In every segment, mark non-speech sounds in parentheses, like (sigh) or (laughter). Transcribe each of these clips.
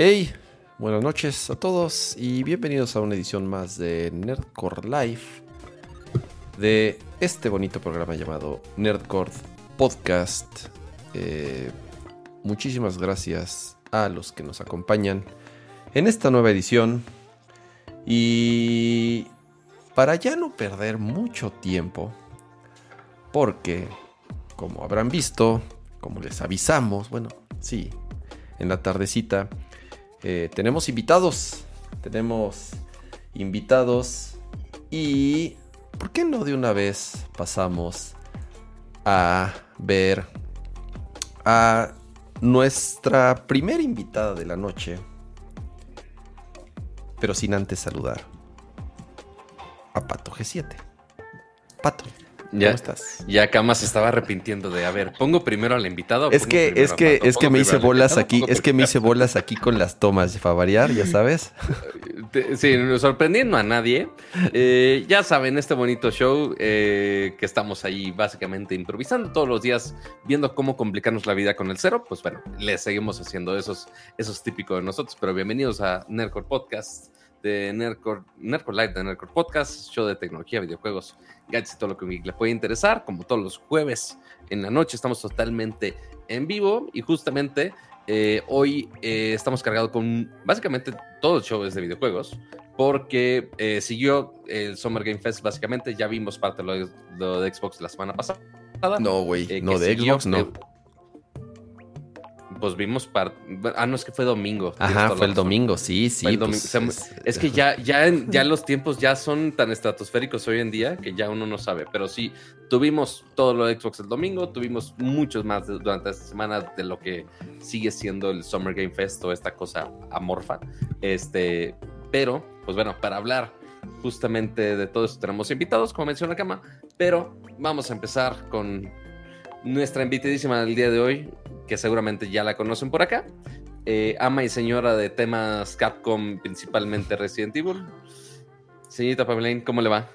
Hey, buenas noches a todos y bienvenidos a una edición más de Nerdcore Live de este bonito programa llamado Nerdcore Podcast. Eh, muchísimas gracias a los que nos acompañan en esta nueva edición y para ya no perder mucho tiempo, porque como habrán visto, como les avisamos, bueno, sí, en la tardecita, eh, tenemos invitados. Tenemos invitados. Y, ¿por qué no de una vez pasamos a ver a nuestra primera invitada de la noche? Pero sin antes saludar a Pato G7. Pato. Ya, estás? Ya Kama se estaba arrepintiendo de, a ver, pongo primero al invitado. Es que, es que, es que me hice bolas aquí, es que me hice bolas aquí con las tomas de variar, ya sabes. (laughs) Sí, sorprendiendo a nadie. Eh, ya saben, este bonito show eh, que estamos ahí básicamente improvisando todos los días, viendo cómo complicarnos la vida con el cero. Pues bueno, le seguimos haciendo esos, esos típicos de nosotros. Pero bienvenidos a Nerdcore Podcast de Nerdcore, Nerdcore Live de Nerdcore Podcast, show de tecnología, videojuegos gadgets y todo lo que le puede interesar. Como todos los jueves en la noche, estamos totalmente en vivo y justamente eh, hoy eh, estamos cargados con básicamente todo el show es de videojuegos porque eh, siguió el Summer Game Fest básicamente, ya vimos parte de lo de, Xbox la semana pasada. No, güey, no de Xbox, no pues vimos parte. Ah, no, es que fue domingo. Ajá, fue el domingo, sí, sí. Pues, es, que ya, ya, ya los tiempos ya son tan estratosféricos hoy en día que ya uno no sabe. Pero sí, tuvimos todo lo de Xbox el domingo, tuvimos muchos más durante esta semana de lo que sigue siendo el Summer Game Fest o esta cosa amorfa. Este, pero, pues bueno, para hablar justamente de todo esto tenemos invitados, como menciona Cama, pero vamos a empezar con nuestra invitadísima del día de hoy, que seguramente ya la conocen por acá. Eh, ama y señora de temas Capcom, principalmente Resident Evil. Señorita Pamelaine, ¿cómo le va?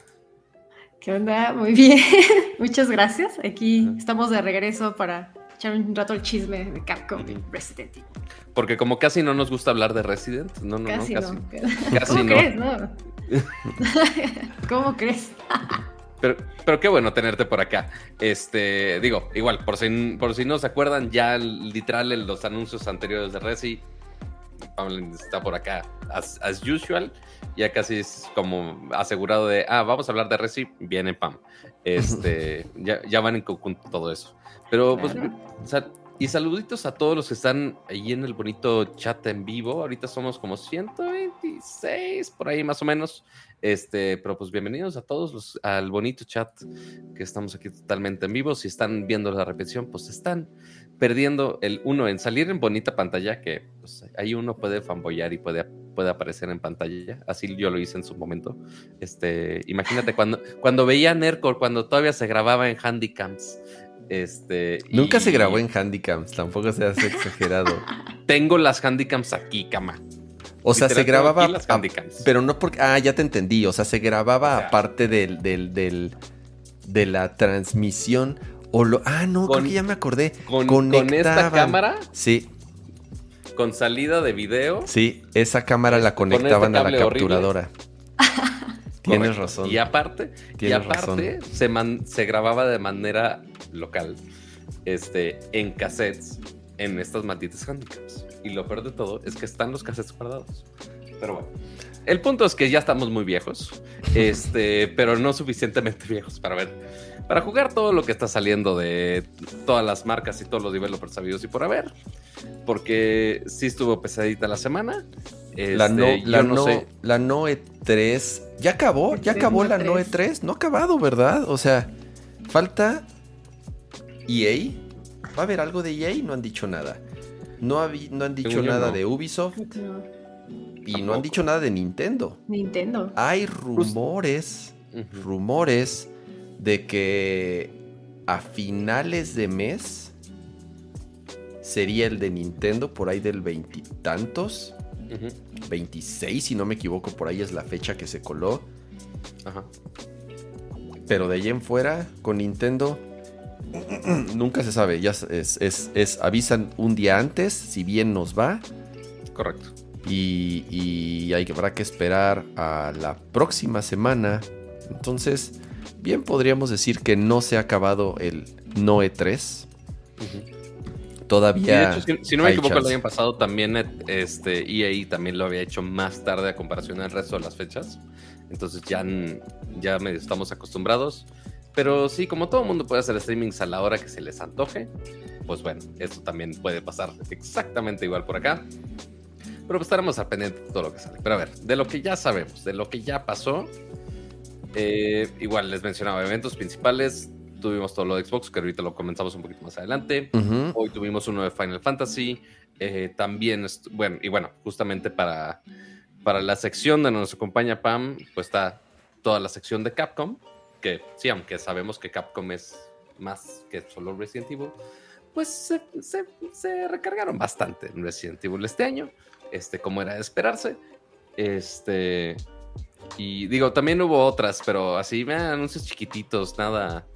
¿Qué onda? Muy bien. (laughs) Muchas gracias. Aquí estamos de regreso para echar un rato el chisme de Capcom y Resident Evil. Porque como casi no nos gusta hablar de Resident, no, no, casi no, casi no. Casi ¿Cómo crees? No. (laughs) (laughs) ¿Cómo crees? Pero, qué bueno tenerte por acá. Este, digo, igual, por si, por si no se acuerdan, ya literal en los anuncios anteriores de Resi, Pamela está por acá as, usual. Ya casi es como asegurado de, ah, vamos a hablar de Resi, viene Pam. Este, (laughs) ya, ya van en conjunto todo eso. Pero pues, y saluditos a todos los que están ahí en el bonito chat en vivo. Ahorita somos como 126, por ahí más o menos. Este, pero pues bienvenidos a todos los, al bonito chat que estamos aquí totalmente en vivo. Si están viendo la repetición, pues están perdiendo el uno en salir en bonita pantalla, que pues, ahí uno puede fanboyar y puede, puede aparecer en pantalla. Así yo lo hice en su momento. Este, imagínate (laughs) cuando, cuando veía Nercor, cuando todavía se grababa en Handycams. Este, Nunca se grabó en Handycams, tampoco se hace exagerado. (laughs) Tengo las Handycams aquí, cama. O sea, se grababa. pero no porque. Ah, ya te entendí. O sea, se grababa aparte del, del, del, de la transmisión. O lo. Ah, no, creo que ya me acordé. Con, con esta cámara. Sí. Con salida de video. Sí, esa cámara la conectaban a la capturadora. (laughs) Tienes razón. Y aparte, y aparte se, se grababa de manera local. Este, en cassettes, en estas malditas handicaps. Y lo peor de todo es que están los cassettes guardados. Pero bueno. El punto es que ya estamos muy viejos, este, (laughs) pero no suficientemente viejos para ver, para jugar todo lo que está saliendo de todas las marcas y todos los developers sabidos y por haber, porque sí estuvo pesadita la semana. la no, la no, la Noe 3 ya acabó, ya acabó la Noe 3, no ha acabado, ¿verdad? O sea, falta EA. ¿Va a haber algo de EA? No han dicho nada. No, no han dicho nada de Ubisoft. Y no han dicho nada de Nintendo. Nintendo. Hay rumores, rumores de que a finales de mes sería el de Nintendo por ahí del veintitantos. 26, si no me equivoco, por ahí es la fecha que se coló. Ajá. Pero de ahí en fuera, con Nintendo, (clears throat) Nunca se sabe, ya es, es, avisan un día antes, si bien nos va, Correcto. Y, y hay, habrá que esperar a la próxima semana. Entonces, bien podríamos decir que no se ha acabado el no E3. Todavía. si, si, no me equivoco, el año pasado también este, EA también lo había hecho más tarde a comparación del resto de las fechas. Entonces ya, ya estamos acostumbrados. Pero sí, como todo mundo puede hacer streamings a la hora que se les antoje, pues bueno, esto también puede pasar exactamente igual por acá. Pero pues estaremos al pendiente de todo lo que sale. Pero a ver, de lo que ya sabemos, de lo que ya pasó, eh, igual les mencionaba eventos principales. Tuvimos todo lo de Xbox, que ahorita lo comenzamos un poquito más adelante. Hoy tuvimos uno de Final Fantasy. Eh, también, bueno, y bueno, justamente para, para la sección de nos acompaña Pam, pues está toda la sección de Capcom. Que sí, aunque sabemos que Capcom es más que solo Resident Evil, pues se, recargaron bastante en Resident Evil este año este, como era de esperarse. Este, y digo, también hubo otras, pero así, me anuncios chiquititos, nada,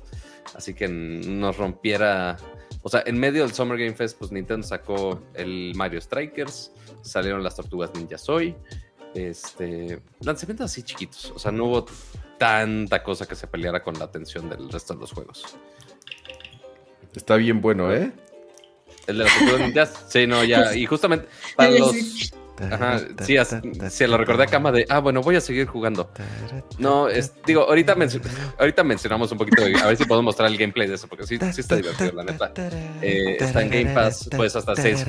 así que nos rompiera. O sea, en medio del Summer Game Fest, pues Nintendo sacó el Mario Strikers, salieron las Tortugas Ninja Soy, este, lanzamientos así chiquitos, o sea, no hubo tanta cosa que se peleara con la atención del resto de los juegos. Está bien bueno, ¿eh? El de las ninjas. Sí, no, ya. Y justamente para los. Ajá, sí, sí, lo recordé a cama de, ah, bueno, voy a seguir jugando. No, es, digo, ahorita, ahorita mencionamos un poquito, a ver si podemos mostrar el gameplay de eso, porque sí, sí está divertido, la neta. Eh, está en Game Pass, pues hasta seis,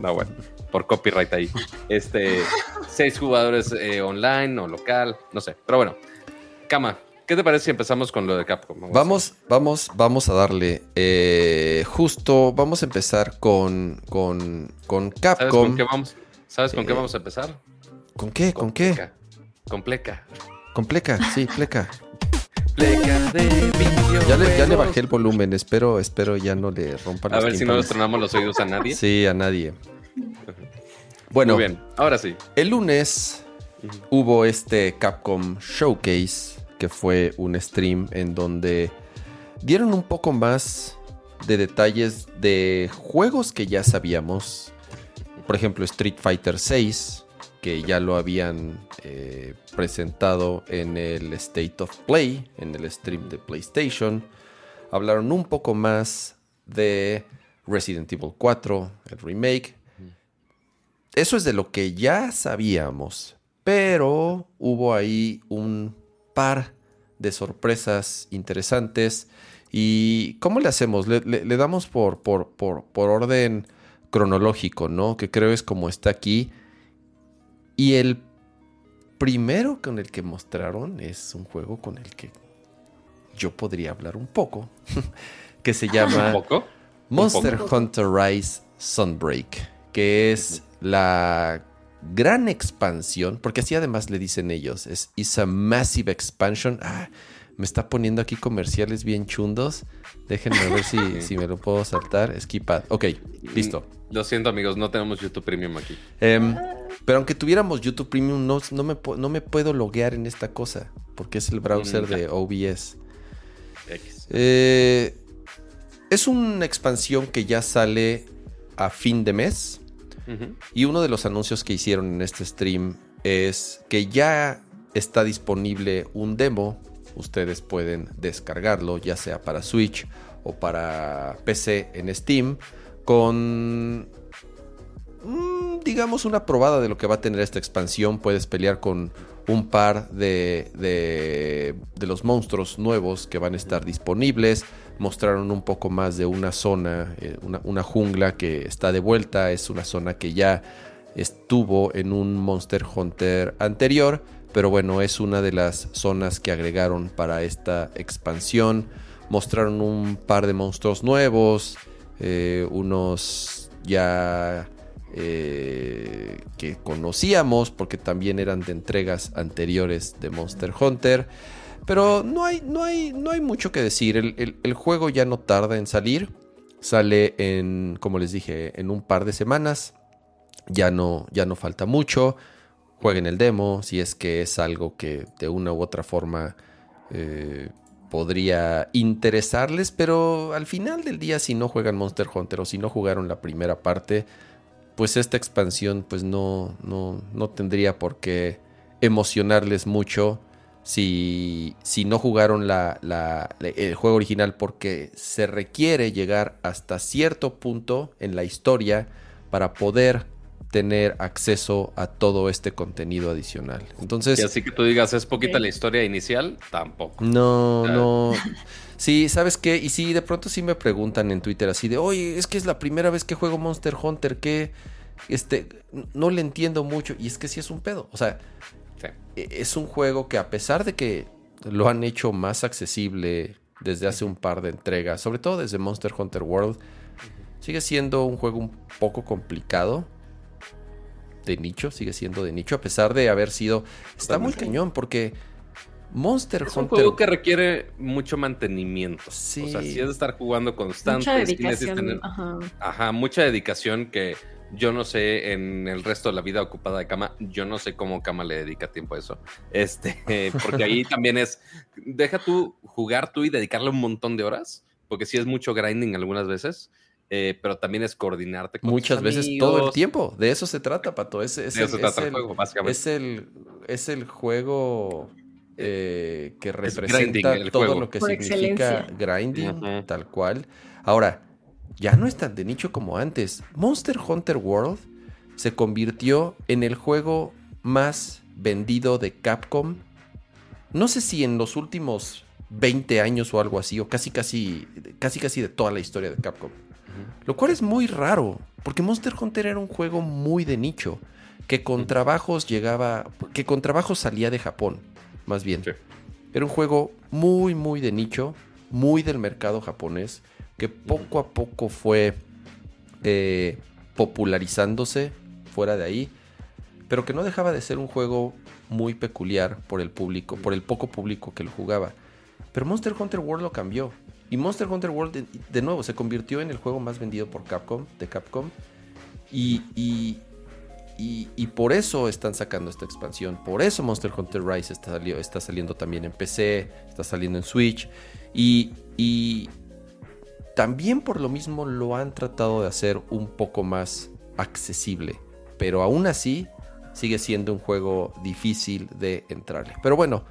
no, bueno, por copyright ahí. Este, seis jugadores eh, online o local, no sé, pero bueno. Cama, ¿Qué te parece si empezamos con lo de Capcom? Vamos, vamos, vamos, a darle. Eh, justo, vamos a empezar con, con, con Capcom. ¿Sabes con qué vamos, ¿Sabes con qué eh, vamos a empezar? ¿Con qué? ¿Con, qué? Con Pleca. Con Pleca, sí, Pleca. Pleca de ya le, ya le bajé el volumen, espero, espero ya no le rompan A ver si no tronamos los oídos a nadie. Sí, a nadie. Bueno, Muy bien, ahora sí. El lunes hubo este Capcom Showcase que fue un stream en donde dieron un poco más de detalles de juegos que ya sabíamos. Por ejemplo, Street Fighter VI, que ya lo habían eh, presentado en el State of Play, en el stream de PlayStation. Hablaron un poco más de Resident Evil 4, el remake. Eso es de lo que ya sabíamos, pero hubo ahí un par de sorpresas interesantes. ¿Y cómo le hacemos? Le, damos por, por, por, por, orden cronológico, ¿no? Que creo es como está aquí. Y el primero con el que mostraron es un juego con el que yo podría hablar un poco. (laughs) que se llama Monster Hunter Rise Sunbreak. Que es la gran expansión, porque así además le dicen ellos, es It's a massive expansion. Ah, me está poniendo aquí comerciales bien chundos. Déjenme ver si, (laughs) si me lo puedo saltar. Skipad. Ok, listo. Lo siento, amigos, no tenemos YouTube Premium aquí. Em, pero aunque tuviéramos YouTube Premium, no, no, me, no me puedo loguear en esta cosa, porque es el browser de (laughs) OBS. Eh, es una expansión que ya sale a fin de mes. Y uno de los anuncios que hicieron en este stream es que ya está disponible un demo. Ustedes pueden descargarlo, ya sea para Switch o para PC en Steam, con mm, digamos una probada de lo que va a tener esta expansión. Puedes pelear con un par de, de, de los monstruos nuevos que van a estar disponibles mostraron un poco más de una zona, eh, una, jungla que está de vuelta, es una zona que ya estuvo en un Monster Hunter anterior, pero bueno, es una de las zonas que agregaron para esta expansión. Mostraron un par de monstruos nuevos, eh, unos ya eh, que conocíamos porque también eran de entregas anteriores de Monster Hunter. Pero no hay, no hay, no hay mucho que decir. El, juego ya no tarda en salir. Sale en, como les dije, en un par de semanas. Ya no, ya no falta mucho. Jueguen el demo si es que es algo que de una u otra forma eh, podría interesarles. Pero al final del día, si no juegan Monster Hunter o si no jugaron la primera parte, pues esta expansión pues no, no, no tendría por qué emocionarles mucho si, si no jugaron la, la, el juego original porque se requiere llegar hasta cierto punto en la historia para poder tener acceso a todo este contenido adicional. Entonces, y así que tú digas, es poquita la historia inicial, tampoco. No, no. Sí, ¿sabes qué? Y sí, de pronto sí me preguntan en Twitter así de, oye, es que es la primera vez que juego Monster Hunter, que este, no le entiendo mucho. Y es que sí es un pedo. O sea, e, es un juego que a pesar de que lo han hecho más accesible desde hace un par de entregas, sobre todo desde Monster Hunter World, sigue siendo un juego un poco complicado. De nicho, sigue siendo de nicho, a pesar de haber sido. Está muy cañón, porque Monster es Hunter. un juego que requiere mucho mantenimiento. Sí. O sea, si es de estar jugando constante. Mucha dedicación. ajá. mucha dedicación que yo no sé en el resto de la vida ocupada de cama, yo no sé cómo cama le dedica tiempo a eso. Este, (laughs) porque ahí también es, deja tú jugar tú y dedicarle un montón de horas, porque sí es mucho grinding algunas veces. Eh, pero también es coordinarte con Muchas veces todo el tiempo. De eso se trata, Pato. Es, es, el, juego, básicamente. Es el, juego eh, que representa todo lo que significa grinding, tal cual. Ahora, ya no es tan de nicho como antes. Monster Hunter World se convirtió en el juego más vendido de Capcom. No sé si en los últimos 20 años o algo así, o casi casi, casi casi de toda la historia de Capcom. Lo cual es muy raro, porque Monster Hunter era un juego muy de nicho, que con trabajos llegaba, que con trabajos salía de Japón, más bien. Era un juego muy, muy de nicho, muy del mercado japonés, que poco a poco fue eh, popularizándose fuera de ahí, pero que no dejaba de ser un juego muy peculiar por el público, por el poco público que lo jugaba. Pero Monster Hunter World lo cambió. Y Monster Hunter World de, nuevo se convirtió en el juego más vendido por Capcom, de Capcom. Y, y, y, por eso están sacando esta expansión. Por eso Monster Hunter Rise está, está saliendo también en PC, está saliendo en Switch. Y, y, también por lo mismo lo han tratado de hacer un poco más accesible, pero aún así sigue siendo un juego difícil de entrarle. Pero bueno,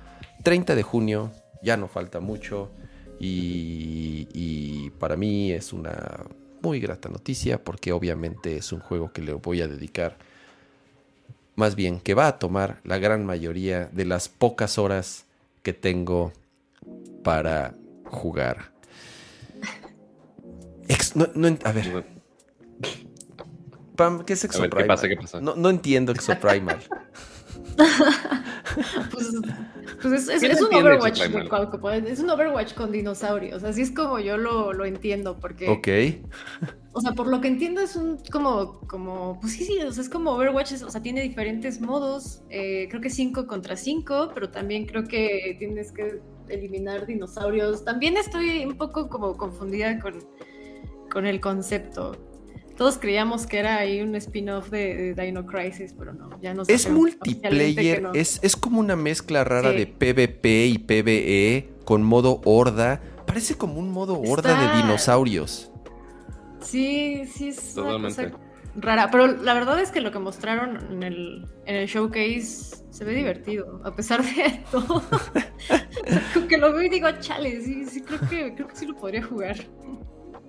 30 de junio, ya no falta mucho y, para mí es una muy grata noticia porque obviamente es un juego que le voy a dedicar, más bien que va a tomar la gran mayoría de las pocas horas que tengo para jugar no, a ver. Pam, ¿qué es Exoprimal? ¿Qué pasa? ¿Qué pasa? No, no entiendo Exoprimal. (laughs) pues, pues es, es, un Overwatch es un Overwatch con dinosaurios. Así es como yo lo, lo entiendo. Porque. Ok. o sea, por lo que entiendo, es un como. como pues sí, sí, o sea, es como Overwatch. o sea, tiene diferentes modos. Eh, creo que 5 contra 5, pero también creo que tienes que eliminar dinosaurios. También estoy un poco como confundida con con el concepto. Todos creíamos que era ahí un spin-off de, Dino Crisis, pero no, ya no Es multiplayer, es, es como una mezcla rara de PvP y PvE con modo horda. Parece como un modo horda de dinosaurios. Sí, sí, es Totalmente. rara. Pero la verdad es que lo que mostraron en el, en el showcase se ve divertido, a pesar de (laughs) todo. (laughs) que lo veo y digo, chale, sí, sí, creo que, creo que sí lo podría jugar.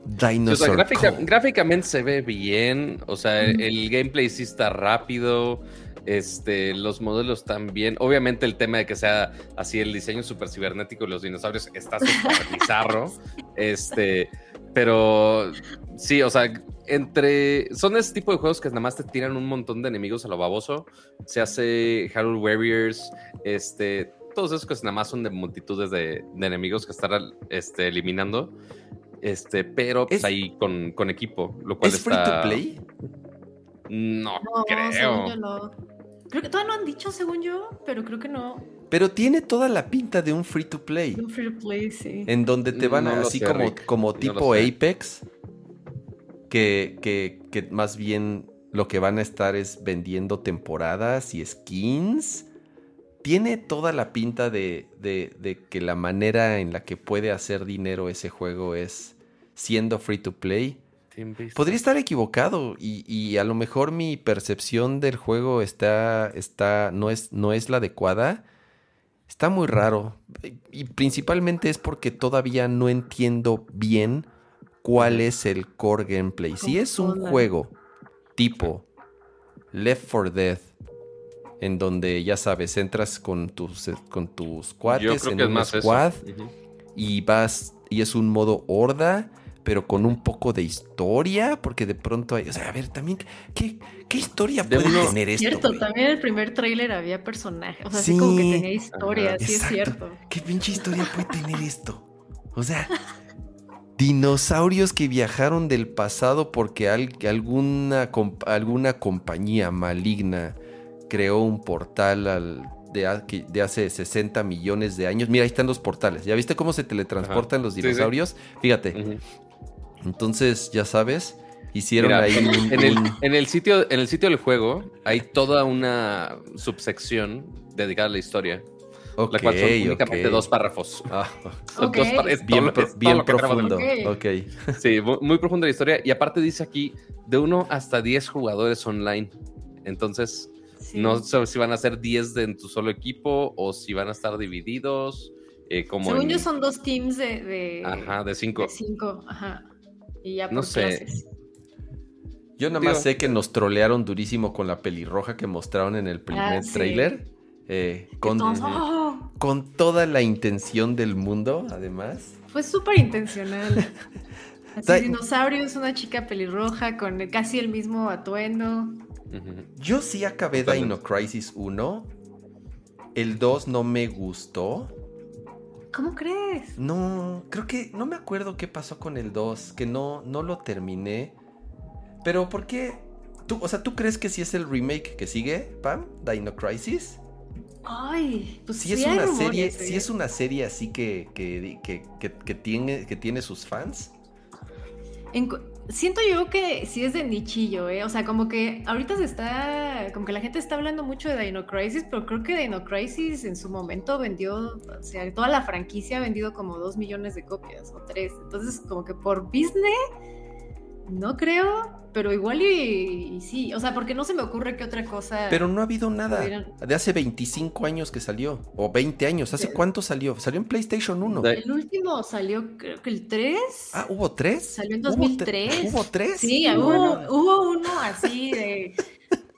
Dinosaur. gráficamente se ve bien. O sea, el gameplay sí está rápido. Este, los modelos están bien. Obviamente, el tema de que sea así el diseño super cibernético de los dinosaurios está súper (laughs) bizarro. Este, pero sí, o sea, entre. Son ese tipo de juegos que nada más te tiran un montón de enemigos a lo baboso. Se hace Harold Warriors. Este, todos esos que nada más son de multitudes de, enemigos que estar este, eliminando. Este, pero pues, ahí con, con, equipo, lo cual ¿Es free to play? No, creo. no. Creo que todavía no han dicho, según yo, pero creo que no. Pero tiene toda la pinta de un free to play. Un free to play, sí. En donde te van así como, como tipo Apex, que, que, que más bien lo que van a estar es vendiendo temporadas y skins tiene toda la pinta de, que la manera en la que puede hacer dinero ese juego es siendo free to play. Podría estar equivocado y, y a lo mejor mi percepción del juego está, está, no, es, no es la adecuada. Está muy raro. Y- principalmente es porque todavía no entiendo bien cuál es el core gameplay. Si es un juego tipo Left 4 Dead, en donde ya sabes, entras con tus, con tus cuates en es un más squad y vas y es un modo horda, pero con un poco de historia, porque de pronto hay, o sea, a ver, también qué, qué historia De puede uno- tener esto. Cierto, güey? también en el primer tráiler había personajes, o sea, Sí. así como que tenía historia, sí es cierto. ¿Qué pinche historia puede tener esto? O sea, dinosaurios que viajaron del pasado porque al- alguna, comp- alguna compañía maligna creó un portal al- de, hace 60 millones de años. Mira, ahí están los portales. ¿Ya viste cómo se teletransportan los Sí, sí. dinosaurios? Fíjate. Entonces, ya sabes, hicieron Mira, ahí un, En el, un- en el sitio, en el sitio del juego hay toda una subsección dedicada a la historia, la cual son únicamente (laughs) ok. dos párrafos. Ah, Son dos párrafos. Todo bien pro- todo bien profundo. (laughs) Sí, mu- muy profunda la historia. Y aparte dice aquí de 1 hasta 10 jugadores online. Entonces, Sí. no sé si van a ser 10 de en tu solo equipo o si van a estar divididos. eh, como Según en- yo son dos teams de, de, Ajá, de 5. de cinco, ajá. Y ya No sé. clases. Yo nada Digo- más sé que nos trolearon durísimo con la pelirroja que mostraron en el primer Ah, sí. trailer. eh, con, "Oh". con toda la intención del mundo, además. Fue súper intencional. (laughs) Así, Da- dinosaurios, una chica pelirroja con casi el mismo atuendo. Yo sí acabé Totalmente. Dino Crisis 1. El 2 no me gustó. ¿Cómo crees? No, creo que no me acuerdo qué pasó con el 2, que no, no lo terminé. Pero ¿por qué? ¿Tú, o sea, ¿tú crees que si es el remake que sigue, Pam? Dino Crisis. Ay, pues Si sí es una serie, si es una serie así que, que, que- que- que tiene, que tiene sus fans. En cu- siento yo que sí es de nichillo, ¿eh? O sea, como que ahorita se está, como que la gente está hablando mucho de Dino Crisis, pero creo que Dino Crisis en su momento vendió, o sea, toda la franquicia ha vendido como dos millones de copias o tres. Entonces, como que por business, no creo, pero igual y, y sí. O sea, porque no se me ocurre que otra cosa. Pero no ha habido nada. De hace 25 años que salió. O 20 años. ¿Hace cuánto salió? Salió en PlayStation 1. De- El último salió, creo que el 3. Ah, ¿hubo tres? Salió en ¿Hubo tre- 2003. ¿Hubo tres? Sí, hubo, hubo uno así de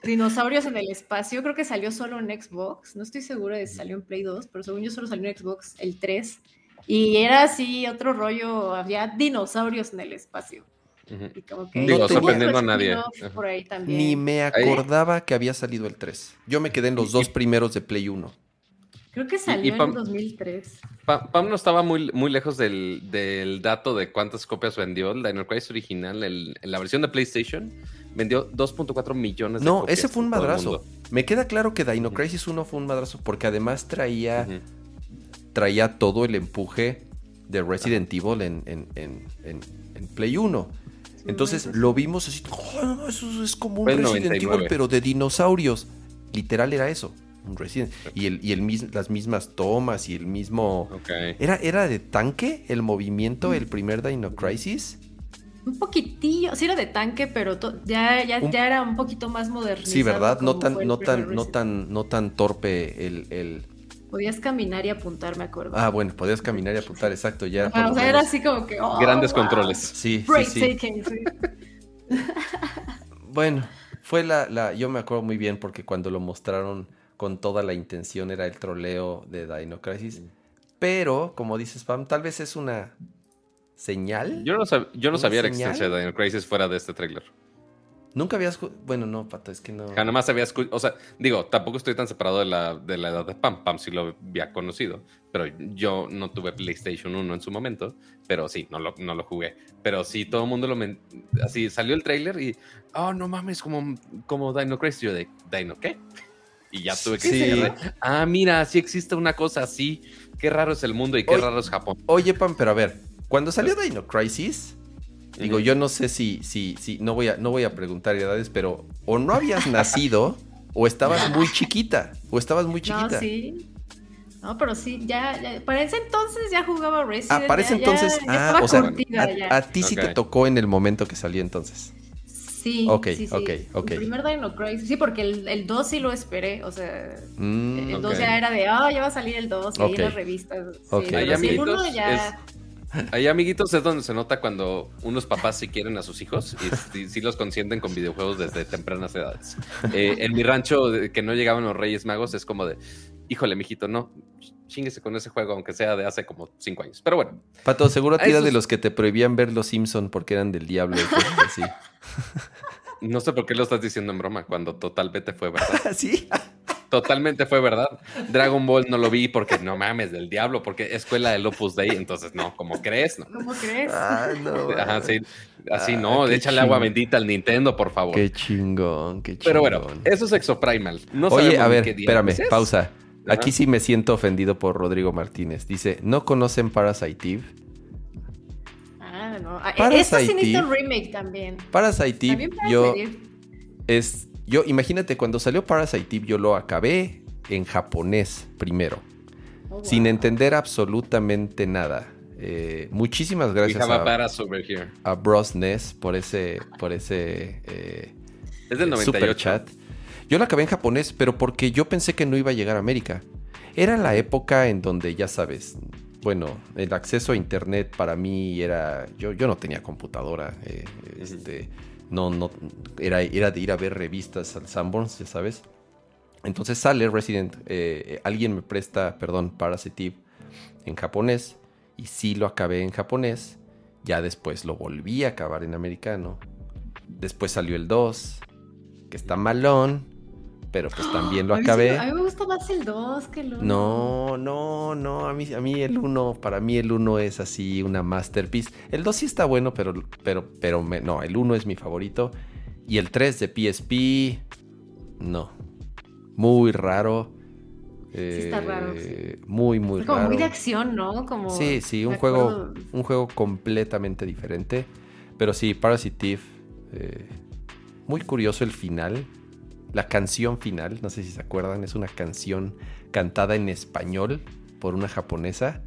dinosaurios en el espacio. Creo que salió solo en Xbox. No estoy segura de si salió en Play 2, pero según yo solo salió en Xbox el 3. Y era así otro rollo, había dinosaurios en el espacio. Ujú. Y como que Digo, tuvo sorprendiendo a nadie. spin-off Ajá. Por ahí también. Ni me acordaba que había salido el 3. Yo me quedé en los Y- dos primeros de Play 1. Creo que salió Pam- en 2003. Pa- Pam no estaba muy, muy lejos del, del dato de cuántas copias vendió. El Dino Crisis original, el- en la versión de PlayStation, vendió 2.4 millones de No, copias. ese fue un madrazo. Me queda claro que Dino. Crisis 1 fue un madrazo porque además traía, traía todo el empuje de Resident Evil en, en- en- en- en Play 1. Entonces Sí, lo vimos así, "Oh, no, eso es como un Resident 99. Evil, pero de dinosaurios. Literal era eso, un Resident. Y, el, y el mis- las mismas tomas y el mismo... Ok. ¿Era, ¿Era de tanque el movimiento, el primer Dino Crisis? Un poquitillo, sí era de tanque, pero to- ya, ya, Un- ya era un poquito más modernizado. Sí, ¿verdad? No tan, no tan, no tan, no tan torpe el, el- Podías caminar y apuntar, me acuerdo. Ah, bueno, podías caminar y apuntar, exacto, ya. O sea, era así como que. oh, Grandes wow. controles. Sí, sí, sí. Breathtaking, sí. (laughs) Bueno, fue la, la, yo me acuerdo muy bien porque cuando lo mostraron con toda la intención era el troleo de Dino Crisis. Pero, como dices, Pam, tal vez es una señal. Yo no, sab- yo no ¿Una sabía la señal? existencia de Dino Crisis fuera de este tráiler. Nunca habías... ju- Bueno, no, Pato, es que no... Jamás había escuchado, o sea, digo, tampoco estoy tan separado de la, de la edad de Pam. Pam sí lo había conocido, pero yo no tuve PlayStation 1 en su momento, pero sí, no lo, no lo jugué. Pero sí, todo el mundo lo... men- así, salió el tráiler y, oh, no mames, como, como Dino Crisis. Yo de, ¿Dino qué? Y ya tuve que Sí. decir, ah, mira, sí existe una cosa así. Qué raro es el mundo y qué Oye. raro es Japón. Oye, Pam, pero a ver, cuando salió Dino Crisis, digo, yo no sé si, si, si, no voy a, no voy a preguntar edades, pero o no habías nacido o estabas (laughs) muy chiquita, o estabas muy chiquita. No, sí. No, pero sí, ya, ya- para ese entonces ya jugaba Resident. Ah, para ese ya- entonces. ya ah, o sea, curtida a, a ti sí te tocó en el momento que salió entonces. Sí, Ok, sí, sí. ok, ok. El primer Dino Crisis, sí, porque el, el 2 sí lo esperé, o sea, Mm, el ok. 2 ya era de, ah, ya va a salir el 2, y ahí Ok. en las revistas. Sí, pero sí, el amiguitos, 1 ya... Ahí, amiguitos, es donde se nota cuando unos papás sí quieren a sus hijos y sí, sí los consienten con videojuegos desde tempranas edades. Eh, en mi rancho, que no llegaban los Reyes Magos, es como de, híjole, mijito, no, chinguese con ese juego, aunque sea de hace como cinco años. Pero bueno, Pato, seguro Ah, era de los que te prohibían ver los Simpson porque eran del diablo. y cosas así. no sé por qué lo estás diciendo en broma, cuando totalmente fue verdad. (laughs) ¿Sí? Totalmente fue verdad. Dragon Ball no lo vi porque no mames del diablo, porque escuela del Opus Dei, entonces no, ¿cómo crees? No. ¿Cómo crees? Ah, no. Ajá, sí, así Ah, no, échale agua bendita al Nintendo, por favor. Qué chingón, qué chingón. Pero bueno, eso es Exoprimal. No Oye, a ver, qué espérame, es. pausa. Aquí Ajá. sí me siento ofendido por Rodrigo Martínez. Dice, ¿no conocen Parasite Eve? Ah, no. Ah, Parasite Esta sí necesita Eve. un remake también. Parasite Eve, yo es... Yo, imagínate, cuando salió Parasite Eve, yo lo acabé en japonés primero, Oh, wow. sin entender absolutamente nada. Eh, muchísimas gracias a a, a Bros Ness por ese, por ese eh, Es del 98. super chat. Yo lo acabé en japonés, pero porque yo pensé que no iba a llegar a América. Era la época en donde, ya sabes, bueno, el acceso a internet para mí era. Yo, yo no tenía computadora. eh, este, no, no. Era, era de ir a ver revistas al Sanborns, ya sabes. Entonces sale Resident. eh, alguien me presta, perdón, Parasite Eve en japonés. Y sí lo acabé en japonés. Ya después lo volví a acabar en americano. Después salió el 2, que está malón, pero pues también lo sí acabé. a mí me gusta más el 2 que el 1. No, no, no, a mí, a mí el 1, para mí el 1 es así una masterpiece. El 2 sí está bueno, pero, pero, pero me- no, el 1 es mi favorito. Y el 3 de PSP, no. Muy raro. está raro, Eh, Muy, muy como raro. muy de acción, ¿no? Como, Sí, sí, un juego, acuerdo- un juego completamente diferente. Pero sí, Parasite Eve, eh, muy curioso el final. La canción final, no sé si se acuerdan, es una canción cantada en español por una japonesa.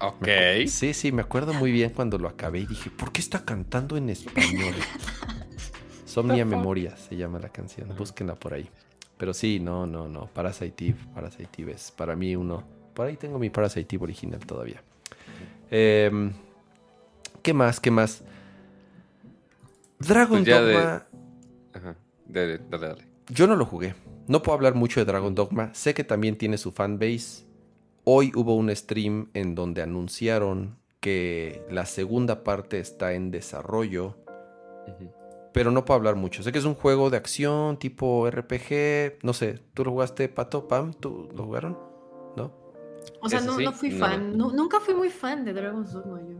Ok. Sí, sí, me acuerdo muy bien cuando lo acabé y dije, ¿por qué está cantando en español? (laughs) Somnia Memoria se llama la canción, búsquenla por ahí. Pero sí, no, no, no, Parasite Eve, Parasite Eve es para mí uno. Por ahí tengo mi Parasite Eve original todavía. Em, ¿Qué más? ¿Qué más? Dragon Pues de- Dogma. Ajá. Dale, dale, dale. Yo no lo jugué. No puedo hablar mucho de Dragon Dogma. Sé que también tiene su fanbase. Hoy hubo un stream en donde anunciaron que la segunda parte está en desarrollo. Pero no puedo hablar mucho. Sé que es un juego de acción tipo RPG. No sé, ¿tú lo jugaste, Pato? ¿Pam? ¿Tú lo jugaron? ¿No? O sea, no, sí, no fui no. fan. Nu- nunca fui muy fan de Dragon's Dogma yo.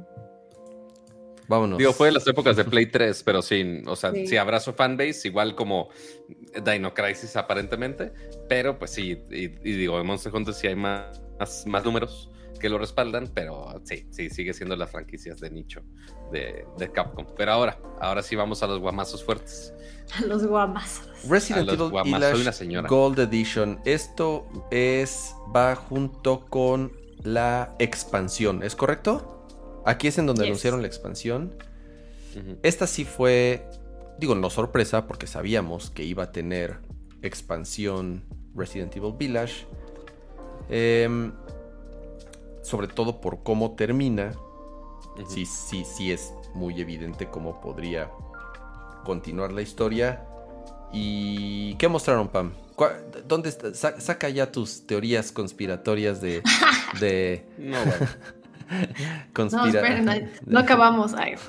Vámonos. Digo, fue de las épocas de Play 3, pero sí, o sea, sí, Sí. habrá su fanbase, igual como Dino Crisis aparentemente, pero pues sí, y, y digo, en Monster Hunter sí hay más, más, más números que lo respaldan, pero sí, sí, sigue siendo las franquicias de nicho de, de Capcom. Pero ahora, ahora sí vamos a los guamazos fuertes. (laughs) Los guamas. Resident A los Evil Village soy una señora. Gold Edition. Esto es va junto con la expansión, ¿es correcto? Aquí es en donde Yes. anunciaron la expansión. Esta sí fue, digo, no sorpresa, porque sabíamos que iba a tener expansión Resident Evil Village. Em, sobre todo por cómo termina. Sí, sí, sí es muy evidente cómo podría continuar la historia. ¿Y qué mostraron, Pam? ¿Cuá- ¿Dónde está? Sa- saca ya tus teorías conspiratorias de... de (laughs) No, bueno. (laughs) No, conspira- esperen, ay, (laughs) no acabamos. Ay. (laughs)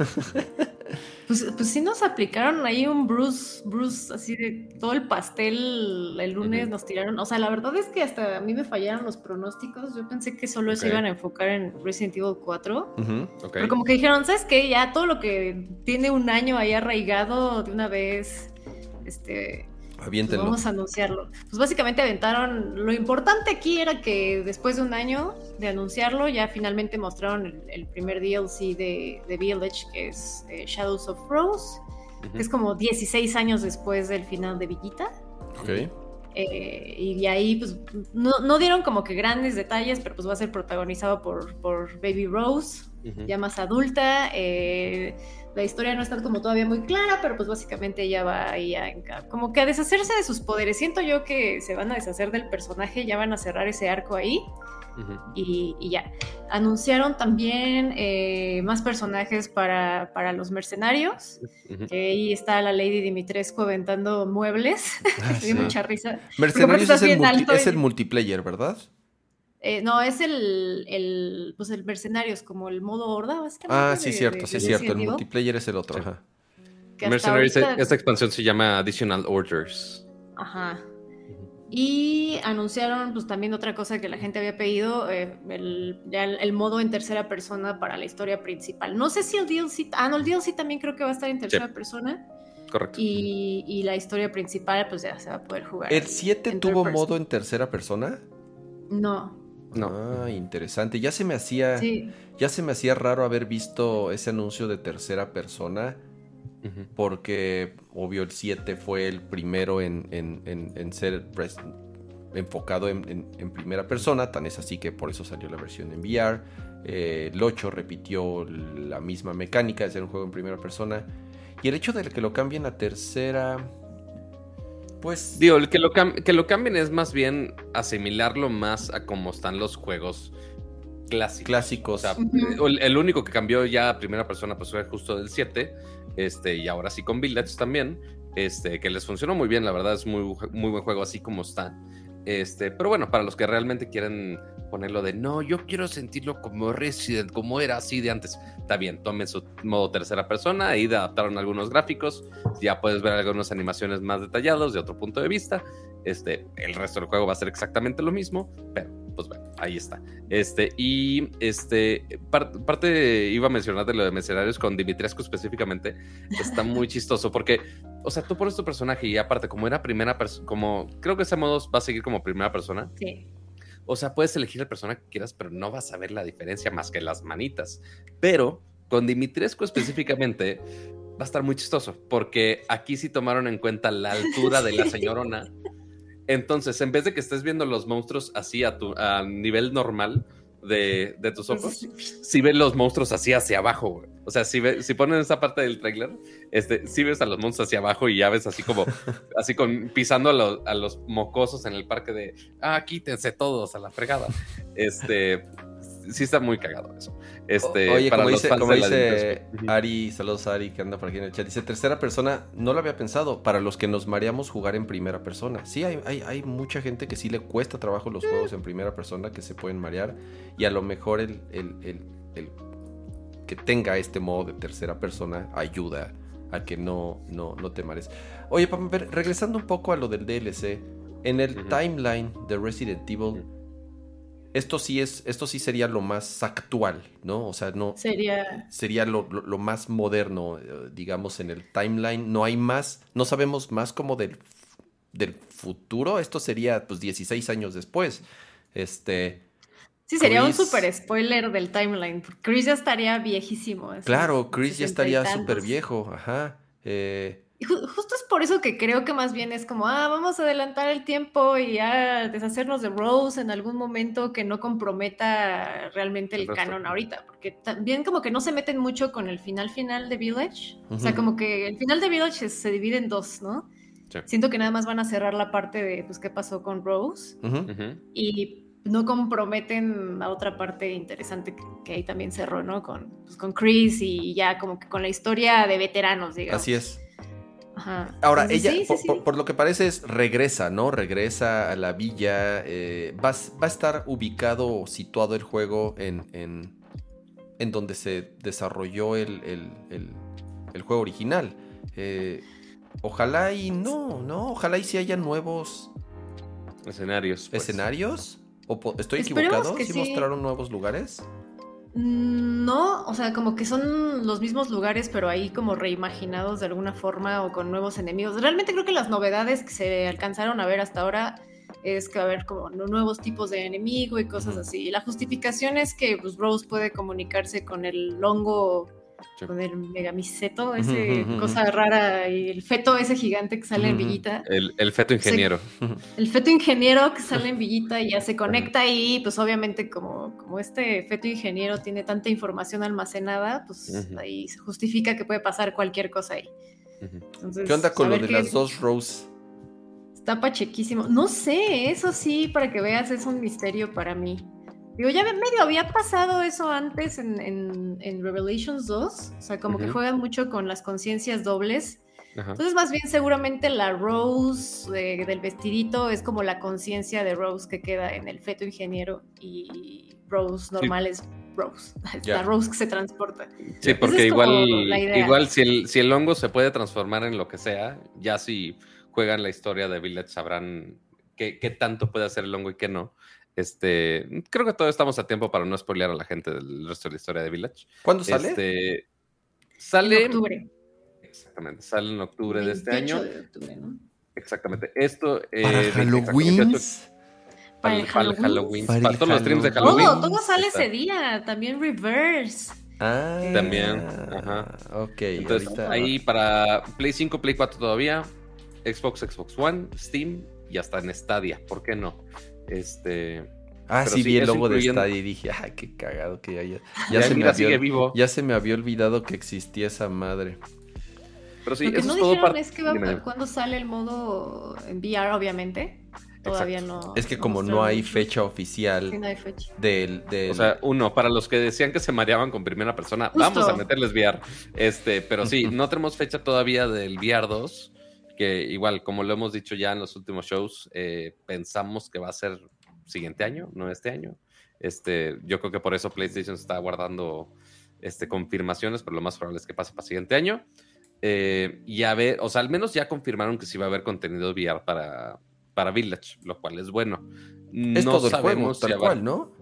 Pues, pues sí nos aplicaron ahí un Bruce, Bruce, así de todo el pastel el lunes nos tiraron. O sea, la verdad es que hasta a mí me fallaron los pronósticos. Yo pensé que solo se iban a enfocar en Resident Evil 4. Ujú. Ok. Pero como que dijeron, ¿sabes qué? Ya todo lo que tiene un año ahí arraigado de una vez, este, pues Aviéntenlo. vamos a anunciarlo. Pues básicamente aventaron, lo importante aquí era que después de un año de anunciarlo, ya finalmente mostraron el, el primer DLC de, de Village, que es eh, Shadows of Rose, que es como 16 años después del final de Villita. Ok. Eh, y ahí, pues, no, no, dieron como que grandes detalles, pero pues va a ser protagonizado por, por Baby Rose, ya más adulta. Eh, la historia no está como todavía muy clara, pero pues básicamente ella va ahí a, como que a deshacerse de sus poderes. Siento yo que se van a deshacer del personaje, ya van a cerrar ese arco ahí y, ya. Anunciaron también eh, más personajes para, para los mercenarios. ahí está la Lady Dimitrescu aventando muebles. (laughs) Ah, Me mucha risa. Mercenarios es el, es el multiplayer, ¿verdad? Eh, no, es el, el, pues el Mercenarios, como el modo horda, básicamente. Ah, sí, cierto, sí, cierto. El multiplayer es el otro. Ajá. Mercenarios, esta expansión se llama Additional Orders. Ajá. Y anunciaron pues también otra cosa que la gente había pedido, eh, el, ya el, modo en tercera persona para la historia principal. No sé si el DLC, ah, no, el DLC también creo que va a estar en tercera persona. Correcto. Y, y, la historia principal pues ya se va a poder jugar. ¿El 7 tuvo modo en tercera persona? No. No. Ah, interesante. Ya se me hacía, ya se me hacía raro haber visto ese anuncio de tercera persona porque obvio el 7 fue el primero en, ser enfocado en, primera persona, tan es así que por eso salió la versión en VR. Eh, el 8 repitió la misma mecánica de ser un juego en primera persona. Y el hecho de que lo cambien a tercera, pues... Digo, que lo, que lo cambien es más bien asimilarlo más a cómo están los juegos clásicos. Clásicos. el, único que cambió ya a primera persona pues fue justo del 7 este, y ahora sí con Village también, este, que les funcionó muy bien, la verdad es muy, muy buen juego así como está. Este, pero bueno, para los que realmente quieren ponerlo de no, yo quiero sentirlo como Resident, como era así de antes. Está bien, tomen su modo tercera persona, ahí adaptaron algunos gráficos, ya puedes ver algunas animaciones más detallados de otro punto de vista. Este, el resto del juego va a ser exactamente lo mismo, pero pues bueno, ahí está. Este, y este, parte iba a mencionar de lo de mercenarios con Dimitrescu específicamente, está muy (laughs) chistoso porque, o sea, tú pones tu personaje y aparte, como era primera persona, como creo que ese modo va a seguir como primera persona. Sí. O sea, puedes elegir el personaje que quieras, pero no vas a ver la diferencia más que las manitas. Pero con Dimitrescu específicamente va a estar muy chistoso, porque aquí sí tomaron en cuenta la (laughs) altura de la señorona. Entonces, en vez de que estés viendo los monstruos así a, tu, a nivel normal de, tus ojos, si ves los monstruos así hacia abajo, O sea, si, ve, si ponen esa parte del trailer, este, si ves a los monstruos hacia abajo y ya ves así como, (laughs) así con pisando a, a, los mocosos en el parque de, ah, quítense todos a la fregada. Este, sí está muy cagado eso. Este, Oye, como dice, Ari, saludos a Ari que anda por aquí en el chat, dice tercera persona, no lo había pensado, para los que nos mareamos jugar en primera persona. Sí, hay, hay, mucha gente que sí le cuesta trabajo los juegos en primera persona, que se pueden marear, y a lo mejor el, el, que tenga este modo de tercera persona ayuda a que no, no, no te mares. Oye, regresando un poco a lo del DLC, en el timeline de Resident Evil esto sí es, esto sí sería lo más actual, ¿no? O sea, no sería, sería lo, más moderno, eh, digamos, en el timeline. No hay más, no sabemos más como del, del futuro. Esto sería pues 16 años después. Este. Sí, sería un super spoiler del timeline. Chris ya estaría viejísimo. Claro, Chris ya estaría súper viejo, ajá. Eh, justo es por eso que creo que más bien es como, ah, vamos a adelantar el tiempo y a deshacernos de Rose en algún momento que no comprometa realmente el, canon ahorita, porque también como que no se meten mucho con el final final de Village, o sea, como que el final de Village se divide en dos, ¿no? Siento que nada más van a cerrar la parte de, pues, qué pasó con Rose y no comprometen a otra parte interesante que, ahí también cerró, ¿no? Con, pues, con Chris y ya como que con la historia de veteranos, digamos. Así es. Ahora, ella, por, lo que parece, es regresa, ¿no? Regresa a la villa. Eh, va, a estar ubicado o situado el juego en, en, donde se desarrolló el, juego original. Eh, ojalá y no, ¿no? Ojalá y si haya nuevos escenarios. Pues. ¿Escenarios? ¿O ¿Estoy equivocado? ¿Sí mostraron nuevos lugares? No, o sea, como que son los mismos lugares, pero ahí como reimaginados de alguna forma o con nuevos enemigos. Realmente creo que las novedades que se alcanzaron a ver hasta ahora es que va a haber como nuevos tipos de enemigo y cosas así. la justificación es que pues, Rose puede comunicarse con el hongo Sí. con el ujú, ujú. cosa rara, y el feto ese gigante que sale en. Villita. El, el feto ingeniero. El feto ingeniero que sale en (laughs) Villita y ya se conecta ahí, pues obviamente como, como este feto ingeniero tiene tanta información almacenada, pues ahí se justifica que puede pasar cualquier cosa ahí. Entonces, ¿Qué onda con lo de las dos rows? Está pachequísimo. No sé, eso sí, para que veas, es un misterio para mí. Digo, ya medio había pasado eso antes en, en- en Revelations 2. O sea, como que juegan mucho con las conciencias dobles. Ajá. Entonces, más bien, seguramente la Rose de- del vestidito es como la conciencia de Rose que queda en el feto ingeniero. Y Rose normal es Rose. (laughs) La Rose que se transporta. Sí, porque es igual, igual si el, si el hongo se puede transformar en lo que sea, ya si juegan la historia de Village sabrán qué, qué tanto puede hacer el hongo y qué no. Este, creo que todavía estamos a tiempo para no spoilear a la gente del resto de la historia de Village. ¿Cuándo sale? Este, sale En octubre. exactamente, sale en octubre de este 28 año. de octubre, ¿no? Exactamente. Esto eh, ¿Para 20, Halloween? 28, Para el para el Halloween. Para, Para el todos los streams de Halloween. Halloween. Todo, todo sale está. ese día. También Reverse. Ah, También, ajá. Ok, Entonces, ahorita. ahí para Play 5, Play 4 todavía, Xbox, Xbox One, Steam y hasta en Stadia, ¿por qué no? Este, Ah, sí, sí, vi el logo de Stadia y dije, ay, qué cagado que haya. ya, Ya, se me mira, había, sigue vivo. ya se me había olvidado que existía esa madre. Pero sí, Lo que eso no es todo dijeron es que va, cuando sale el modo en VR, obviamente. Todavía no. Es que no como no hay mucho. fecha oficial Sí, no hay fecha. del, del- O sea, uno, para los que decían que se mareaban con primera persona, Justo. vamos a meterles VR. Este, pero sí, (laughs) no tenemos fecha todavía del VR 2, que igual, como lo hemos dicho ya en los últimos shows, eh, pensamos que va a ser siguiente año, no este año. Este, yo creo que por eso PlayStation está guardando este, confirmaciones, pero lo más probable es que pase para siguiente año. Eh, y a ver, o sea, al menos ya confirmaron que sí va a haber contenido VR para, para Village, lo cual es bueno. es No todo sabemos tal cual, ¿no?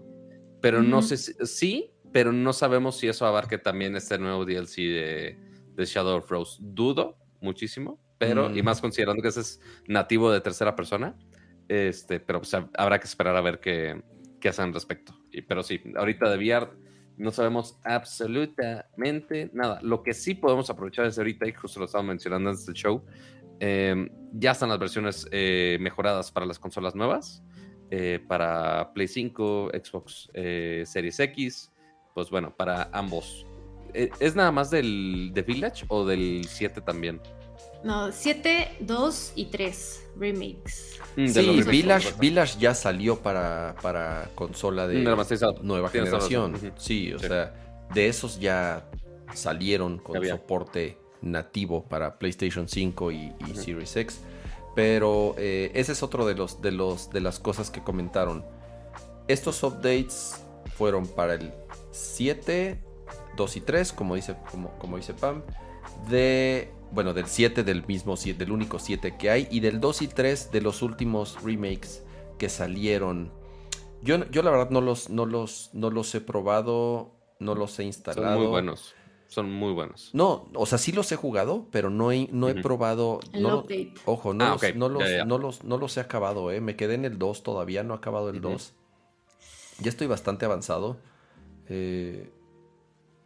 pero no sé si, sí, pero no sabemos si eso abarque también este nuevo DLC de, de Shadow of Rose. Dudo muchísimo, pero, Mm. y más considerando que ese es nativo de tercera persona, este, pero pues, hab- habrá que esperar a ver qué, qué hacen al respecto. Y, pero sí, ahorita de VR no sabemos absolutamente nada. Lo que sí podemos aprovechar es ahorita, y justo lo estaba mencionando antes del show, eh, ya están las versiones eh, mejoradas para las consolas nuevas eh, para Play 5, Xbox eh, Series X, pues bueno, para ambos. Eh, ¿Es nada más del de Village o del 7 también? No, 7, 2 y 3 remakes. Mm, de Sí, remakes, Village. Village ya salió para, para consola de remasterizado. nueva generación. razón. Ujú. Sí, o Sí. sea, de esos ya salieron con había. soporte nativo para PlayStation 5 y, y Ujú. Series X. Pero eh, ese es otro de los, de los de las cosas que comentaron. Estos updates fueron para el 7, 2 y 3, como dice, como, como dice Pam. De. Bueno, del 7 del mismo 7, del único 7 que hay. Y del 2 y 3 de los últimos remakes que salieron. Yo, yo la verdad no los, no los, no los he probado. No los he instalado. Son muy buenos. Son muy buenos. No, o sea, sí los he jugado, pero no he, no he Ujú. probado. El no update. ojo, no, Ah, los, ok. no, los, Ya, ya. no los- no los he acabado, ¿eh? Me quedé en el 2 todavía, no he acabado el Ujú. 2. Ya estoy bastante avanzado. Eh,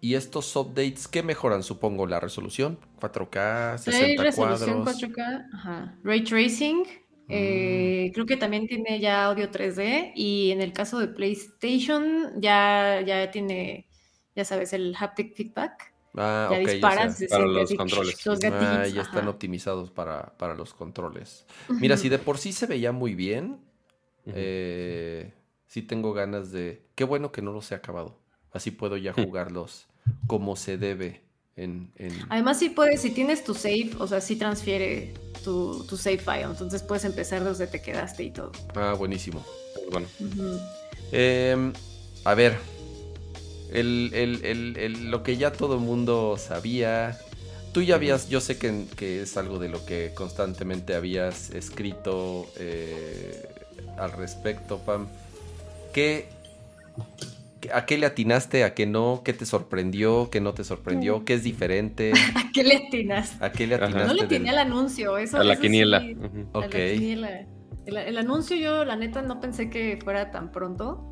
y estos updates, ¿qué mejoran? Supongo la resolución, 4K, Trae 60 resolución cuadros. 4K, ajá. Ray Tracing. eh, creo que también tiene ya audio 3D. Y en el caso de PlayStation, ya, ya tiene, ya sabes, el haptic feedback. Ah, ya ok, ya disparas, se Para los así, controles. Los Ah, ya están optimizados para, para los controles. Mira, si de por sí se veía muy bien, eh, sí tengo ganas de... Qué bueno que no los he acabado. Así puedo ya (laughs) jugarlos como se debe en... en- Además, sí puedes, si tienes tu save, o sea, sí transfiere tu, tu save file. Entonces puedes empezar desde te quedaste y todo. Ah, buenísimo. Bueno. Eh, a ver, el, el- el- lo que ya todo el mundo sabía. Tú ya habías, yo sé que, que es algo de lo que constantemente habías escrito eh, al respecto, Pam. ¿Qué, qué- ¿A qué le atinaste? ¿A qué no? ¿Qué te sorprendió? ¿Qué no te sorprendió? ¿Qué es diferente? ¿A qué le atinas? (laughs) ¿A qué le atinaste? No le del- tiene al anuncio, eso a la eso quiniela. sí, Ujú. a la quiniela. El, el anuncio yo, la neta, no pensé que fuera tan pronto.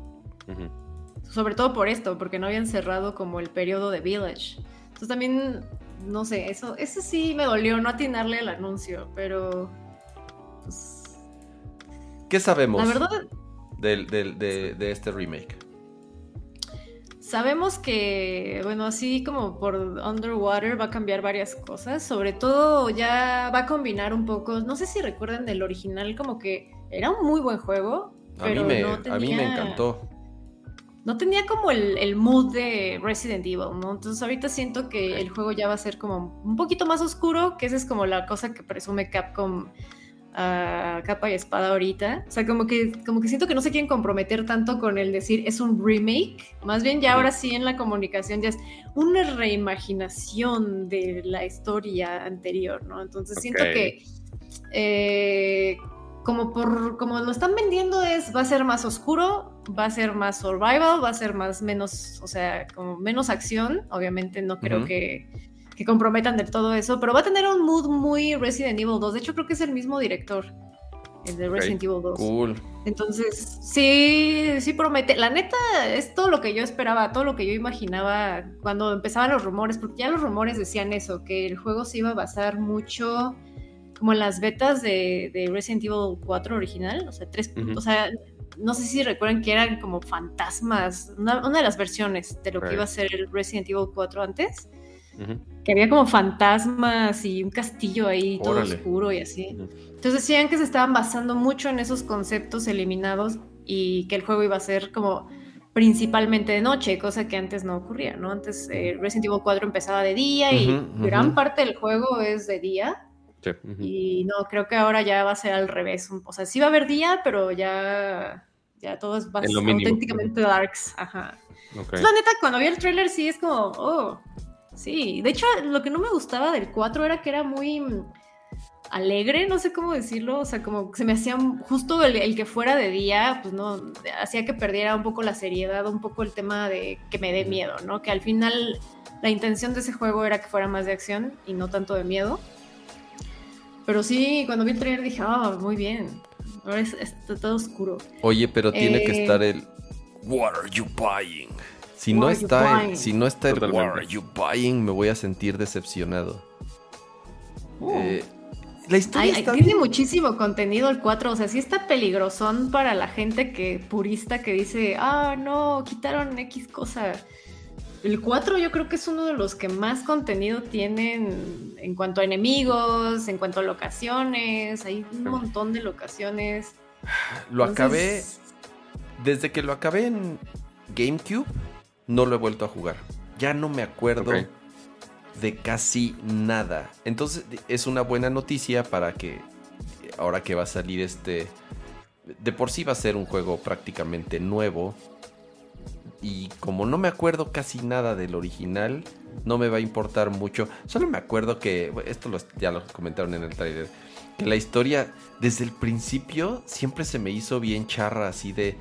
Sobre todo por esto, porque no habían cerrado como el periodo de Village. Entonces también, no sé, eso, eso sí me dolió no atinarle el anuncio, pero pues... ¿Qué sabemos La verdad, del- del- de, de este remake? Sabemos que, bueno, así como por Underwater va a cambiar varias cosas, sobre todo ya va a combinar un poco, no sé si recuerdan del original, como que era un muy buen juego, A mí, pero me, no a mí me tenía- encantó. No tenía como el, el mood de Resident Evil, ¿no? Entonces ahorita siento que el juego ya va a ser como un poquito más oscuro, que esa es como la cosa que presume Capcom a capa y espada ahorita. O sea, como que, como que siento que no se quieren comprometer tanto con el decir es un remake. Más bien ya ahora sí en la comunicación ya es una reimaginación de la historia anterior, ¿no? Entonces siento que eh, como por como lo están vendiendo es va a ser más oscuro, va a ser más survival, va a ser más menos, o sea, como menos acción. Obviamente no creo que que comprometan del todo eso, pero va a tener un mood muy Resident Evil 2. De hecho, creo que es el mismo director, el de. Resident Evil 2. Cool. Entonces, sí, sí promete. La neta, es todo lo que yo esperaba, todo lo que yo imaginaba cuando empezaban los rumores, porque ya los rumores decían eso, que el juego se iba a basar mucho como en las betas de, de Resident Evil 4 original, o sea, tres, o sea, no sé si recuerdan que eran como fantasmas, una, una de las versiones de lo Right. que iba a ser el Resident Evil 4 antes, Ujú. Que había como fantasmas y un castillo ahí todo Órale. oscuro y así. Entonces decían que se estaban basando mucho en esos conceptos eliminados y que el juego iba a ser como principalmente de noche, cosa que antes no ocurría, ¿no? Antes eh, Resident Evil 4 empezaba de día y Ujú, gran ujú. parte del juego es de día Sí, ujú. y no, creo que ahora ya va a ser al revés. O sea, sí va a haber día, pero ya, ya todo es más auténticamente darks. Ajá. Ok. Pues, La neta, cuando vi el tráiler sí es como, oh, sí. De hecho, lo que no me gustaba del 4 era que era muy mm, alegre, no sé cómo decirlo, o sea, como se me hacía justo el, el que fuera de día, pues no, hacía que perdiera un poco la seriedad, un poco el tema de que me dé miedo, ¿no? Que al final la intención de ese juego era que fuera más de acción y no tanto de miedo. Pero sí, cuando vi el trailer dije, ah, muy bien. Ahora es, está todo oscuro. Oye, pero tiene que Eh, estar el What are you buying? Si no está el, buying? si no está el What are you buying, me voy a sentir decepcionado. Uh. Eh, la historia Ay, está tiene bien. muchísimo contenido el 4, o sea, sí está peligrosón para la gente que purista que dice, ah, no, quitaron X cosa. El 4 yo creo que es uno de los que más contenido tienen en cuanto a enemigos, en cuanto a locaciones, hay un montón de locaciones. Lo acabé Entonces, desde que lo acabé en GameCube, no lo he vuelto a jugar. Ya no me acuerdo de casi nada. Entonces es una buena noticia para que ahora que va a salir este de por sí va a ser un juego prácticamente nuevo y como no me acuerdo casi nada del original, no me va a importar mucho. Solo me acuerdo que esto ya lo comentaron en el trailer que la historia desde el principio siempre se me hizo bien charra así de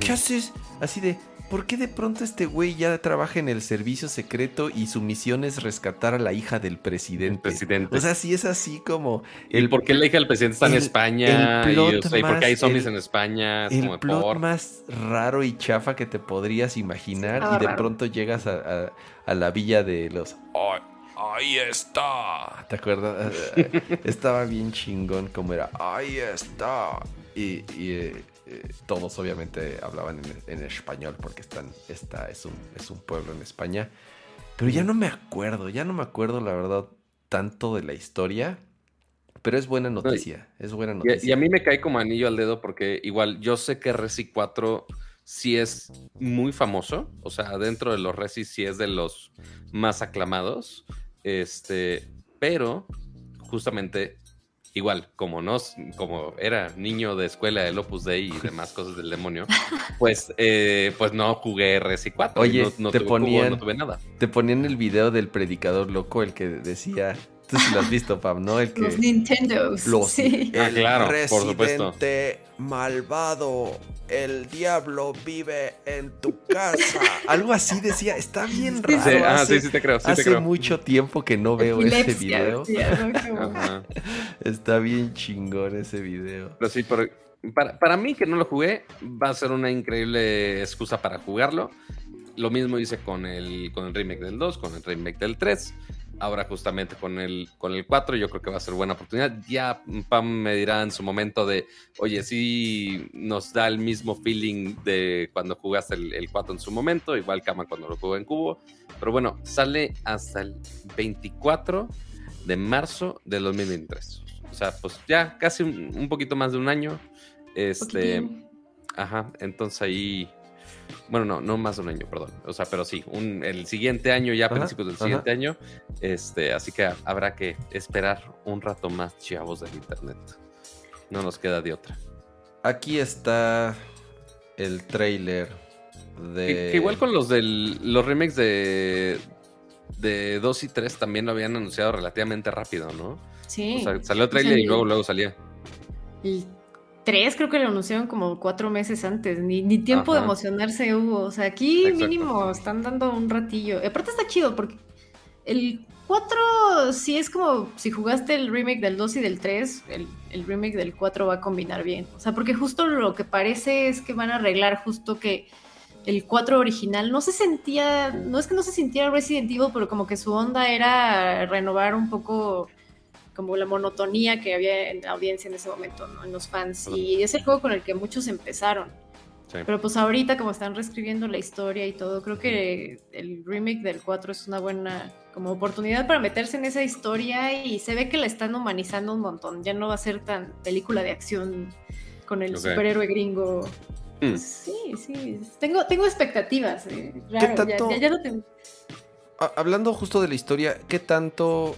¿Qué haces? Así de, ¿por qué de pronto este güey ya trabaja en el servicio secreto y su misión es rescatar a la hija del presidente? presidente. O sea, sí es así como ¿Y por qué la hija del presidente está en el- España? el y, plot o sea, ¿y por qué hay más- zombies el- en España? Es el como plot por... más raro y chafa que te podrías imaginar y de raro. pronto llegas a, a- a la villa de los... "Ay, ahí está. ¿Te acuerdas? (laughs) Estaba bien chingón como era. Ahí está. Y, y, eh, todos obviamente hablaban en, en español porque están, esta es un, es un pueblo en España. Pero ya no me acuerdo, ya no me acuerdo la verdad tanto de la historia. Pero es buena noticia, es buena Y, noticia. y a mí me cae como anillo al dedo porque igual yo sé que Resi 4 sí es muy famoso, o sea, dentro de los Resi sí es de los más aclamados, este, pero justamente igual como no, como era niño de escuela del Opus Dei y demás cosas del demonio, (laughs) pues, eh, pues no jugué Resi 4, y Oye, no, no te tuve ponían- no tuve nada. Te ponían el video del predicador loco, el que decía. Tú sí lo has visto, Pam, ¿no? El que. Los Nintendos. Los- sí. Ah, el claro, por supuesto. residente malvado. El diablo vive en tu casa. (laughs) Algo así decía. Está bien raro. Sí, ah, hace sí, sí te creo, sí te hace creo. mucho tiempo que no veo ese video. (laughs) Está bien chingón ese video. Pero sí, por- para, para mí que no lo jugué, va a ser una increíble excusa para jugarlo. lo mismo hice con el, con el remake del 2, con el remake del 3. Ahora justamente con el, con el 4 yo creo que va a ser buena oportunidad. Ya Pam me dirá en su momento de, oye, sí nos da el mismo feeling de cuando jugaste el, el 4 en su momento, igual Kama cuando lo jugó en Cubo. Pero bueno, sale hasta el 24 de marzo del 2023. O sea, pues ya casi un, un poquito más de un año. Este, Poquitín. ajá, entonces ahí bueno, no, no más de un año, perdón. O sea, pero sí, un, el siguiente año, ya a principios del ajá. siguiente año. Este, así que habrá que esperar un rato más, chavos del internet. No nos queda de otra. Aquí está el trailer de. Que, que igual con los del los remakes de de 2 y 3 también lo habían anunciado relativamente rápido, ¿no? Sí. O sea, salió el Pues trailer y luego luego salía. El 3 creo que lo anunciaron como cuatro meses antes, ni, ni tiempo de emocionarse hubo. O sea, aquí Exacto. mínimo están dando un ratillo. Y aparte está chido porque el 4 sí es como si jugaste el remake del 2 y del 3, el, el remake del 4 va a combinar bien. O sea, porque justo lo que parece es que van a arreglar justo que el 4 original no se sentía, no es que no se sintiera Resident Evil, pero como que su onda era renovar un poco como la monotonía que había en la audiencia en ese momento, ¿no? En los fans. Y es el juego con el que muchos empezaron. Sí. Pero pues ahorita como están reescribiendo la historia y todo, creo que el remake del 4 es una buena como oportunidad para meterse en esa historia y se ve que la están humanizando un montón. Ya no va a ser tan película de acción con el superhéroe gringo. Mm. Sí, sí. Tengo, tengo expectativas. eh. Raro, ya- tanto? ya- ya lo tengo. Ha- Hablando justo de la historia, ¿qué tanto...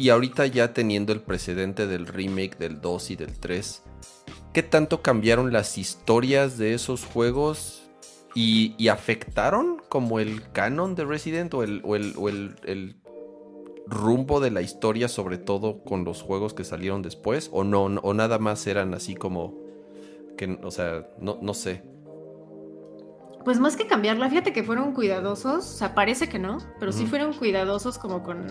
Y ahorita ya teniendo el precedente del remake del 2 y del 3, ¿qué tanto cambiaron las historias de esos juegos y, y afectaron como el canon de Resident o el, o el, o el- el rumbo de la historia, sobre todo con los juegos que salieron después? ¿O no? ¿O nada más eran así como... Que, o sea, no, no sé. Pues más que cambiarla, fíjate que fueron cuidadosos, o sea, parece que no, pero sí fueron cuidadosos como con,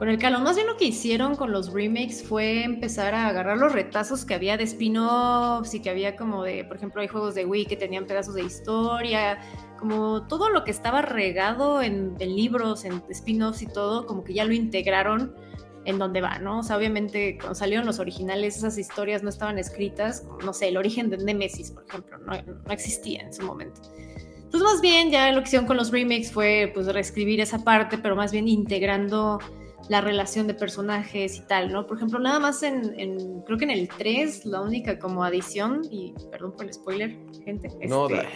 con el canon. Más bien lo que hicieron con los remakes fue empezar a agarrar los retazos que había de spin-offs y que había como de, por ejemplo, hay juegos de Wii que tenían pedazos de historia, como todo lo que estaba regado en, libros, en spin-offs y todo, como que ya lo integraron en donde va, ¿no? O sea, obviamente cuando salieron los originales esas historias no estaban escritas, no sé, el origen de Nemesis, por ejemplo, no, no existía en su momento. Entonces más bien ya lo que hicieron con los remakes fue pues reescribir esa parte, pero más bien integrando la relación de personajes y tal, ¿no? Por ejemplo, nada más en, en- creo que en el 3, la única como adición, y perdón por el spoiler, gente, No, este,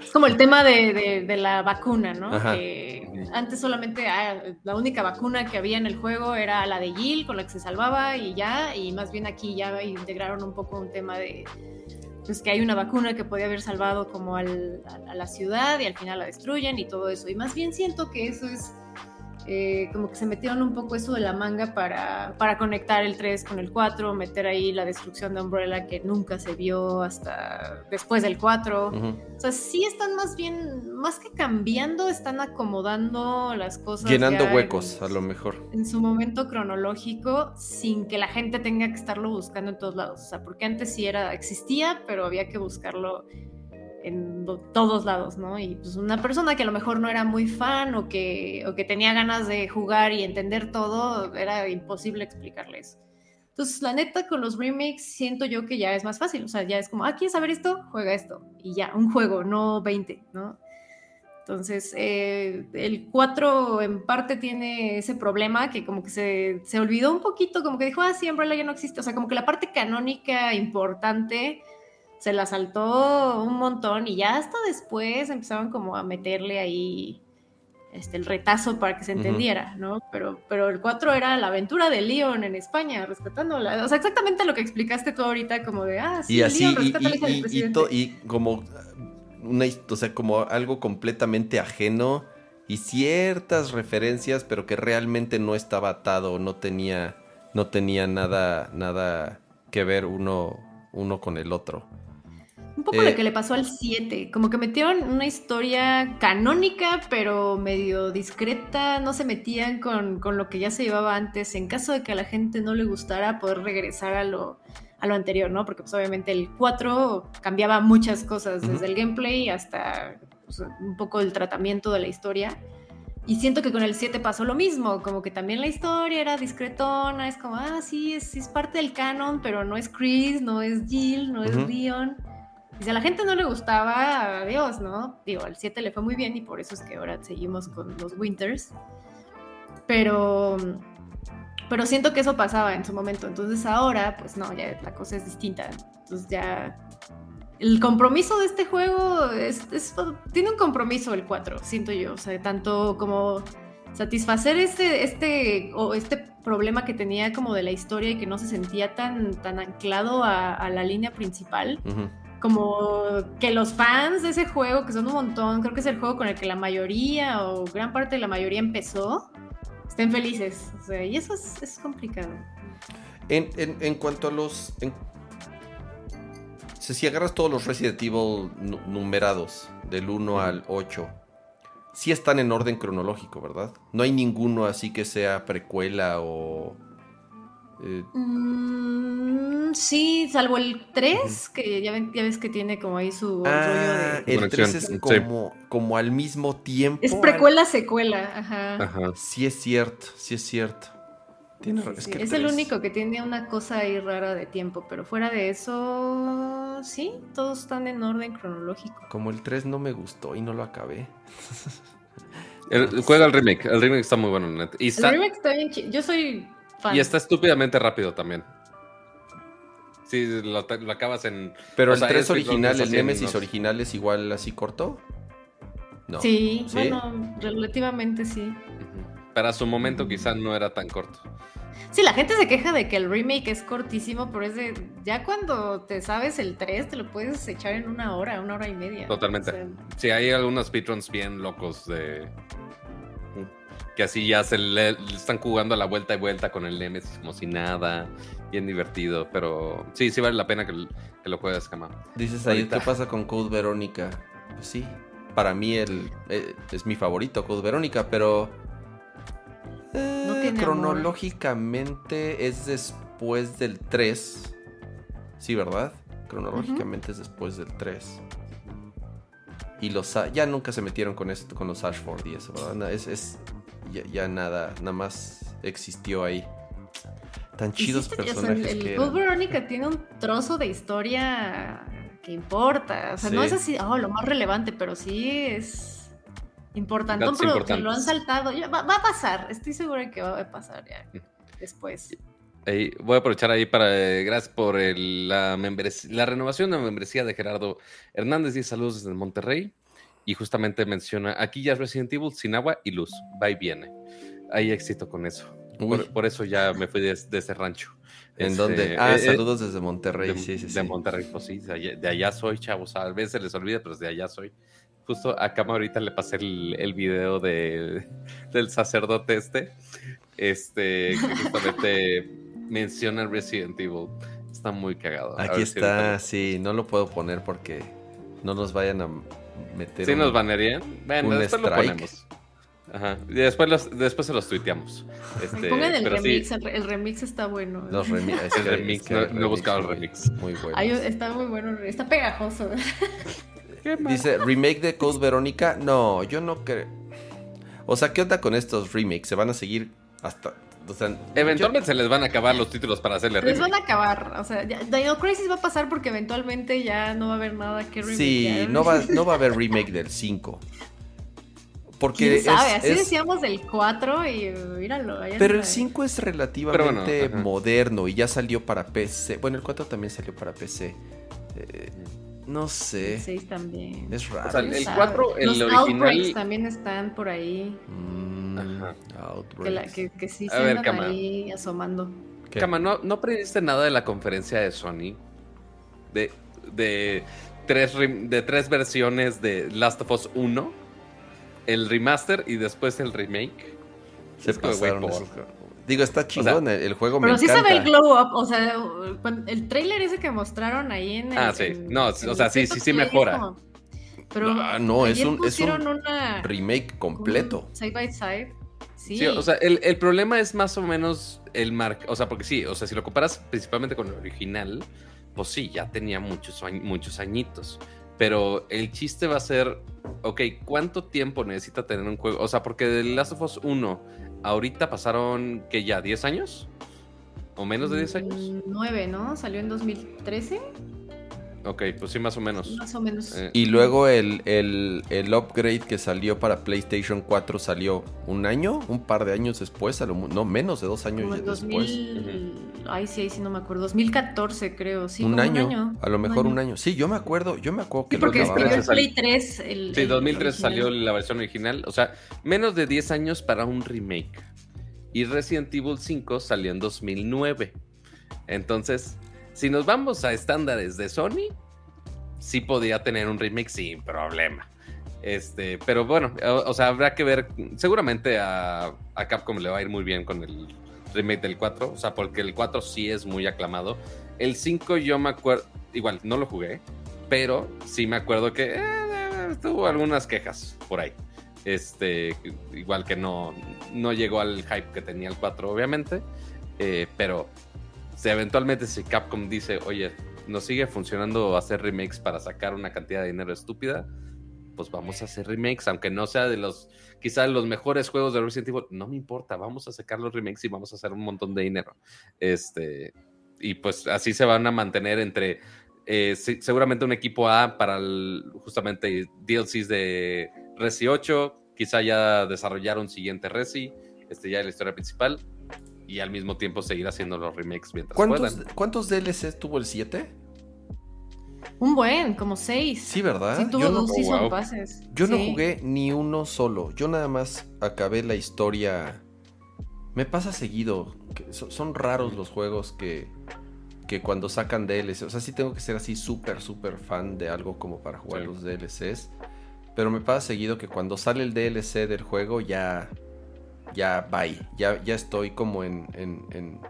es como el tema de, de- de la vacuna, ¿no? Que antes solamente ah, la única vacuna que había en el juego era la de Jill, con la que se salvaba y ya, y más bien aquí ya integraron un poco un tema de pues que hay una vacuna que podía haber salvado como al- a, a la ciudad y al final la destruyen y todo eso. Y más bien siento que eso es eh, como que se metieron un poco eso de la manga para, para conectar el 3 con el 4, meter ahí la destrucción de Umbrella que nunca se vio hasta después del 4. Ujú. O sea, sí están más bien, más que cambiando, están acomodando las cosas. Llenando huecos, en- a lo mejor. en su momento cronológico sin que la gente tenga que estarlo buscando en todos lados. O sea, porque antes sí era, existía, pero había que buscarlo en do- todos lados, ¿no? Y pues una persona que a lo mejor no era muy fan o que, o que tenía ganas de jugar y entender todo, era imposible explicarle eso. Entonces, la neta, con los remakes siento yo que ya es más fácil. O sea, ya es como, ah, ¿quieres saber esto? Juega esto. Y ya, un juego, no 20, ¿no? Entonces, eh, el 4 en parte tiene ese problema que como que se, se olvidó un poquito, como que dijo, ah, sí, Umbrella ya no existe. O sea, como que la parte canónica importante se la saltó un montón y ya hasta después empezaron como a meterle ahí este, el retazo para que se entendiera, ¿no? Pero, pero el 4 era la aventura de Leon en España, rescatándola. O sea, exactamente lo que explicaste tú ahorita, como de, ah, sí, y así, Leon y, y- y- y como una, his- o sea, como algo completamente ajeno y ciertas referencias, pero que realmente no estaba atado, no tenía, no tenía nada, nada que ver uno, uno con el otro. Un poco Eh, lo que le pasó al 7, como que metieron una historia canónica, pero medio discreta, no se metían con, con lo que ya se llevaba antes, en caso de que a la gente no le gustara poder regresar a lo, a lo anterior, ¿no? Porque pues obviamente el 4 cambiaba muchas cosas, Ujú. desde el gameplay hasta pues, un poco el tratamiento de la historia. Y siento que con el 7 pasó lo mismo, como que también la historia era discretona, es como, ah, sí, es, es parte del canon, pero no es Chris, no es Jill, no es Ujú. Leon. Y si a la gente no le gustaba, adiós, ¿no? Digo, al 7 le fue muy bien y por eso es que ahora seguimos con los Winters. Pero, pero siento que eso pasaba en su momento. Entonces ahora, pues no, ya la cosa es distinta. Entonces ya... El compromiso de este juego es, tiene un compromiso el 4, siento yo. O sea, tanto como satisfacer este, este, o este problema que tenía como de la historia y que no se sentía tan, tan anclado a, la línea principal. Como que los fans de ese juego, que son un montón, creo que es el juego con el que la mayoría o gran parte de la mayoría empezó, estén felices. O sea, y eso es, es complicado. En, en- en cuanto a los. en- si, si agarras todos los Resident Evil nu- numerados, del 1 al 8, sí están en orden cronológico, ¿verdad? No hay ninguno así que sea precuela o. eh, Mm, sí, salvo el 3, que ya, ven- ya ves que tiene como ahí su ah, rollo de... el Conexión, 3 es sí. como, como al mismo tiempo. Es precuela, secuela, ajá. Ajá. Sí es cierto, sí es cierto. Tiene Sí, ra- es sí, que es el único que tiene una cosa ahí rara de tiempo, pero fuera de eso, sí, todos están en orden cronológico. Como el 3 no me gustó y no lo acabé. (laughs) El- juega el remake. El remake está muy bueno, neta. Y está, El remake está bien chi- Yo soy fan. y está estúpidamente rápido también. Sí, lo, lo acabas en. Pero O el sea, 3 es speedrun original, es el Nemesis original es igual así corto. No. Sí, ¿Sí? bueno, relativamente sí. Para su momento quizá no era tan corto. Sí, la gente se queja de que el remake es cortísimo, pero es de. Ya cuando te sabes el 3, te lo puedes echar en una hora, una hora y media. Totalmente. O sea, Sí, hay algunos speedruns bien locos de. Que así ya se le, le están jugando a la vuelta y vuelta con el Nemesis como si nada. Bien divertido. Pero sí, sí vale la pena que, lo juegues, cama. Dices ahí. ¿qué pasa con Code Verónica? Pues sí, para mí el, eh, es mi favorito, Code Verónica, pero eh, No tiene amor. cronológicamente es después del 3. Sí, ¿verdad? Cronológicamente es después del 3. Y los ya nunca se metieron con esto, con los Ashford y eso, ¿verdad? Es, es ya, ya nada, nada más existió ahí. Tan y chidos sí está- o sea, personajes el que eran. Verónica tiene un trozo de historia que importa. O sea, no es así, oh, lo más relevante, pero sí es importante. Datos lo han saltado. Ya, va, va a pasar, estoy segura de que va a pasar ya después. Ahí, voy a aprovechar ahí para. eh, gracias por el- la, la renovación de la membresía de Gerardo Hernández. Dice saludos desde Monterrey. Y justamente menciona: aquí ya es Resident Evil sin agua y luz. Va y viene. Hay éxito con eso. Por, por eso ya me fui de, de ese rancho. ¿En Este, dónde? Ah, eh, eh, saludos desde Monterrey. de, sí, sí, de. Monterrey, pues sí, de allá, de allá soy, chavos. A veces se les olvida, pero de allá soy. Justo a Cama ahorita le pasé el, el video de, (laughs) del sacerdote este, este, que justamente (laughs) menciona Resident Evil. Está muy cagado. Aquí si está, sí, no lo puedo poner porque no nos vayan a meter. ¿Sí un- nos banearían? Bueno, un después lo ponemos. Ajá. Y después, los- después se los tuiteamos. Este, Pongan el pero sí, remix, el, re- el remix está bueno. ¿eh? Los remi- es El remix, es que no- el no he buscado el muy- remix. Muy bueno. Ay, está muy bueno, está pegajoso. (laughs) Dice, remake de Code Verónica. No, yo no creo. O sea, ¿qué onda con estos remakes? ¿Se van a seguir hasta...? O sea, Eventualmente se les van a acabar los títulos para hacerle Les remake. van a acabar, o sea, ya- Dino Crisis va a pasar porque eventualmente ya no va a haber nada que remakear. Sí, no va, no va a haber (laughs) remake del 5. Porque ¿Quién sabe? es- Así es- decíamos del 4 y míralo. Pero el anda. 5 es relativamente bueno, moderno y ya salió para PC. Bueno, el 4 también salió para PC. Eh, no sé. El 6 también. Es raro. O sea, ¿Quién el sabe? 4, el Los original. Outbreaks también están por ahí. Mm, Ajá. Que, la- Outbreaks. que, que sí se ver, andan ahí asomando. ¿Qué? Cama, ¿no, ¿no aprendiste nada de la conferencia de Sony? De, de, tres, de tres versiones de Last of Us 1, el remaster y después el remake. Se Es pasaron por- esos juegos. Digo, está chingón, el, el juego Pero me sí encanta. se ve el glow up, o sea, el trailer ese que mostraron ahí en el. Ah, sí. en- No, en o sea, sí, sí, sí mejora. como- Pero Ah, no, es un- es un una Remake completo. un Side by side. Sí. Sí, o sea, el, el problema es más o menos el mark, o sea, porque sí, o sea, si lo comparas principalmente con el original, pues sí, ya tenía muchos, muchos añitos. Pero el chiste va a ser ok, ¿cuánto tiempo necesita tener un juego? O sea, porque de Last of Us 1, ahorita pasaron, ¿qué ya? ¿10 años? ¿O menos de 10 años? 9, ¿no? Salió en 2013. Ok, pues sí, más o menos. Más o menos. Eh, Y luego el, el- el upgrade que salió para PlayStation 4 salió un año, un par de años después, a lo mu- no, menos de dos años como en después. 2000. Ay, sí, ahí sí no me acuerdo. 2014, creo. Sí, un, como año, a lo mejor un año. Sí, yo me acuerdo, yo me acuerdo que Sí, porque escribió el Salió. Play 3. El, Sí, el 2003 original. salió la versión original. O sea, menos de 10 años para un remake. Y Resident Evil 5 salió en 2009. Entonces, si nos vamos a estándares de Sony, sí podía tener un remake sin problema. Este, pero bueno, o, o sea, habrá que ver. Seguramente a, a Capcom le va a ir muy bien con el remake del 4. O sea, porque el 4 sí es muy aclamado. El 5 yo me acuerdo, igual, no lo jugué, pero sí me acuerdo que eh, tuvo algunas quejas por ahí. Este, igual que no, no llegó al hype que tenía el 4, obviamente. eh, pero si eventualmente si Capcom dice, oye, nos sigue funcionando hacer remakes para sacar una cantidad de dinero estúpida, pues vamos a hacer remakes, aunque no sea de los, quizás los mejores juegos de Resident Evil, no me importa, vamos a sacar los remakes y vamos a hacer un montón de dinero. Este, y pues así se van a mantener entre eh, seguramente un equipo A para justamente DLCs de Resi 8, quizá ya desarrollar un siguiente Resi, este ya la historia principal, y al mismo tiempo seguir haciendo los remakes mientras ¿Cuántos, puedan. ¿Cuántos DLCs tuvo el 7? Un buen, como 6. Sí, ¿verdad? Sí, tuvo yo no, dos oh, season wow. passes. yo no jugué ni uno solo. Yo nada más acabé la historia. Me pasa seguido. que so- son raros los juegos que, que cuando sacan DLC. O sea, sí tengo que ser así súper, súper fan de algo como para jugar Sí. los DLCs. Pero me pasa seguido que cuando sale el DLC del juego ya. Ya bye. Ya, ya estoy como en, en, en,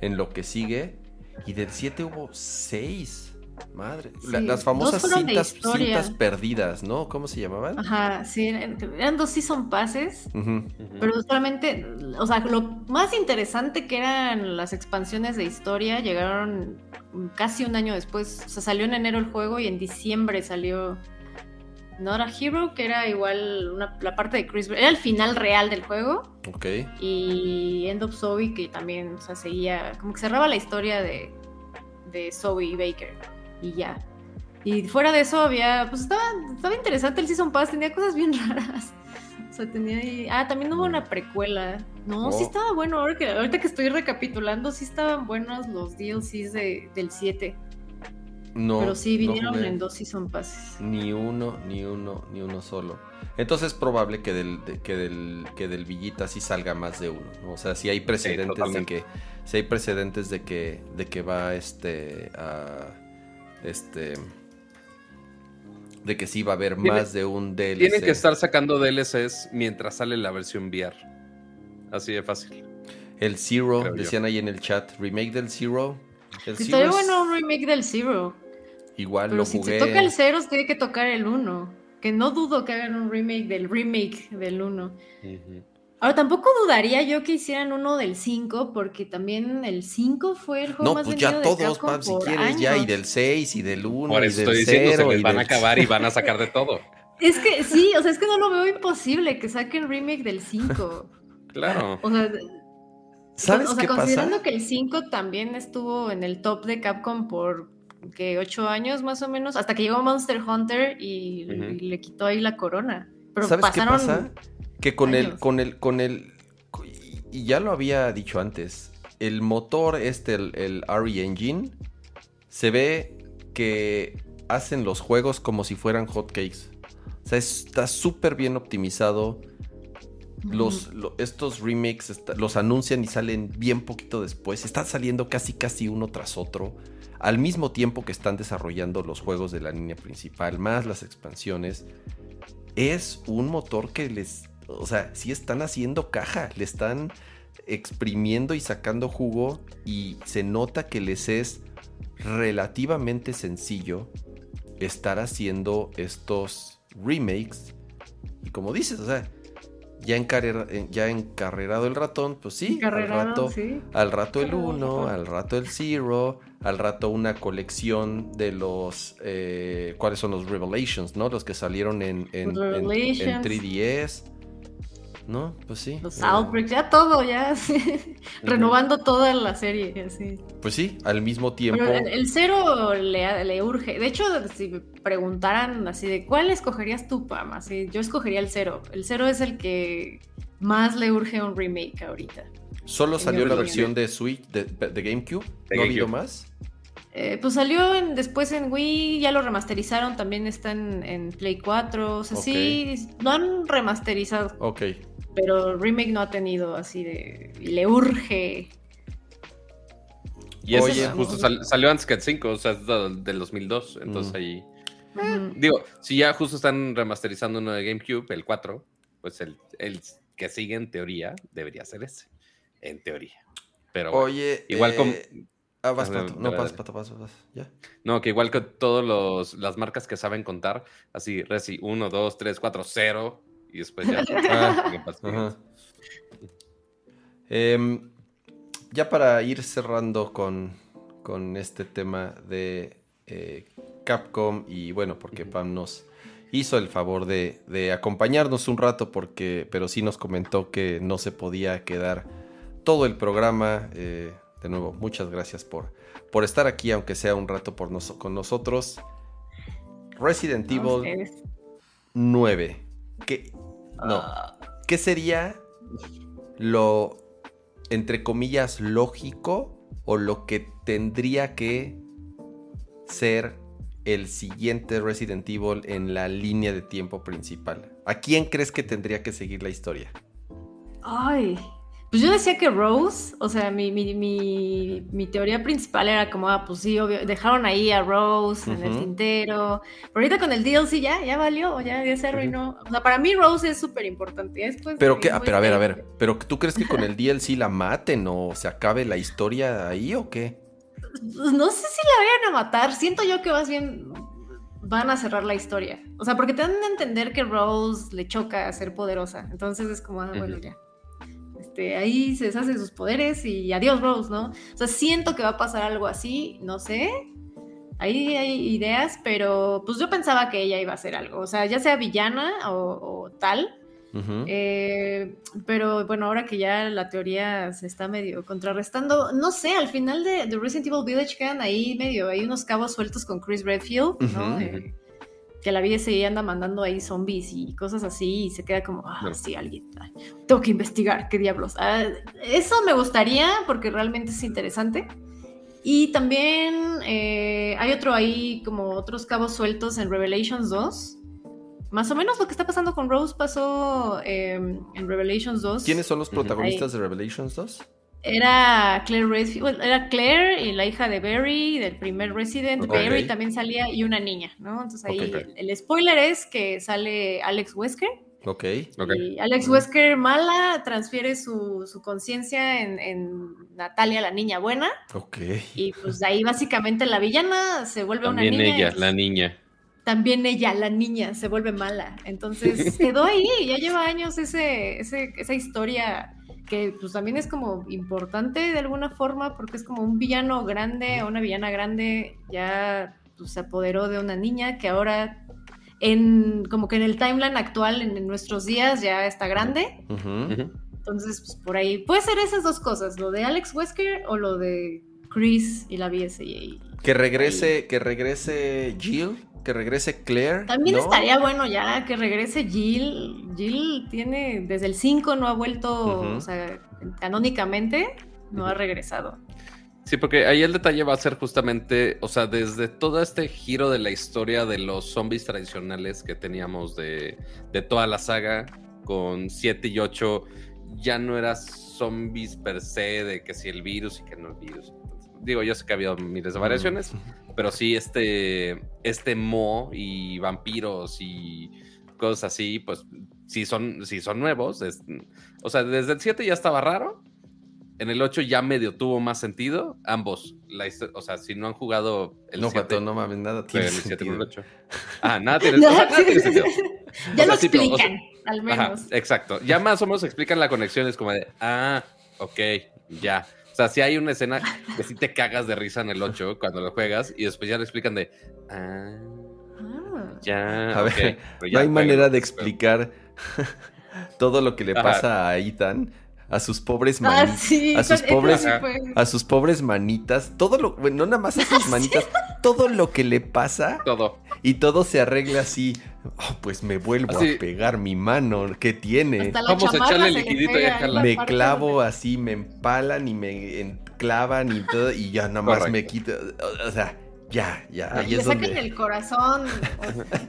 en lo que sigue. Y del 7 hubo 6. Madre. La- las famosas cintas, perdidas, ¿no? ¿Cómo se llamaban? Ajá, sí, eran dos season passes. Ujú. Pero solamente, o sea, lo más interesante que eran las expansiones de historia llegaron casi un año después. O sea, salió en enero el juego y en diciembre salió Not a Hero, que era igual una- la parte de Chris. Era el final real del juego. Ok. Y End of Zoe, que también, o sea, seguía, como que cerraba la historia de, de Zoe y Baker. Y ya. Y fuera de eso había, pues estaba, estaba interesante el Season Pass, tenía cosas bien (laughs) raras. O sea, tenía ahí... Ah, también hubo una precuela. No, sí Oh. estaba bueno, ahora que, ahorita que estoy recapitulando, sí estaban buenos los DLCs de, del 7. No. pero sí vinieron en dos Season Passes. Ni uno, ni uno, ni uno solo. Entonces es probable que del, de- que del, que del Villita sí salga más de uno. ¿no? O sea, si hay precedentes de que. Si hay precedentes de que. de que va este. a. este. De que sí va a haber Tiene- más de un DLC. Tienen que estar sacando DLCs mientras sale la versión VR. Así de fácil. El Zero, creo yo. decían ahí en el chat. Remake del Zero. El Zero Estaría es- bueno un remake del Zero. Igual Pero lo si jugué. se toca el 0, se tiene que tocar el 1. Que no dudo que hagan un remake del remake del 1. Ahora, tampoco dudaría yo que hicieran uno del 5, porque también el 5 fue el juego No, más pues ya vendido de todos, Capcom Pam, si por quieres ya, y años. del 6, y del 1, Por y eso del estoy diciendo, 0, se les y van a acabar y van a (laughs) sacar de todo. Es que sí, o sea, es que no lo veo imposible que saquen remake del 5. Claro. O sea, ¿Sabes o sea qué considerando pasa? que el 5 también estuvo en el top de Capcom por que 8 años más o menos, hasta que llegó Monster Hunter y, le quitó ahí la corona. Pero ¿Sabes qué pasaron pasa? Que con el, con el, con el, y ya lo había dicho antes, el motor este, el, el RE Engine, se ve que hacen los juegos como si fueran hotcakes. O sea, está súper bien optimizado. Los, lo- estos remakes está- los anuncian y salen bien poquito después. Están saliendo casi casi uno tras otro. Al mismo tiempo que están desarrollando los juegos de la línea principal, más las expansiones. Es un motor que les... O sea, sí están haciendo caja. Le están exprimiendo y sacando jugo. Y se nota que les es relativamente sencillo estar haciendo estos remakes. Y como dices, o sea, ya, encarrera- eh, ya encarrerado el ratón, pues sí, al rato, sí. al rato el Encarrerado el 1, ratón. al rato el 0, al rato una colección de los, eh, ¿cuáles son los Revelations, no? Los que salieron en, en, en- en Revelations. 3DS, ¿no? Pues sí. Los eh, Outbreaks, ya todo, ya. sí. Renovando toda la serie, así. Pues sí, al mismo tiempo. Pero el, el cero le, le urge. De hecho, si me preguntaran así de cuál escogerías tú, Pam, así, yo escogería el cero. El cero es el que más le urge un remake ahorita. Solo en salió la opinión. versión de Switch, de, de GameCube, De ¿no ha habido más? Eh, pues salió en- después en Wii, ya lo remasterizaron, también está en, en Play 4. O sea, sí, lo han remasterizado, Ok. Pero remake no ha tenido así de. Le urge. Y ese Oye, justo sal- salió antes que el 5, o sea, es de- del 2002. Entonces Mm. ahí. Ujú. Digo, si ya justo están remasterizando uno de GameCube, el 4, pues el, el que sigue en teoría debería ser ese. En teoría. Pero bueno. Oye, igual eh, como- Ah, vas, A ver, pato. No, vas, pato, vas, vas. Ya. No, que igual que todas las marcas que saben contar, así, Resi 1, 2, 3, 4, 0, y después ya. (laughs) Ah, Ajá. Ya para ir cerrando con, con este tema de eh, Capcom y bueno, porque. Pam nos hizo el favor de, de acompañarnos un rato, porque, pero sí nos comentó que no se podía quedar todo el programa. eh, de nuevo, muchas gracias por, por estar aquí, aunque sea un rato por nos- con nosotros. Resident Evil ustedes. 9. ¿Qué, no, ¿Qué sería lo, entre comillas, lógico o lo que tendría que ser el siguiente Resident Evil en la línea de tiempo principal? ¿A quién crees que tendría que seguir la historia? Ay, pues yo decía que Rose, o sea, mi, mi, mi, mi teoría principal era como, ah, pues sí, obvio, dejaron ahí a Rose en el tintero, pero ahorita con el DLC ya, ya valió, ya, ya se arruinó. O sea, para mí Rose es súper importante. Después Pero, que, ah, pero a ver, a ver, ¿pero tú crees que con el (laughs) DLC la maten o se acabe la historia ahí o qué? Pues no sé si la vayan a matar, siento yo que más bien van a cerrar la historia. O sea, porque te dan a entender que Rose le choca ser poderosa, entonces es como, ah, bueno, ya. Este, ahí se deshace de sus poderes y adiós Rose, ¿no? O sea, siento que va a pasar algo así, no sé. Ahí hay ideas, pero pues yo pensaba que ella iba a hacer algo, o sea, ya sea villana o, o tal. Eh, pero bueno, ahora que ya la teoría se está medio contrarrestando, no sé, al final de, de Resident Evil Village quedan ahí medio, hay unos cabos sueltos con Chris Redfield, ¿no? Eh, que la vida se anda mandando ahí zombies y cosas así y se queda como, ah, Claro. sí, alguien, ay, tengo que investigar, qué diablos. Ah, eso me gustaría porque realmente es interesante. Y también eh, hay otro ahí, como otros cabos sueltos en Revelations 2. Más o menos lo que está pasando con Rose pasó eh, en Revelations 2. ¿Quiénes son los protagonistas de Revelations 2? Era Claire Redfield, bueno, era Claire y la hija de Barry, del primer Resident. Barry también salía y una niña, ¿no? Entonces ahí el, el spoiler es que sale Alex Wesker. Ok. Ok. Y Alex Wesker mala transfiere su, su conciencia en, en Natalia, la niña buena. Ok. Y pues de ahí básicamente la villana se vuelve También una niña. ella, entonces- la niña. también ella, la niña, se vuelve mala. Entonces quedó ahí, ya lleva años ese, ese- esa historia que pues también es como importante de alguna forma porque es como un villano grande, una villana grande ya pues, se apoderó de una niña que ahora en como que en el timeline actual, en, en nuestros días ya está grande. Entonces, pues por ahí puede ser esas dos cosas, lo de Alex Wesker o lo de Chris y la BSA. Que regrese, que regrese Jill, que regrese Claire. También ¿no? estaría bueno ya que regrese Jill. Jill tiene, desde el 5 no ha vuelto, o sea, canónicamente no ha regresado. Sí, porque ahí el detalle va a ser justamente, o sea, desde todo este giro de la historia de los zombies tradicionales que teníamos de, de toda la saga, con 7 y 8, ya no eras zombies per se, de que si el virus y que no el virus. Digo, yo sé que ha habido miles de variaciones, pero sí este, este mo y vampiros y cosas así, pues sí son, sí son nuevos. es- o sea, desde el 7 ya estaba raro. En el 8 ya medio tuvo más sentido. Ambos. La o sea, si no han jugado el no, 7, Pato, no mames, nada tiene el 7 con el sentido. 8. Ah, nada tiene, (laughs) o sea, nada tiene sentido. Ya O lo sea, sí, pero, o sea, explican. al Ajá, menos. exacto. Ya más o menos explican la conexión, es como de, ah, ok, ya. O sea, si hay una escena que sí te cagas de risa en el 8 cuando lo juegas y después ya le explican de, ah, Ah. ya. A ver, pero No ya hay manera de pero- explicar (laughs) todo lo que le Ajá. pasa a Ethan, a sus pobres Ah, manitas. sí, a sus pobres- sí A sus pobres manitas, todo lo, bueno, no nada más a (laughs) sus manitas, todo lo que le pasa Todo. y todo se arregla así. "Oh, pues me vuelvo Así. a pegar mi mano, ¿qué tiene? Vamos a echarle liquidito y a me clavo así, me empalan y me enclavan y todo, y ya nada más Correcto. me quito. O sea, ya, ya, ahí le es sacan donde. el corazón.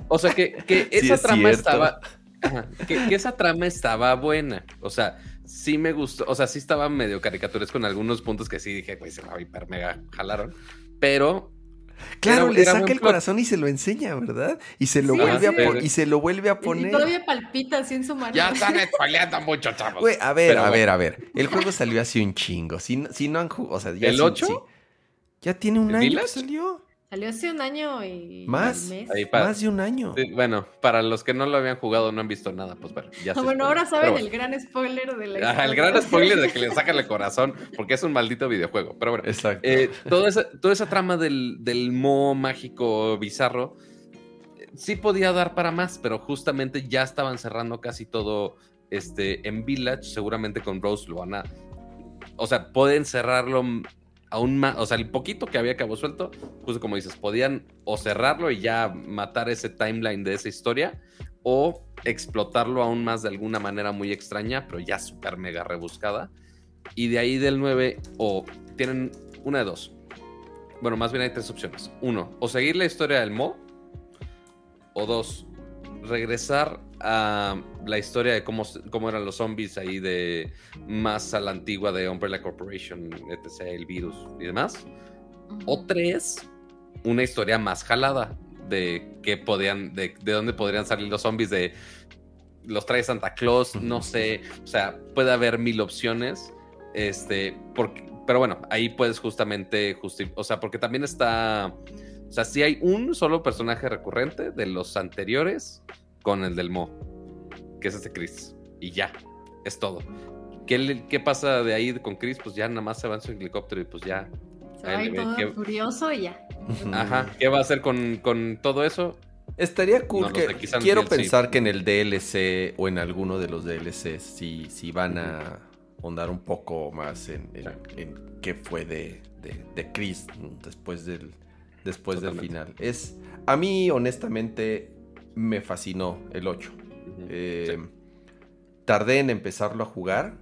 O sea, que, que Sí, esa es trama cierto. estaba. ajá, que, que esa trama estaba buena. O sea, sí me gustó. O sea, sí estaba medio caricaturesco con algunos puntos que sí dije, güey, se la hiper mega jalaron. Pero. Claro, era- le era saca el plot. corazón y se lo enseña, ¿verdad? Y se lo Sí, vuelve a sí. po- y se lo vuelve a Y poner. todavía palpita así en su mano. Ya están spoileando mucho, chavos. Güey, a ver, Pero a bueno. ver, a ver. El juego salió hace un chingo. Si, no- si no han jugado, o sea, ya ¿El sí- 8? sí. Ya tiene un ¿El año que Village? salió. Salió hace un año y. ¿Más? Ahí para- Más de un año. Sí, bueno, para los que no lo habían jugado, no han visto nada, pues bueno, ya (laughs) se Ah, bueno, ahora saben bueno. el gran spoiler de la Ajá, el historia. gran (laughs) spoiler de que le sacan el corazón, porque es un maldito videojuego. Pero bueno, Exacto. Eh, toda, esa, toda esa trama del, del mo mágico bizarro eh, sí podía dar para más, pero justamente ya estaban cerrando casi todo este, en Village. Seguramente con Rose lo van a. O sea, pueden cerrarlo aún más. O sea, el poquito que había cabo suelto, justo como dices, podían o cerrarlo y ya matar ese timeline de esa historia, o explotarlo aún más de alguna manera muy extraña, pero ya súper mega rebuscada. Y de ahí del 9, o tienen una de dos. Bueno, más bien hay tres opciones. Uno, o seguir la historia del Mo. O dos, regresar a la historia de cómo, cómo eran los zombies ahí de más a la antigua de Umbrella Corporation, etc., el virus y demás. O tres, una historia más jalada de qué podían, de, de dónde podrían salir los zombies, de los trae Santa Claus, no sé, o sea, puede haber mil opciones, este, porque, pero bueno, ahí puedes justamente, justi- o sea, porque también está, o sea, si hay un solo personaje recurrente de los anteriores con el del Mo, que es este Chris, y ya, es todo. ¿Qué, le- qué pasa de ahí con Chris? Pues ya nada más se va en su helicóptero y pues ya, Se va ahí todo furioso y ya. (laughs) Ajá, ¿qué va a hacer con, con todo eso? Estaría cool No que quiero DLC. pensar que en el DLC o en alguno de los DLCs sí, sí van a ahondar un poco más en, en- en qué fue de, de, de Chris después del después del final. Es a mí honestamente me fascinó el 8. Ujú, Eh, sí. Tardé en empezarlo a jugar.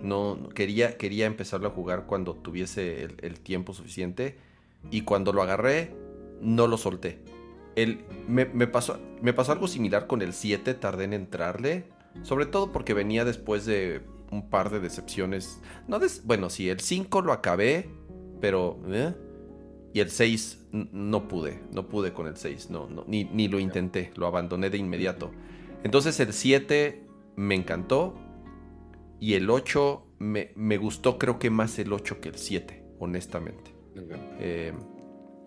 No no- quería, quería empezarlo a jugar cuando tuviese el, el tiempo suficiente. Y cuando lo agarré, no lo solté. El, me, me pasó, me pasó algo similar con el 7. Tardé en entrarle. Sobre todo porque venía después de un par de decepciones. No des- bueno, sí, el 5 lo acabé. Pero. ¿eh? Y el 6 n- no pude. No pude con el 6. No, no, ni, ni lo intenté. Lo abandoné de inmediato. Entonces el 7 me encantó. Y el 8 me, me gustó, creo que más el 8 que el 7, honestamente. Eh,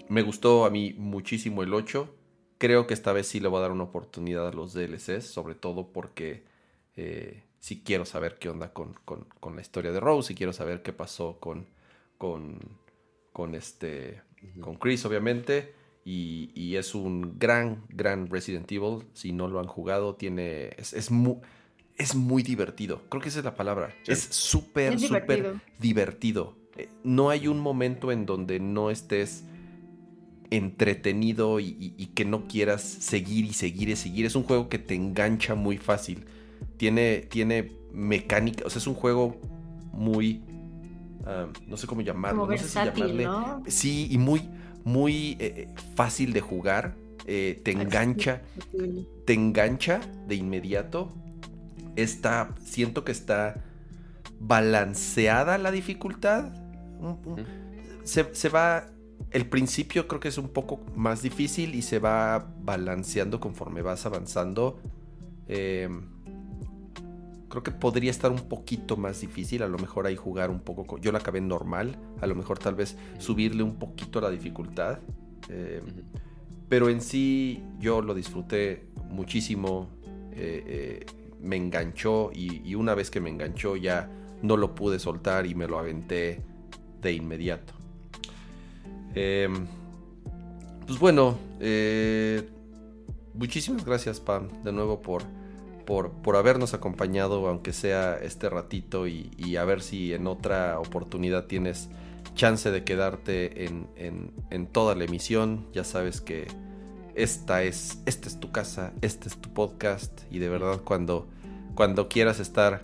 me gustó a mí muchísimo el 8. Creo que esta vez sí le voy a dar una oportunidad a los DLCs, sobre todo porque eh, sí quiero saber qué onda con, con- con la historia de Rose y quiero saber qué pasó con, con, con este, con Chris, obviamente. Y, y es un gran, gran Resident Evil. Si no lo han jugado, tiene. Es, es, mu- es muy divertido. Creo que esa es la palabra. Sí. Es súper, súper divertido. divertido. Eh, No hay un momento en donde no estés entretenido y, y- y que no quieras seguir y seguir y seguir. Es un juego que te engancha muy fácil. Tiene, tiene mecánica, o sea, es un juego muy... no sé cómo llamarlo. Como no sé si llamarle- ¿no? Sí, y muy, muy eh, fácil de jugar. eh, te engancha te engancha de inmediato. Está, siento que está balanceada la dificultad. Se, se va, el principio creo que es un poco más difícil y se va balanceando conforme vas avanzando. Eh, creo que podría estar un poquito más difícil. A lo mejor ahí jugar un poco. co- Yo la acabé normal. A lo mejor tal vez subirle un poquito la dificultad. Eh, pero en sí yo lo disfruté muchísimo. eh, eh, me enganchó y, y una vez que me enganchó ya no lo pude soltar y me lo aventé de inmediato. Em, pues bueno, muchísimas gracias Pam de nuevo por, por, por, habernos acompañado, aunque sea este ratito, y, a ver si en otra oportunidad tienes chance de quedarte en, en, en toda la emisión. Ya sabes que esta es, esta es tu casa, este es tu podcast, y de verdad cuando, cuando quieras estar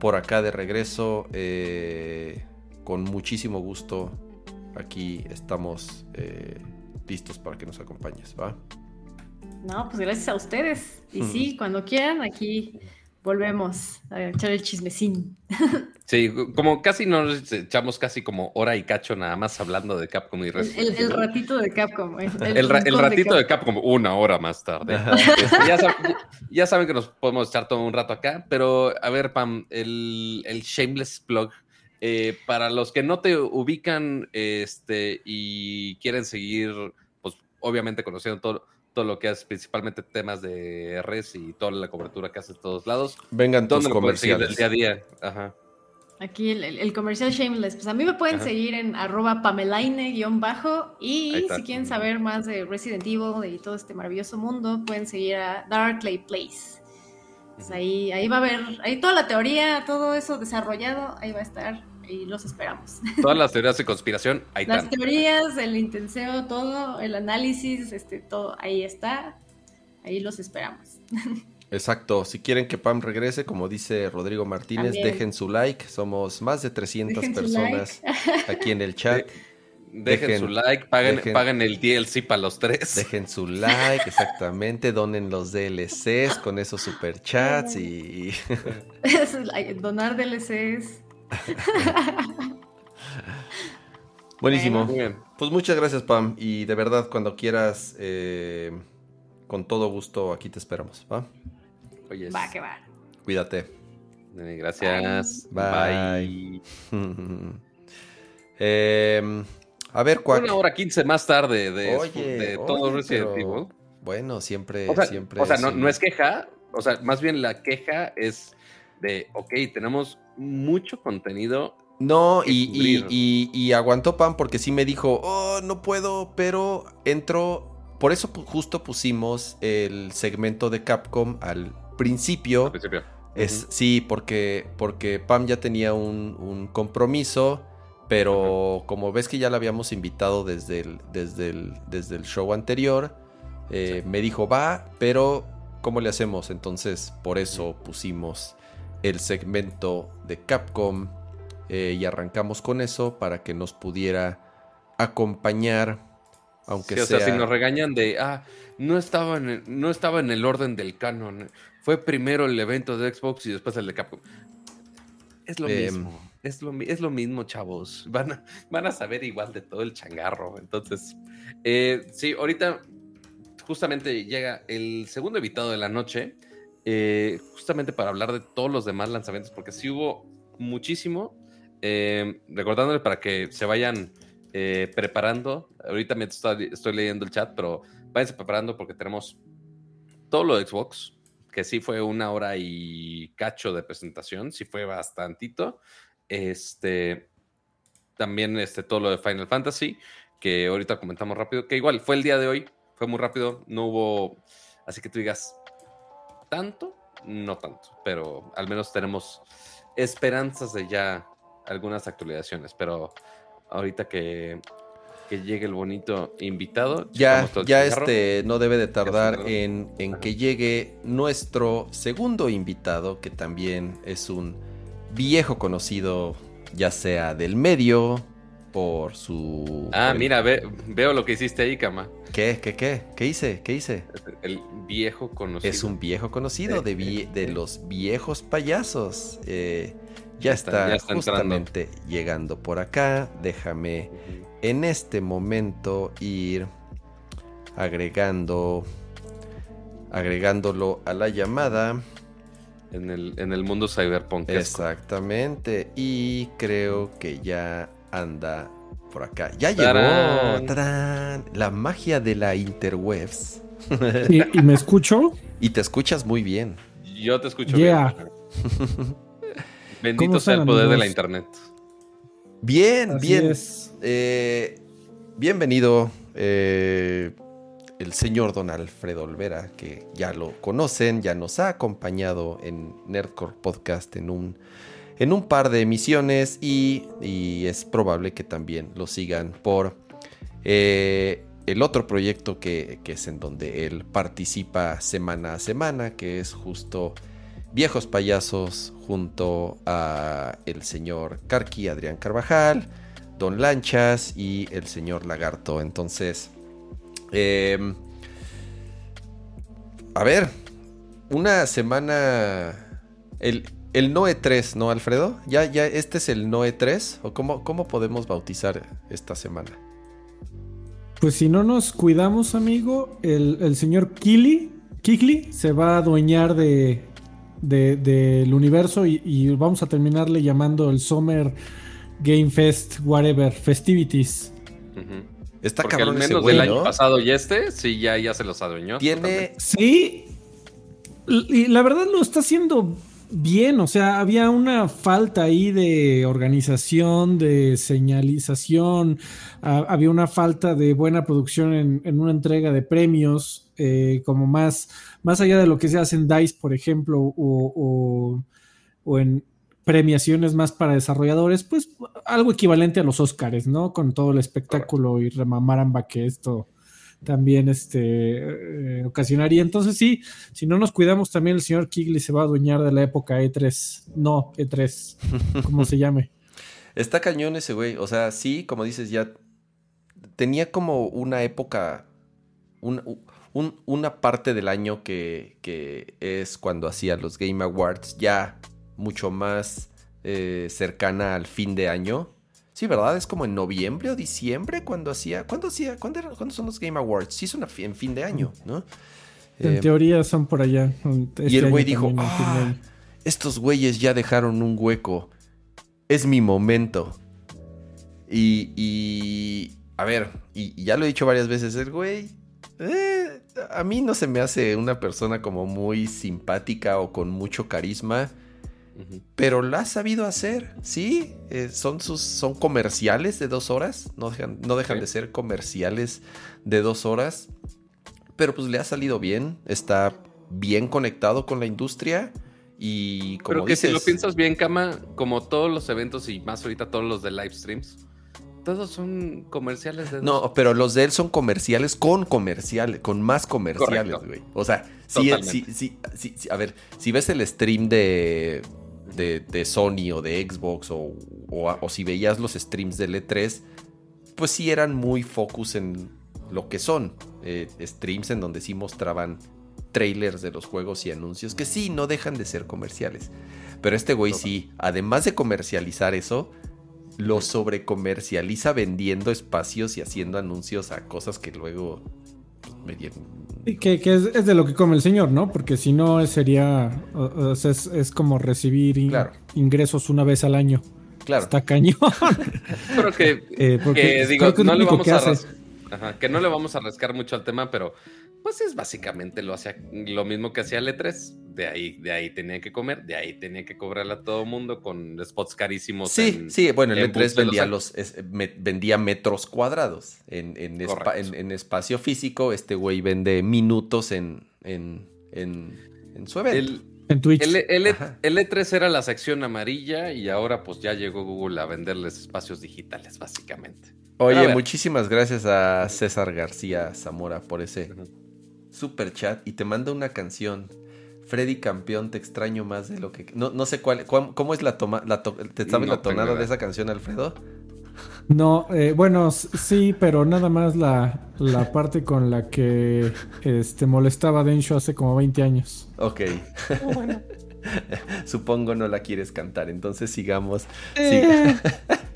por acá de regreso, eh, con muchísimo gusto aquí estamos eh, listos para que nos acompañes, ¿va? No, pues gracias a ustedes. Y sí, cuando quieran, aquí volvemos a echar el chismecín. (laughs) Sí, como casi nos echamos casi como hora y cacho nada más hablando de Capcom y Resident El, el, ratito de Capcom. El, el, ratito de Capcom. una hora más tarde. Este, ya, saben, ya, saben que nos podemos echar todo un rato acá, pero a ver, Pam, el, Shameless Plug eh, para los que no te ubican este, y quieren seguir, pues obviamente conociendo todo, todo lo que es principalmente temas de res y toda la cobertura que haces de todos lados. Vengan tus comerciales. El día a día. Ajá. Aquí el, comercial Shameless. Pues a mí me pueden seguir en arroba pamelaine-bajo y si quieren saber más de Resident Evil y todo este maravilloso mundo, pueden seguir a Darkley Place. Pues ahí, ahí va a haber, ahí toda la teoría, todo eso desarrollado, ahí va a estar y los esperamos. Todas las teorías de conspiración, ahí Las teorías, el intenseo, todo, el análisis, este, todo, ahí está. Ahí los esperamos. Exacto, si quieren que Pam regrese, como dice Rodrigo Martínez, dejen su like, somos más de 300 personas (laughs) aquí en el chat. dejen, su like, paguen, el DLC para los tres. Dejen su like, exactamente, donen los DLCs con esos superchats y... (laughs) Donar DLCs. (laughs) Buenísimo. Pues muchas gracias, Pam. Y de verdad, cuando quieras, eh, con todo gusto, aquí te esperamos. ¿va? Va, que va. Cuídate. Gracias. Bye. (laughs) Em, a ver, ¿cuál? Una hora quince más tarde de, todo Resident Evil. Bueno, siempre, o sea, siempre. O sea, no, no es queja. O sea, más bien la queja es de, ok, tenemos mucho contenido. No, y, y, aguantó Pam porque sí me dijo, oh, no puedo, pero entro. Por eso justo pusimos el segmento de Capcom al principio. Es, Sí, porque, porque Pam ya tenía un, compromiso, pero como ves que ya la habíamos invitado desde el, desde el, desde el show anterior, eh, me dijo, va, pero ¿cómo le hacemos? Entonces, por eso pusimos el segmento de Capcom eh, y arrancamos con eso para que nos pudiera acompañar, aunque sea... O sea, si nos regañan de, ah, no estaba, en el, no estaba en el orden del canon, fue primero el evento de Xbox y después el de Capcom. Es lo em, mismo, es lo, es lo, mismo, chavos. Van a, van a saber igual de todo el changarro. Entonces, eh, sí, ahorita justamente llega el segundo invitado de la noche. Eh, justamente para hablar de todos los demás lanzamientos, porque sí hubo muchísimo. Eh, recordándole para que se vayan eh, preparando. Ahorita me estoy, leyendo el chat, pero váyanse preparando porque tenemos todo lo de Xbox, que sí fue una hora y cacho de presentación, sí fue bastantito. Este, también este, todo lo de Final Fantasy, que ahorita comentamos rápido, que igual fue el día de hoy, fue muy rápido, no hubo, así que tú digas, tanto, no tanto, pero al menos tenemos esperanzas de ya algunas actualizaciones, pero ahorita que, que llegue el bonito invitado. Ya, ya este no debe de tardar en, en que llegue nuestro segundo invitado, que también es un viejo conocido, ya sea del medio, por su... Ah, mira, veo lo que hiciste ahí, Kama. ¿Qué? ¿Qué? ¿Qué? ¿Qué hice? ¿Qué hice? El viejo conocido. Es un viejo conocido de, de los viejos payasos. Eh, ya, está, justamente llegando por acá. Déjame en este momento ir agregando agregándolo a la llamada. En el, en el mundo cyberpunk. Exactamente. Y creo que ya anda por acá. Ya llegó. La magia de la interwebs. ¿Y, me escucho? Y te escuchas muy bien. Yo te escucho Yeah. bien. (laughs) Bendito ¿Cómo sea el poder de la internet. Bien, Así bien. es. Eh, bienvenido eh, el señor don Alfredo Olvera, que ya lo conocen, ya nos ha acompañado en Nerdcore Podcast en un, en un par de emisiones y, y es probable que también lo sigan por eh, el otro proyecto que, que es en donde él participa semana a semana, que es justo Viejos Payasos junto a el señor Karki, Adrián Carvajal, Don Lanchas y el señor Lagarto. Entonces, eh, a ver, una semana... El, el Noe 3, ¿no, Alfredo? ¿Ya, ya este es el Noe 3? ¿O cómo, cómo podemos bautizar esta semana? Pues si no nos cuidamos, amigo, el, el señor Kili, Kikli se va a adueñar de, de- del universo y, y vamos a terminarle llamando el Summer Game Fest, whatever, festivities. Está Porque al cabrón ese menos güey, del año pasado y este, sí, ya, ya se los adueñó. Tiene... Sí, y la verdad lo está haciendo bien, o sea, había una falta ahí de organización, de señalización, ah, había una falta de buena producción en, una entrega de premios, eh, como más, más allá de lo que se hace en DICE, por ejemplo, o en premiaciones más para desarrolladores, pues algo equivalente a los Oscars, ¿no? Con todo el espectáculo y remamaramba que esto también este, eh, ocasionaría. Entonces sí, si no nos cuidamos también el señor Kigley se va a adueñar de la época E3. No, E3, (laughs) como se llame. Está cañón ese güey. O sea, sí, como dices, ya tenía como una época, un- un- una parte del año que, que es cuando hacía los Game Awards, ya mucho más eh, cercana al fin de año. Sí, ¿verdad? Es como en noviembre o diciembre cuando hacía... ¿Cuándo hacía? ¿Cuándo, era- cuándo son los Game Awards? Sí, son en fin de año, ¿no? En Eh, teoría son por allá. y Este el güey dijo, "Ah, año". estos güeyes ya dejaron un hueco. Es mi momento. Y, y a ver, y, y ya lo he dicho varias veces, el güey, eh, a mí no se me hace una persona como muy simpática o con mucho carisma, Pero la ha sabido hacer, sí. eh, son sus, son comerciales de dos horas, no dejan, no dejan Sí. de ser comerciales de dos horas, pero pues le ha salido bien, está bien conectado con la industria y como Pero que dices, si lo piensas bien, Kama, como todos los eventos y más ahorita todos los de live streams, todos son comerciales de No, pero los de él son comerciales con comerciales, con más comerciales, güey. O sea, sí, sí, sí, sí, sí, a ver, si ves el stream de, de, Sony o de Xbox o, o- o si veías los streams del E3, pues sí eran muy focus en lo que son. eh, streams en donde sí mostraban trailers de los juegos y anuncios que sí, no dejan de ser comerciales. Pero este güey sí, además de comercializar eso, lo sobrecomercializa vendiendo espacios y haciendo anuncios a cosas que luego me dieron- Y que, que es, es de lo que come el señor, ¿no? Porque si no sería, o- o sea, es, es como recibir in- Claro. ingresos una vez al año. Claro. Está cañón. (laughs) Pero que, Eh, porque que digo, que no le vamos que a Ajá, que no le vamos a rascar mucho al tema, pero pues es básicamente lo hacía lo mismo que hacía el E3. De ahí, de ahí tenía que comer, de ahí tenía que cobrarle a todo mundo con spots carísimos. Sí, en- sí, bueno, el en E3 bus de los vendía, años. los, es- me- vendía metros cuadrados en, en, espa- espacio físico. Este güey vende minutos en, en, en, en su evento. El, En Twitch. el, el E3 era la sección amarilla y ahora pues ya llegó Google a venderles espacios digitales, básicamente. Oye, muchísimas gracias a César García Zamora por ese. Super chat y te manda una canción. Freddy campeón, te extraño más de lo que. No, no sé cuál. cuál- ¿Cómo es la toma? La to- ¿Te sabes No la tonada de esa canción, Alfredo? No, eh, bueno, sí, pero nada más la, la parte con la que este, molestaba a Densho hace como 20 años. Ok. (laughs) Supongo no la quieres cantar, entonces sigamos. Sí. Eh, (laughs)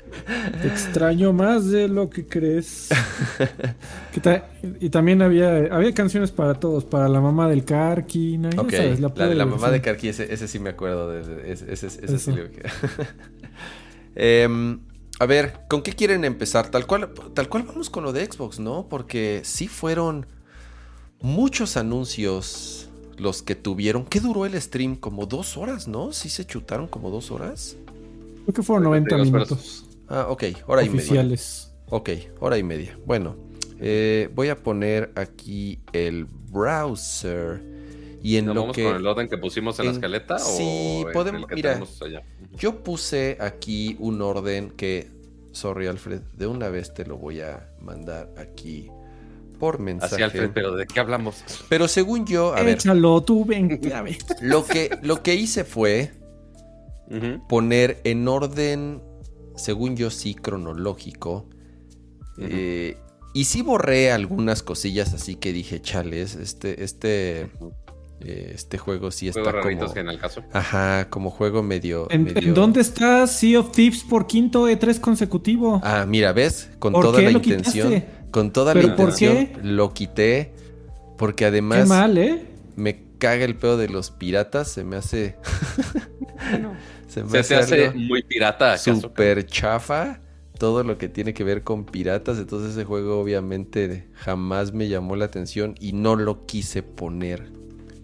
te extraño más de lo que crees. (laughs) Que ta- y también había, había canciones para todos, para la mamá del Karki, ¿no? Ya Ok, sabes, la, de la mamá sí. de Karki, ese, ese sí me acuerdo. De, ese, ese- ese sí Eso. lo que- (laughs) Em, a ver, ¿con qué quieren empezar? Tal cual, tal cual vamos con lo de Xbox, ¿no? Porque sí fueron muchos anuncios los que tuvieron. ¿Qué duró el stream? Como dos horas, ¿no? Sí se chutaron como dos horas. Creo que fueron 90 Digo, pero- minutos Ah, ok, hora y media. oficiales. Ok, hora y media. Bueno, eh, voy a poner aquí el browser. Y en ¿Nos lo vamos que con el orden que pusimos en la escaleta? sí, o podemos- mira, yo puse aquí un orden que, sorry Alfred, de una vez te lo voy a mandar aquí por mensaje. Así, Alfred, pero ¿de qué hablamos? Pero según yo, a ver, Échalo, tú ven. A ver. lo que, lo que hice fue poner en orden, según yo sí, cronológico. Eh, y sí borré algunas cosillas así que dije, chales, este, este, eh, este juego sí está como... que en el caso. Ajá, como juego medio... ¿En, medio- en dónde está Sea of Thieves por quinto E3 consecutivo? Ah, mira, ¿ves? Con ¿Por toda qué la lo intención. quitaste? Con toda la ¿Pero por intención qué? lo quité. Porque Qué además mal, ¿eh? me caga el pedo de los piratas. Se me hace. (laughs) se me Se hace, muy pirata, súper chafa. Todo lo que tiene que ver con piratas. Entonces ese juego obviamente jamás me llamó la atención. Y no lo quise poner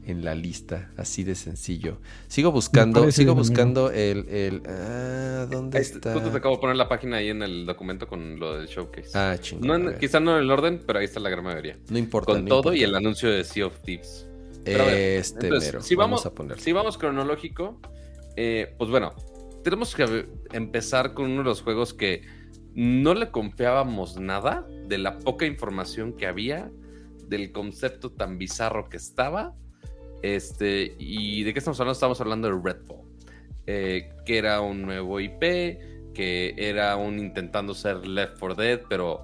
en la lista. Así de sencillo. Sigo buscando. Sigo buscando el. el ah, ¿Dónde Ahí, está? Justo te acabo de poner la página ahí en el documento con lo del showcase. Ah, chingón. No ver. quizá no en el orden, pero ahí está la gran mayoría. No importa. Con no todo importa. y el anuncio de Sea of Thieves. Pero ver, Este entonces, mero. si vamos, vamos, a ponerlo. si vamos cronológico, eh, pues bueno, tenemos que empezar con uno de los juegos que no le confiábamos nada de la poca información que había, del concepto tan bizarro que estaba. Este, ¿y de qué estamos hablando? Estamos hablando de Redfall, eh, que era un nuevo IP, que era un intentando ser Left 4 Dead, pero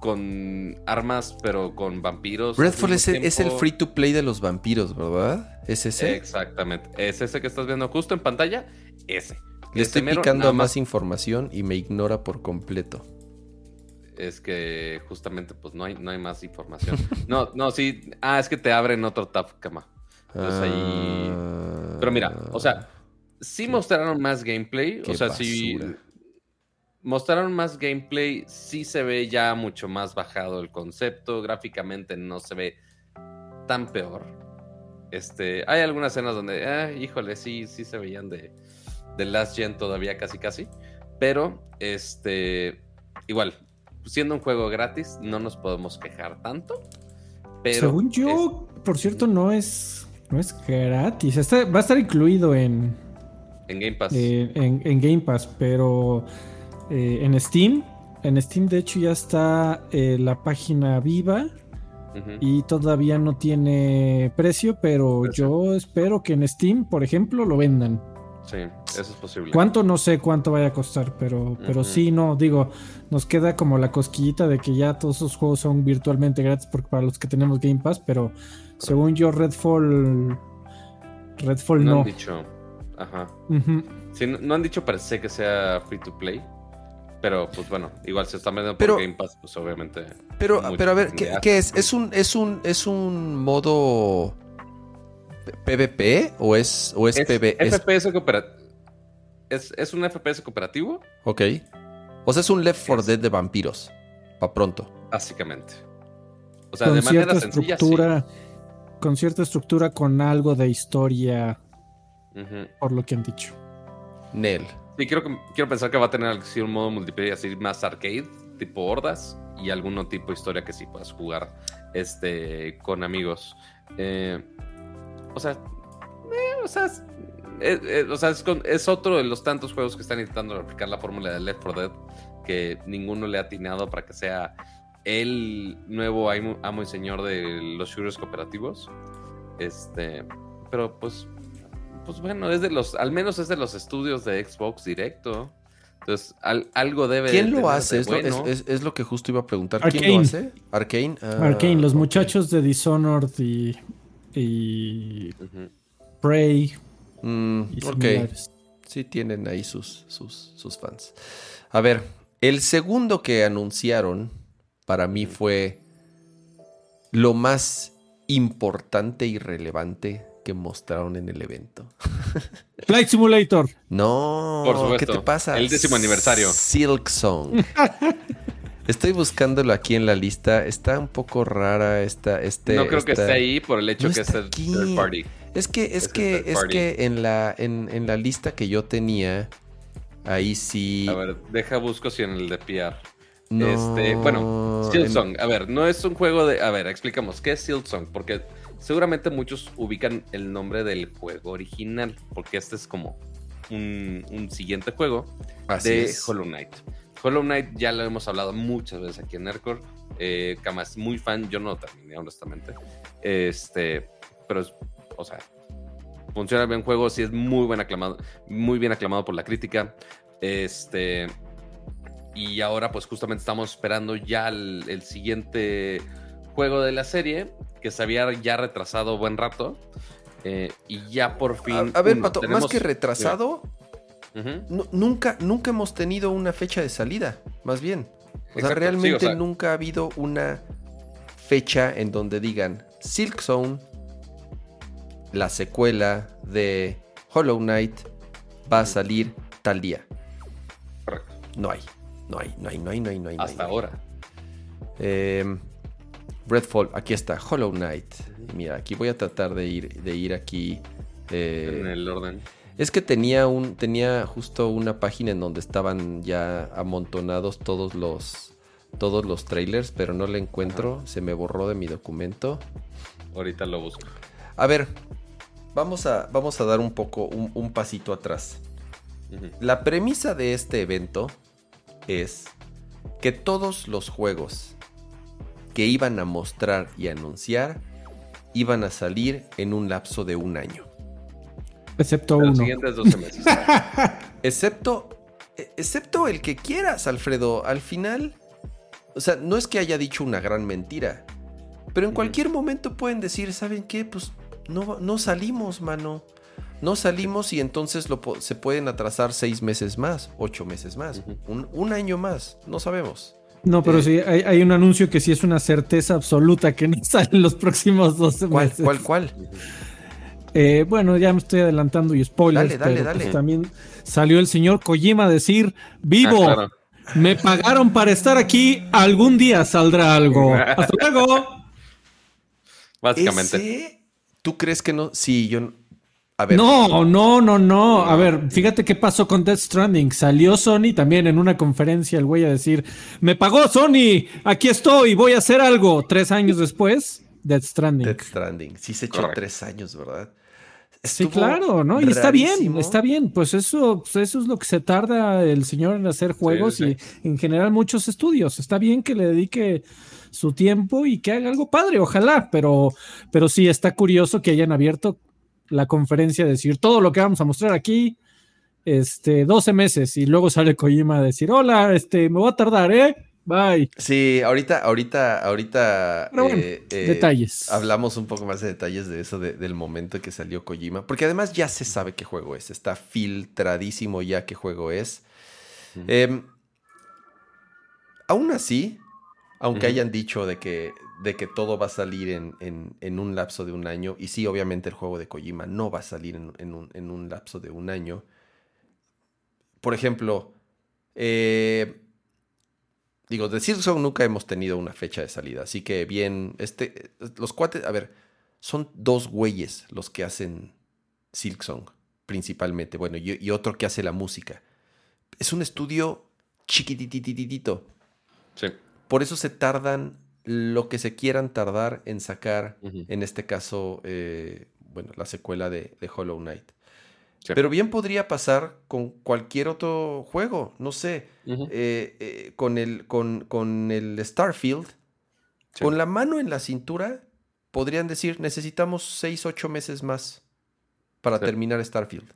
con armas, pero con vampiros. al Redfall es el, es el free to play de los vampiros, ¿verdad? ¿Es ese? Exactamente. Es ese que estás viendo justo en pantalla. Ese. Le Ese estoy mero, picando a más información y me ignora por completo. Es que justamente pues no hay, no hay más información. (laughs) No, no, sí. Ah, es que te abren otro tab, cama. Entonces ahí- Ah, Pero mira, o sea, sí mostraron más gameplay. O sea, sí. basura. Mostraron más gameplay. Sí se ve ya mucho más bajado el concepto. Gráficamente no se ve tan peor. Este, hay algunas escenas donde, ah, híjole, sí, sí se veían de, de Last Gen todavía casi casi. Pero, este, igual, siendo un juego gratis, no nos podemos quejar tanto. Pero Según yo, por cierto, no es, no es gratis. Está- va a estar incluido en, en Game Pass. eh, en, en Game Pass, pero eh, en Steam. En Steam, de hecho, ya está eh, la página viva Y todavía no tiene precio, pero yo espero que en Steam, por ejemplo, lo vendan. Sí, eso es posible. ¿Cuánto? No sé cuánto vaya a costar, pero, pero sí, no, digo, nos queda como la cosquillita de que ya todos esos juegos son virtualmente gratis porque para los que tenemos Game Pass, pero según yo, Redfall. Redfall No no. han dicho. Ajá. Sí, no, no han dicho per se que sea free to play. Pero, pues bueno, igual se están vendiendo Pero- por Game Pass, pues obviamente. Pero, pero a ver, ¿qué, es? ¿Es un, es un, es un modo PvP o es, o es, Es PV? Es- FPS cooperativo. Es, es un FPS cooperativo, ok. O sea, es un Left 4 Es- Dead de vampiros. Pa' pronto. básicamente. O sea, con de manera cierta sencilla, sí. estructura. Con cierta estructura, con algo de historia, por lo que han dicho. Nel. Sí, quiero, quiero pensar que va a tener así un modo multiplayer así más arcade, tipo hordas, y algún tipo de historia que sí puedas jugar este, con amigos. Eh, o sea, eh, o sea, es, eh, o sea, es, otro de los tantos juegos que están intentando replicar la fórmula de Left 4 Dead, que ninguno le ha atinado para que sea el nuevo amo y señor de los shooters cooperativos. Este, pero pues pues bueno, es de los, al menos es de los estudios de Xbox directo. Entonces, al- algo debe ¿Quién lo hace? de Es lo, es- bueno. es- es lo que justo iba a preguntar. ¿Quién lo hace? Arcane. Ah, Arkane, los muchachos de Dishonored y, y. Prey Mm, y ok. similares. Sí tienen ahí sus, sus, sus fans. A ver, el segundo que anunciaron para mí fue lo más importante y relevante que mostraron en el evento. (laughs) Flight Simulator. No, Por supuesto, ¿qué te pasa? el décimo aniversario. Silk Song. (laughs) Estoy buscándolo aquí en la lista. Está un poco rara esta. Este, no creo que esté ahí por el hecho No que es el aquí. third party. Es que, es Es que, es que en la, en, en la lista que yo tenía, ahí sí. A ver, deja busco si en el de PR. no, este, bueno, en- Silksong. A ver, no es un juego de. A ver, explicamos. ¿Qué es Silksong? Porque seguramente muchos ubican el nombre del juego original. Porque este es como un, un siguiente juego Así de es. Hollow Knight. Hollow Knight ya lo hemos hablado muchas veces aquí en Nerdcore. Eh, Kama es muy fan, yo no lo terminé, honestamente. Este, pero es, o sea, funciona bien juego, sí es muy buen aclamado, muy bien aclamado por la crítica. Este, y ahora, pues justamente estamos esperando ya el, el siguiente juego de la serie, que se había ya retrasado buen rato. eh, y ya por fin. A, a ver, uno, Pato, más que retrasado, nunca, nunca hemos tenido una fecha de salida, más bien. O sea, sí, realmente o sea- nunca ha habido una fecha en donde digan Silk Zone, la secuela de Hollow Knight, va a salir tal día. Correcto. No hay, no hay, no hay, no hay, no hay, no hay. no hay, Hasta no hay. ahora. Eh, Redfall, aquí está, Hollow Knight. Mira, aquí voy a tratar de ir, de ir aquí. eh, en el orden. Es que tenía un, tenía justo una página en donde estaban ya amontonados todos los, todos los trailers, pero no la encuentro. Se me borró de mi documento. Ahorita lo busco. A ver, vamos a, vamos a dar un poco, un, un pasito atrás. La premisa de este evento es que todos los juegos que iban a mostrar y anunciar iban a salir en un lapso de un año. Excepto Los uno. siguientes 12 meses. (laughs) Excepto, excepto el que quieras, Alfredo. Al final, o sea, no es que haya dicho una gran mentira, pero en cualquier momento pueden decir, ¿saben qué? Pues no, no salimos, mano. No salimos y entonces lo, se pueden atrasar seis meses más, ocho meses más, un año más, no sabemos. No, pero Eh, sí, hay, hay un anuncio que sí es una certeza absoluta que no (laughs) sale en los próximos 12 ¿Cuál, meses. cuál, cuál? Eh, bueno, ya me estoy adelantando y spoilers, Dale, dale, pero dale. pues también salió el señor Kojima a decir, vivo, Ah, claro. me pagaron para estar aquí, algún día saldrá algo. (laughs) Hasta luego. Básicamente. ¿Ese? ¿Tú crees que no? Sí, yo... no- A ver. No, no, no, no. A ver, fíjate qué pasó con Death Stranding. Salió Sony también en una conferencia el güey a decir, me pagó Sony, aquí estoy, voy a hacer algo. Tres años después, Death Stranding. Death Stranding. Sí se echó Correcto. tres años, ¿verdad? Sí, claro, ¿no? Y está bien, está bien. Pues eso, pues eso es lo que se tarda el señor en hacer juegos sí. y en general muchos estudios. Está bien que le dedique su tiempo y que haga algo padre, ojalá, pero, pero sí está curioso que hayan abierto la conferencia a decir todo lo que vamos a mostrar aquí, este, 12 meses, y luego sale Kojima a decir, hola, este, me voy a tardar, ¿eh? Bye. Sí, ahorita, ahorita, ahorita. Pero bueno, eh, eh, detalles. Hablamos un poco más de detalles de eso, de- del momento que salió Kojima. Porque además ya se sabe qué juego es. Está filtradísimo ya qué juego es. Em, aún así, aunque hayan dicho de que, de que todo va a salir en, en- en un lapso de un año, y sí, obviamente el juego de Kojima no va a salir en, en un, en un lapso de un año. Por ejemplo, eh, digo, de Silksong nunca hemos tenido una fecha de salida, así que bien, este, los cuates, a ver, son dos güeyes los que hacen Silksong, principalmente, bueno, y, y otro que hace la música. Es un estudio chiquititititito, Sí. por eso se tardan lo que se quieran tardar en sacar, en este caso, eh, bueno, la secuela de, de Hollow Knight. Sí. Pero bien podría pasar con cualquier otro juego, no sé, eh, eh, con, el, con, con el Starfield, Sí. con la mano en la cintura, podrían decir, necesitamos 6, 8 meses más para Sí. terminar Starfield.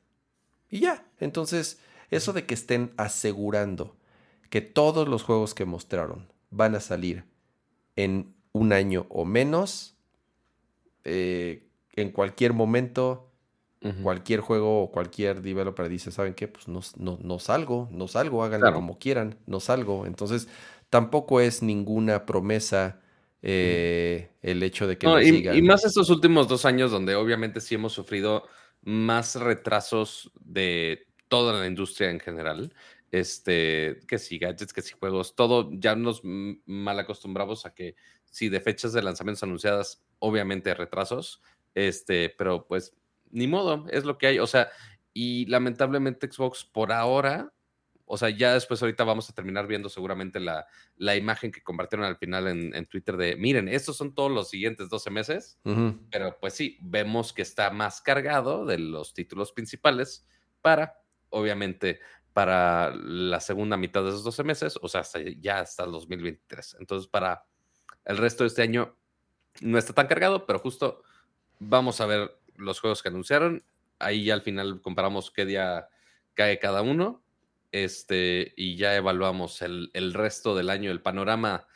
Y ya, entonces, eso de que estén asegurando que todos los juegos que mostraron van a salir en un año o menos, eh, en cualquier momento, cualquier juego o cualquier developer dice, ¿saben qué? Pues no, no, no salgo, no salgo, háganlo Claro. como quieran, no salgo. Entonces, tampoco es ninguna promesa eh, el hecho de que No, y, y más estos últimos dos años donde obviamente sí hemos sufrido más retrasos de toda la industria en general. Este, que sí, gadgets, que sí, juegos, todo, ya nos mal acostumbramos a que sí, de fechas de lanzamientos anunciadas, obviamente retrasos, este, pero pues ni modo, es lo que hay, o sea, y lamentablemente Xbox por ahora o sea, ya después ahorita vamos a terminar viendo seguramente la, la imagen que compartieron al final en, Twitter de, miren, estos son todos los siguientes 12 meses, pero pues sí, vemos que está más cargado de los títulos principales para, obviamente, para la segunda mitad de esos 12 meses, o sea, ya hasta el 2023. Entonces, para el resto de este año no está tan cargado, pero justo vamos a ver los juegos que anunciaron. Ahí ya al final comparamos qué día cae cada uno este, y ya evaluamos el, resto del año, el panorama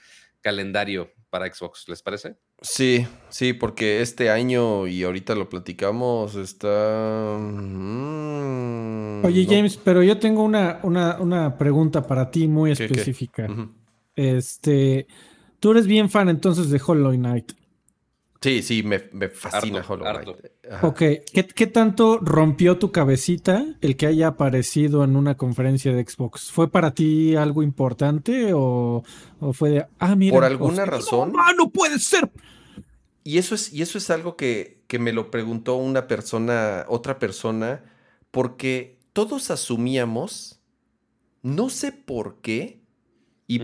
calendario para Xbox, ¿les parece? Sí, sí, porque este año, y ahorita lo platicamos, está... Mm, Oye, James, pero yo tengo una, una, pregunta para ti muy específica. Este, tú eres bien fan entonces de Hollow Knight. Sí, sí, me, fascina Hollow Knight. Ok, ¿Qué, tanto rompió tu cabecita el que haya aparecido en una conferencia de Xbox? ¿Fue para ti algo importante o, fue de, ah, mira. Por alguna razón. No, no puede ser. Y eso es, y eso es algo que, que me lo preguntó una persona, otra persona, porque todos asumíamos, no sé por qué, y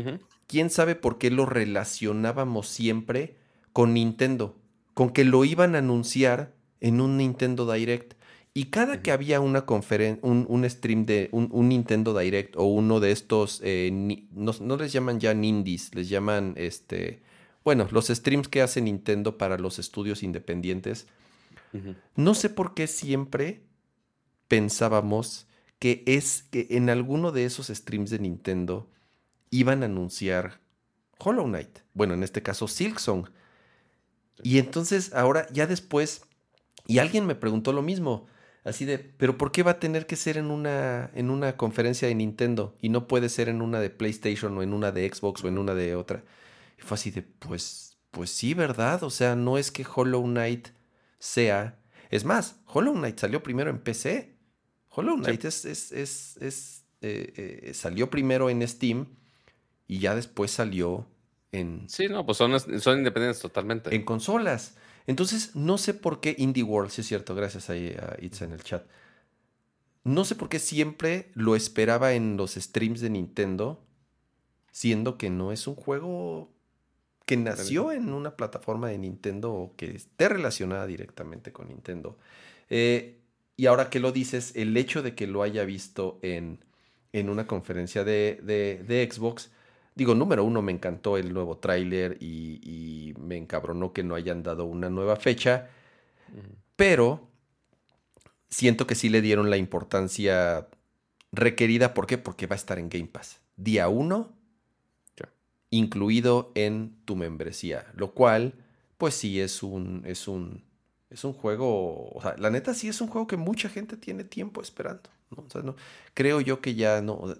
quién sabe por qué lo relacionábamos siempre con Nintendo con que lo iban a anunciar en un Nintendo Direct. Y cada que había una conferencia, un, stream de un, Nintendo Direct o uno de estos, eh, no, les llaman ya Nindies, les llaman, este, bueno, los streams que hace Nintendo para los estudios independientes. No sé por qué siempre pensábamos que es que en alguno de esos streams de Nintendo iban a anunciar Hollow Knight. Bueno, en este caso Silksong. Y entonces ahora, ya después, y alguien me preguntó lo mismo, así de, pero ¿por qué va a tener que ser en una, en una conferencia de Nintendo y no puede ser en una de PlayStation o en una de Xbox o en una de otra? Y fue así de, pues, pues sí, ¿verdad? O sea, no es que Hollow Knight sea... Es más, Hollow Knight salió primero en PC. Hollow Knight es, es, es, eh, eh, salió primero en Steam y ya después salió Sí, no, pues son, son independientes totalmente. En consolas. Entonces, no sé por qué Indie World, sí es cierto, gracias ahí a Itza en el chat. No sé por qué siempre lo esperaba en los streams de Nintendo, siendo que no es un juego que nació en una plataforma de Nintendo o que esté relacionada directamente con Nintendo. Eh, y ahora que lo dices, el hecho de que lo haya visto en, en una conferencia de, de, de Xbox, Digo, número uno, me encantó el nuevo tráiler y, me encabronó que no hayan dado una nueva fecha, pero siento que sí le dieron la importancia requerida. ¿Por qué? Porque va a estar en Game Pass. Día uno, incluido en tu membresía, lo cual, pues sí, es un, es un, es un juego, o sea, la neta sí es un juego que mucha gente tiene tiempo esperando. ¿no? creo yo que ya no,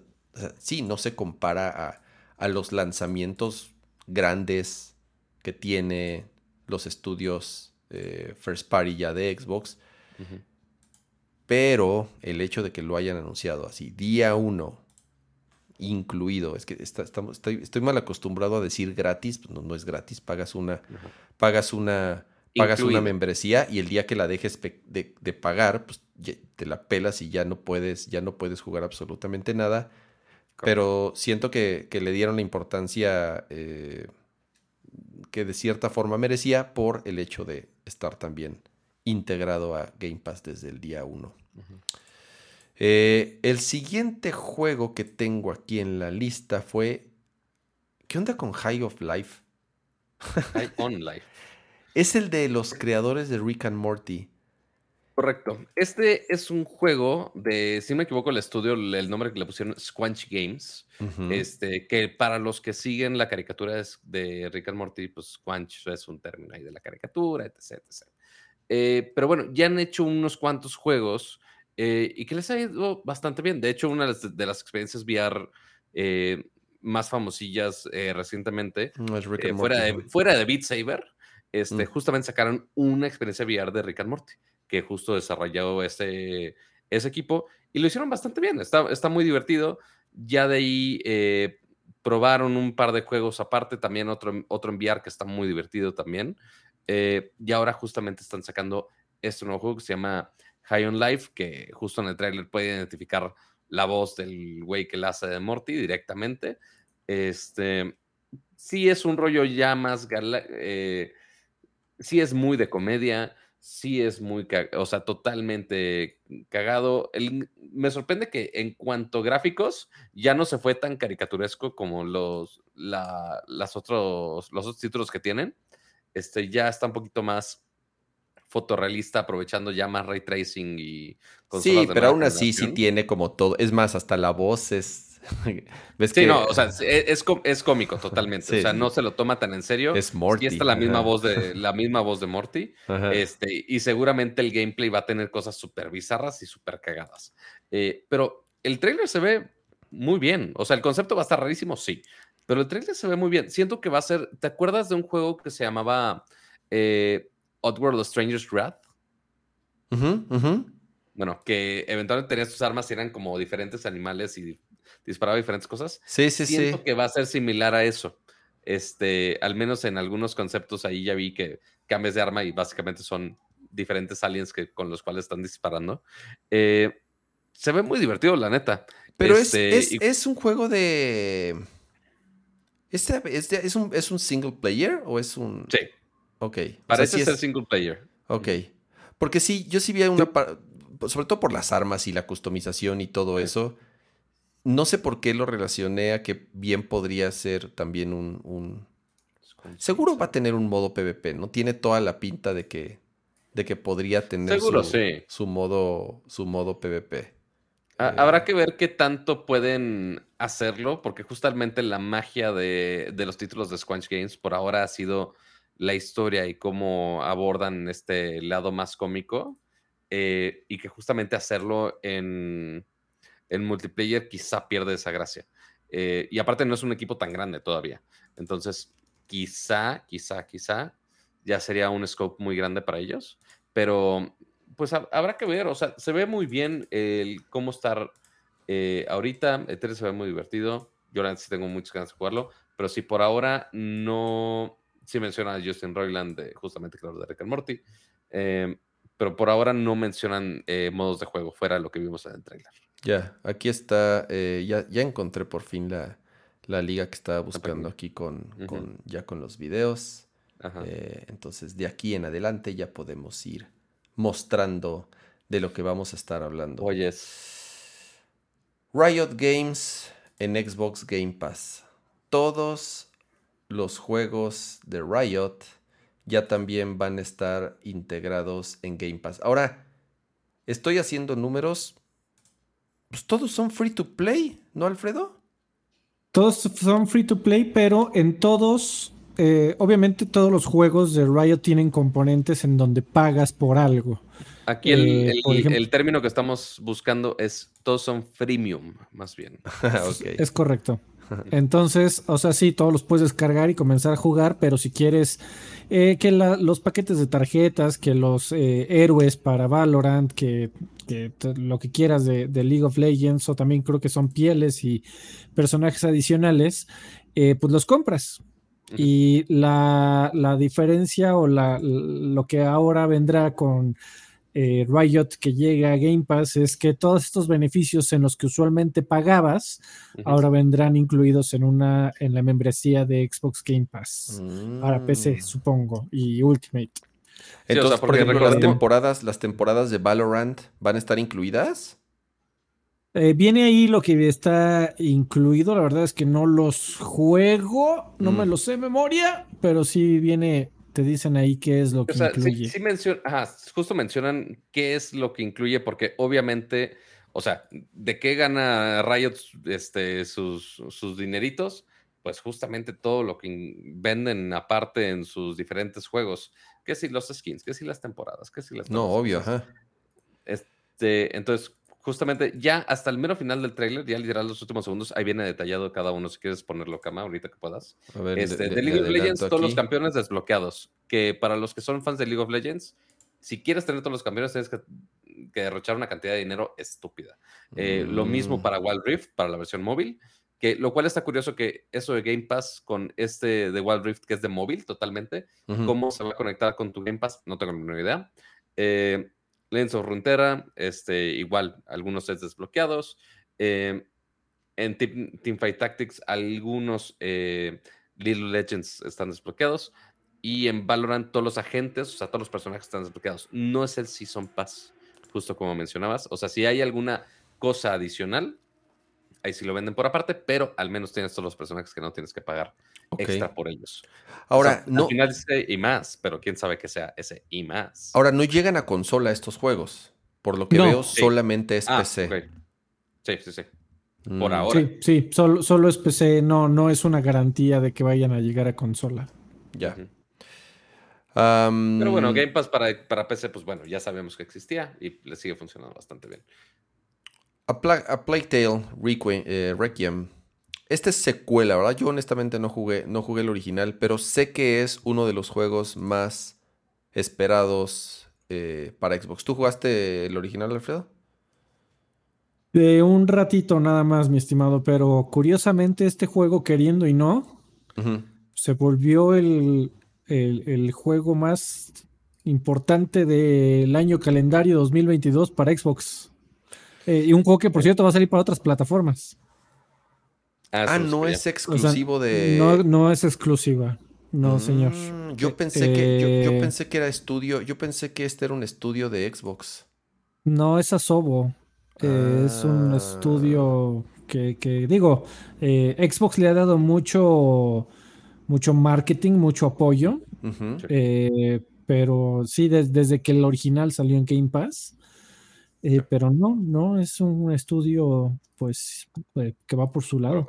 sí, no se compara a a los lanzamientos grandes que tiene los estudios eh, First Party ya de Xbox. Pero el hecho de que lo hayan anunciado así, día uno, incluido, es que estamos, estoy, mal acostumbrado a decir gratis, pues no, no es gratis, pagas una, pagas una, pagas una membresía y el día que la dejes de, de, pagar, pues te la pelas y ya no puedes, ya no puedes jugar absolutamente nada. Pero siento que, le dieron la importancia eh, que de cierta forma merecía por el hecho de estar también integrado a Game Pass desde el día 1. Eh, el siguiente juego que tengo aquí en la lista fue. ¿Qué onda con High of Life? High on Life. (laughs) es el de los creadores de Rick and Morty. Correcto. Este es un juego de, si no me equivoco, el estudio, el nombre que le pusieron Squanch Games, este, que para los que siguen la caricatura de Rick and Morty, pues Squanch es un término ahí de la caricatura, etc. Eh, pero bueno, ya han hecho unos cuantos juegos eh, y que les ha ido bastante bien. De hecho, una de las, experiencias VR eh, más famosillas recientemente, fuera, de, fuera de Beat Saber, este, mm. justamente sacaron una experiencia VR de Rick and Morty que justo desarrolló ese, ese equipo y lo hicieron bastante bien, está, está muy divertido. ya de ahí eh, probaron un par de juegos aparte, también otro, otro enviar que está muy divertido también. Eh, y ahora justamente están sacando este nuevo juego que se llama High on Life, que justo en el trailer puede identificar la voz del güey que la hace de Morty directamente. Este, sí es un rollo ya más, eh, sí es muy de comedia, sí es muy, o sea, totalmente cagado. me sorprende que en cuanto a gráficos ya no se fue tan caricaturesco como los, las otros, los otros títulos que tienen. Este, ya está un poquito más fotorrealista, aprovechando ya más ray tracing y... Sí, pero aún así sí tiene como todo. Es más, hasta la voz es (laughs) ¿Ves sí, no, o sea, es, es cómico totalmente. o sea, no se lo toma tan en serio. Es Morty. Y está la misma voz de (laughs) la misma voz de Morty. Este, y seguramente el gameplay va a tener cosas súper bizarras y súper cagadas. Eh, pero el trailer se ve muy bien. O sea, el concepto va a estar rarísimo, sí. Pero el trailer se ve muy bien. Siento que va a ser. ¿Te acuerdas de un juego que se llamaba eh, Oddworld Stranger's Wrath? Bueno, que eventualmente tenías tus armas y eran como diferentes animales y disparaba diferentes cosas. Sí, sí, Siento que va a ser similar a eso. Este, al menos en algunos conceptos ahí ya vi que cambias de arma y básicamente son diferentes aliens que, con los cuales están disparando. Eh, se ve muy divertido, la neta. Pero es, este, un juego de... ¿Este, es, un, ¿Es un single player o es un...? Sí. Ok. Parece ser single player. Ok. Porque sí, yo sí vi una... Sobre todo por las armas y la customización y todo eso no sé por qué lo relacioné a que bien podría ser también un, Seguro va a tener un modo PvP, ¿no? Tiene toda la pinta de que, de que podría tener su, modo, su modo PvP. Habrá que ver qué tanto pueden hacerlo, porque justamente la magia de, los títulos de Squanch Games por ahora ha sido la historia y cómo abordan este lado más cómico, eh, y que justamente hacerlo en, en multiplayer quizá pierde esa gracia. Eh, y aparte no es un equipo tan grande todavía. Entonces, quizá, quizá, quizá ya sería un scope muy grande para ellos. Pero pues habrá que ver, o sea, se ve muy bien el cómo estar eh, ahorita. E se ve muy divertido. Yo realmente sí tengo muchas ganas de jugarlo. Pero si por ahora no, sí menciona a Justin Roiland, justamente creador de Rick and Morty. Eh, pero por ahora no mencionan modos de juego fuera de lo que vimos en el trailer. Ya, aquí está, eh, ya, ya encontré por fin la, la liga que estaba buscando aquí con, con ya con los videos. Eh, entonces, de aquí en adelante ya podemos ir mostrando de lo que vamos a estar hablando. Oyes. Riot Games en Xbox Game Pass. Todos los juegos de Riot ya también van a estar integrados en Game Pass. Ahora, estoy haciendo números pues todos son free to play, ¿no, Alfredo? Todos son free to play, pero en todos, eh, obviamente todos los juegos de Riot tienen componentes en donde pagas por algo. Aquí el, eh, término que estamos buscando es todos son freemium, más bien. (laughs) Es correcto. Entonces, o sea, sí, todos los puedes descargar y comenzar a jugar, pero si quieres eh, que los paquetes de tarjetas, que los eh, héroes para Valorant, que, lo que quieras de, League of Legends, o también creo que son pieles y personajes adicionales, eh, pues los compras. Y la, la diferencia o la, lo que ahora vendrá con eh, Riot que llega a Game Pass es que todos estos beneficios en los que usualmente pagabas ahora vendrán incluidos en una en la membresía de Xbox Game Pass para PC, mm. supongo, y Ultimate. Entonces, por ejemplo, las temporadas, las temporadas de Valorant van a estar incluidas. Eh, viene ahí lo que está incluido. La verdad es que no los juego, no me mm. los sé de memoria, pero sí viene te dicen ahí qué es lo que incluye. Sí, justo mencionan qué es lo que incluye, porque obviamente, o sea, ¿de qué gana Riot este, sus, sus dineritos? Pues justamente todo lo que venden aparte en sus diferentes juegos. ¿Qué si los skins? ¿Qué si las temporadas? ¿Qué si las No, obvio, ajá. Este, entonces, justamente ya hasta el mero final del tráiler, ya literal los últimos segundos, ahí viene detallado cada uno, si quieres ponerlo cama ahorita que puedas. A ver, este, de, League of Legends, todos los campeones desbloqueados, que para los que son fans de League of Legends, si quieres tener todos los campeones, tienes que que derrochar una cantidad de dinero estúpida. Eh, Lo mismo Mm. para Wild Rift, para la versión móvil, que lo cual está curioso que eso de Game Pass con este de Wild Rift, que es de móvil totalmente, cómo se va a conectar con tu Game Pass, no tengo ninguna idea. Eh, Legends of Runeterra, este, igual, algunos sets desbloqueados. Eh, en Team, Teamfight Tactics, algunos eh, Little Legends están desbloqueados. Y en Valorant, todos los agentes, o sea, todos los personajes están desbloqueados. No es el Season Pass, justo como mencionabas. O sea, si hay alguna cosa adicional, ahí sí lo venden por aparte, pero al menos tienes todos los personajes que no tienes que pagar Ok. extra por ellos. Ahora, O sea, no, Al final dice y más, pero quién sabe que sea ese y más. ahora no llegan a consola estos juegos. Por lo que No. veo, Sí. solamente es Ah, PC. Sí, sí, sí. por Mm, ahora. Sí, sí, solo, solo es PC, no, no es una garantía de que vayan a llegar a consola. Ya. Pero bueno, Game Pass para, para PC, pues bueno, ya sabemos que existía y le sigue funcionando bastante bien. A, Pla- a Plague Tale Requiem, eh, Requiem. Esta es secuela, ¿verdad? Yo honestamente no jugué, no jugué el original, pero sé que es uno de los juegos más esperados eh, para Xbox. ¿Tú jugaste el original, Alfredo? De un ratito nada más, mi estimado, pero curiosamente este juego, queriendo y no, se volvió el, el- el juego más importante del año calendario 2022 para Xbox. Eh, y un juego que, por cierto, va a salir para otras plataformas. Ah, lo no es exclusivo O sea, de. No, no es exclusiva. No, señor. Mm, Yo pensé que yo, yo Eh, pensé que era estudio. Yo pensé que este era un estudio de Xbox. No, es Asobo. Eh, Es un Ah. estudio que, que, digo, eh, Xbox le ha dado mucho, mucho marketing, mucho apoyo, eh, pero sí, des- desde que el original salió en Game Pass, eh, pero no, no, es un estudio, pues, eh, que va por su lado.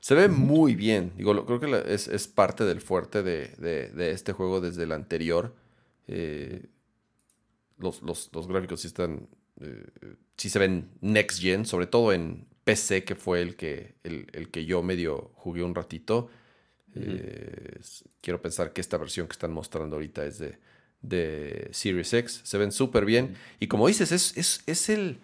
Se ve muy bien. Digo, lo- creo que la- es, es parte del fuerte de, de- de este juego desde el anterior. Eh, los, los- los gráficos sí están. eh, sí se ven next gen, sobre todo en PC, que fue el que, el, el que yo medio jugué un ratito. Quiero pensar que esta versión que están mostrando ahorita es de, de Series X. Se ven súper bien. Y como dices, es, es, es el.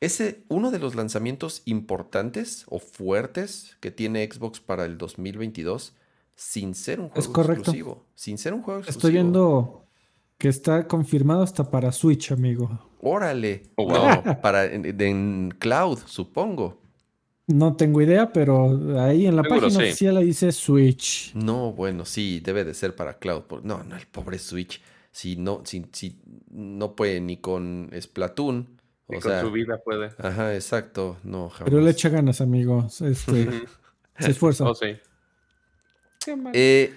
Es eh, uno de los lanzamientos importantes o fuertes que tiene Xbox para el 2022 sin ser un juego Es correcto. exclusivo. Sin ser un juego exclusivo. Estoy viendo que está confirmado hasta para Switch, amigo. Órale. Oh, wow. No, (laughs) para en, en cloud, supongo. No tengo idea, pero ahí en la Seguro, página sí. oficial dice Switch. No, bueno, sí, debe de ser para cloud. No, no, el pobre Switch. Si no, si, si no puede ni con Splatoon. Y O con sea, su vida puede. ajá, exacto. No, jamás. Pero le echa ganas, amigos. Este, se esfuerza. Oh, sí. Eh,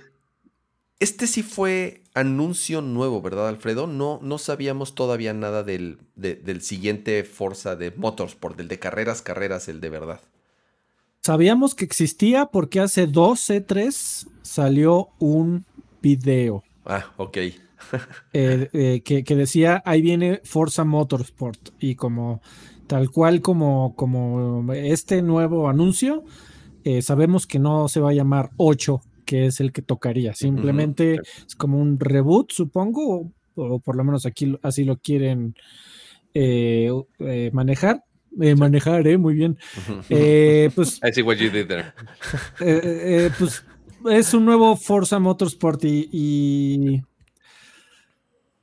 este sí fue anuncio nuevo, ¿verdad, Alfredo? No, no sabíamos todavía nada del, de- del siguiente Forza de Motorsport, del de carreras, carreras, el de verdad. Sabíamos que existía porque hace dos C3 salió un video Ah, ok. (laughs) eh, eh, que, que decía ahí viene Forza Motorsport y como tal cual como, como este nuevo anuncio, eh, sabemos que no se va a llamar 8, que es el que tocaría, simplemente es como un reboot, supongo, o, o por lo menos aquí así lo quieren eh, eh, manejar. Eh, manejar, eh, muy bien. Eh, pues (laughs) I see what you did there. eh, eh, pues es un nuevo Forza Motorsport y, y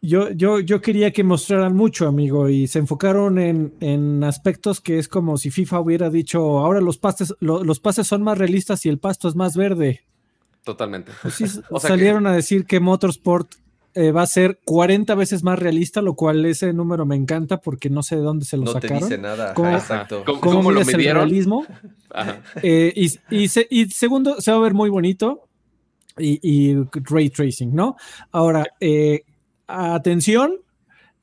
yo, yo, yo quería que mostraran mucho, amigo, y se enfocaron en, en aspectos que es como si FIFA hubiera dicho, ahora los pases, lo- los pases son más realistas y el pasto es más verde. Totalmente. Pues sí, (laughs) O sea salieron a decir que Motorsport eh, va a ser 40 veces más realista, lo cual ese número me encanta porque no sé de dónde se lo No te sacaron. dice nada. ¿Cómo- Ajá, exacto. ¿Cómo, ¿Cómo, cómo lo mides el midieron? realismo? (laughs) Ajá. Eh, y, y se- y segundo, se va a ver muy bonito. Y, y ray tracing, ¿no? Ahora, eh, atención,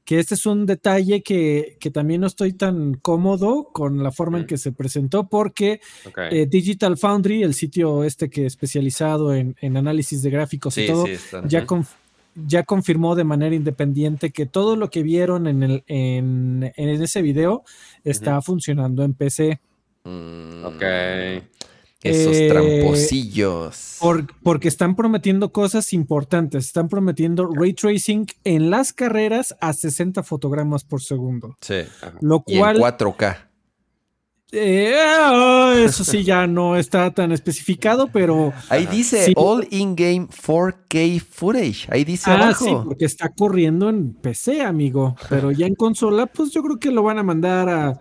que este es un detalle que, que también no estoy tan cómodo con la forma en Ujú. que se presentó, porque eh, Digital Foundry, el sitio este que es especializado en, en análisis de gráficos y todo, sí, están. ya, conf- ya confirmó de manera independiente que todo lo que vieron en, el, en, en ese video está funcionando en PC. Mm, Ok. Esos Eh, tramposillos. por- porque están prometiendo cosas importantes. Están prometiendo ray tracing en las carreras a 60 fotogramas por segundo. Sí. Ajá. Lo Y en cual, 4K. Eh, eso sí ya no está tan especificado, pero Ahí dice Sí. All In-Game 4K Footage. Ahí dice Ah, abajo. sí, porque está corriendo en PC, amigo. Pero ya en consola, pues yo creo que lo van a mandar a.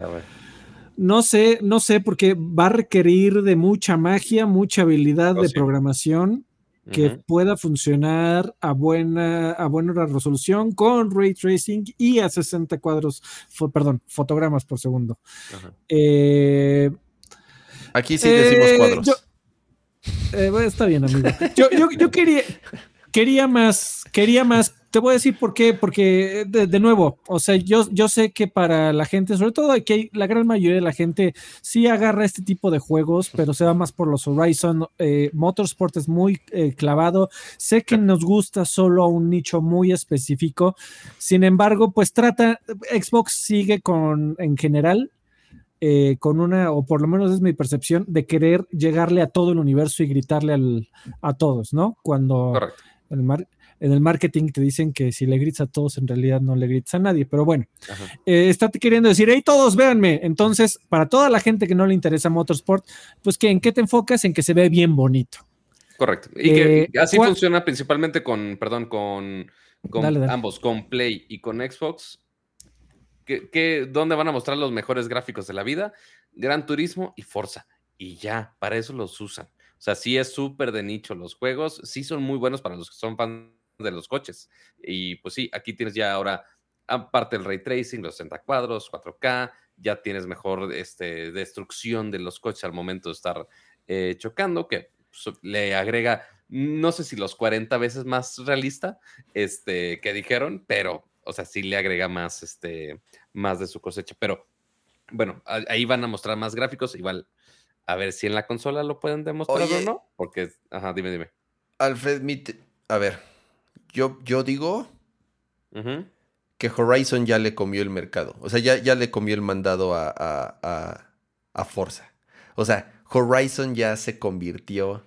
No sé, no sé, porque va a requerir de mucha magia, mucha habilidad Oh, de sí. programación que pueda funcionar a buena, a buena resolución con ray tracing y a 60 cuadros, fo- perdón, fotogramas por segundo. Eh, Aquí sí decimos Eh, cuadros. yo- Eh, bueno, está bien, amigo. Yo, yo, yo quería, quería más, quería más. Te voy a decir por qué, porque de, de nuevo, o sea, yo, yo sé que para la gente, sobre todo aquí hay- la gran mayoría de la gente sí agarra este tipo de juegos, pero se va más por los Horizon. Eh, Motorsport es muy eh, clavado. Sé que nos gusta solo a un nicho muy específico. Sin embargo, pues trata, Xbox sigue con, en general, eh, con una, o por lo menos es mi percepción, de querer llegarle a todo el universo y gritarle al- a todos, ¿no? Cuando Correcto. el mar- en el marketing te dicen que si le gritas a todos, en realidad no le gritas a nadie, pero bueno, eh, está queriendo decir, hey, todos véanme. Entonces, para toda la gente que no le interesa Motorsport, pues que en qué te enfocas, en que se ve bien bonito. Correcto. Y Eh, que así ¿cuál- funciona principalmente con, perdón, con, con Dale, dale. ambos, con Play y con Xbox. ¿Qué, qué- dónde van a mostrar los mejores gráficos de la vida? Gran Turismo y Forza. Y ya, para eso los usan. O sea, sí es súper de nicho los juegos. Sí son muy buenos para los que son fans de los coches. Y pues sí, aquí tienes ya ahora, aparte del ray tracing, los 60 cuadros, 4K, ya tienes mejor este, destrucción de los coches al momento de estar eh, chocando, que pues, le agrega, no sé si los 40 veces más realista este, que dijeron, pero, o sea, sí le agrega más, este, más de su cosecha. Pero bueno, ahí van a mostrar más gráficos, igual. A ver si en la consola lo pueden demostrar Oye. o no. Porque, ajá, dime, dime. Alfred, mi te- a ver, yo, yo digo que Horizon ya le comió el mercado. O sea, ya, ya le comió el mandado a, a, a, a Forza. O sea, Horizon ya se convirtió.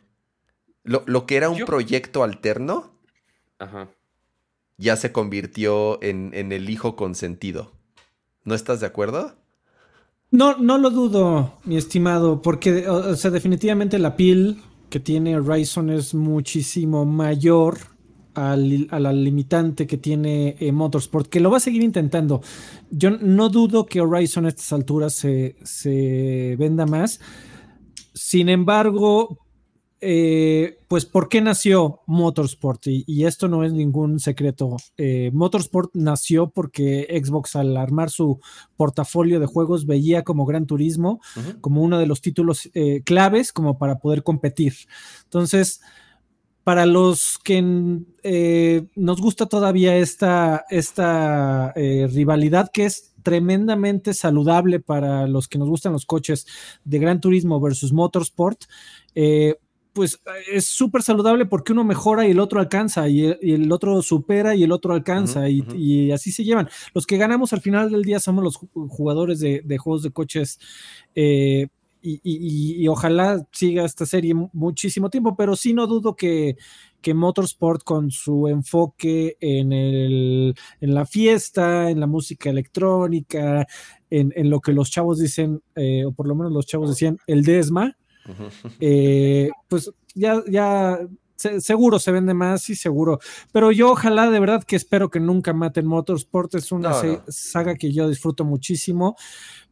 Lo, lo que era un Yo- proyecto alterno, Ajá. ya se convirtió en, en el hijo consentido. ¿No estás de acuerdo? No, no lo dudo, mi estimado, porque, o o sea, definitivamente la piel que tiene Horizon es muchísimo mayor al- a la limitante que tiene eh, Motorsport, que lo va a seguir intentando. Yo no dudo que Horizon a estas alturas se, se venda más. Sin embargo, eh, pues, ¿por qué nació Motorsport? Y, y esto no es ningún secreto. Eh, Motorsport nació porque Xbox al armar su portafolio de juegos veía como Gran Turismo como uno de los títulos claves como para poder competir. Entonces, para los que eh, nos gusta todavía esta, esta eh, rivalidad que es tremendamente saludable para los que nos gustan los coches de Gran Turismo versus Motorsport, eh, pues es súper saludable porque uno mejora y el otro alcanza, y el, y el otro supera y el otro alcanza, y, así se llevan. Los que ganamos al final del día somos los ju- jugadores de, de juegos de coches. Y, y- y- y ojalá siga esta serie mu- muchísimo tiempo, pero sí no dudo que, que Motorsport con su enfoque en, el, en la fiesta, en la música electrónica, en, en lo que los chavos dicen, eh, o por lo menos los chavos decían, el desma, eh, pues ya, ya se- seguro se vende más, sí, seguro. Pero yo ojalá de verdad que espero que nunca maten Motorsport. Es una No, se- no. saga que yo disfruto muchísimo,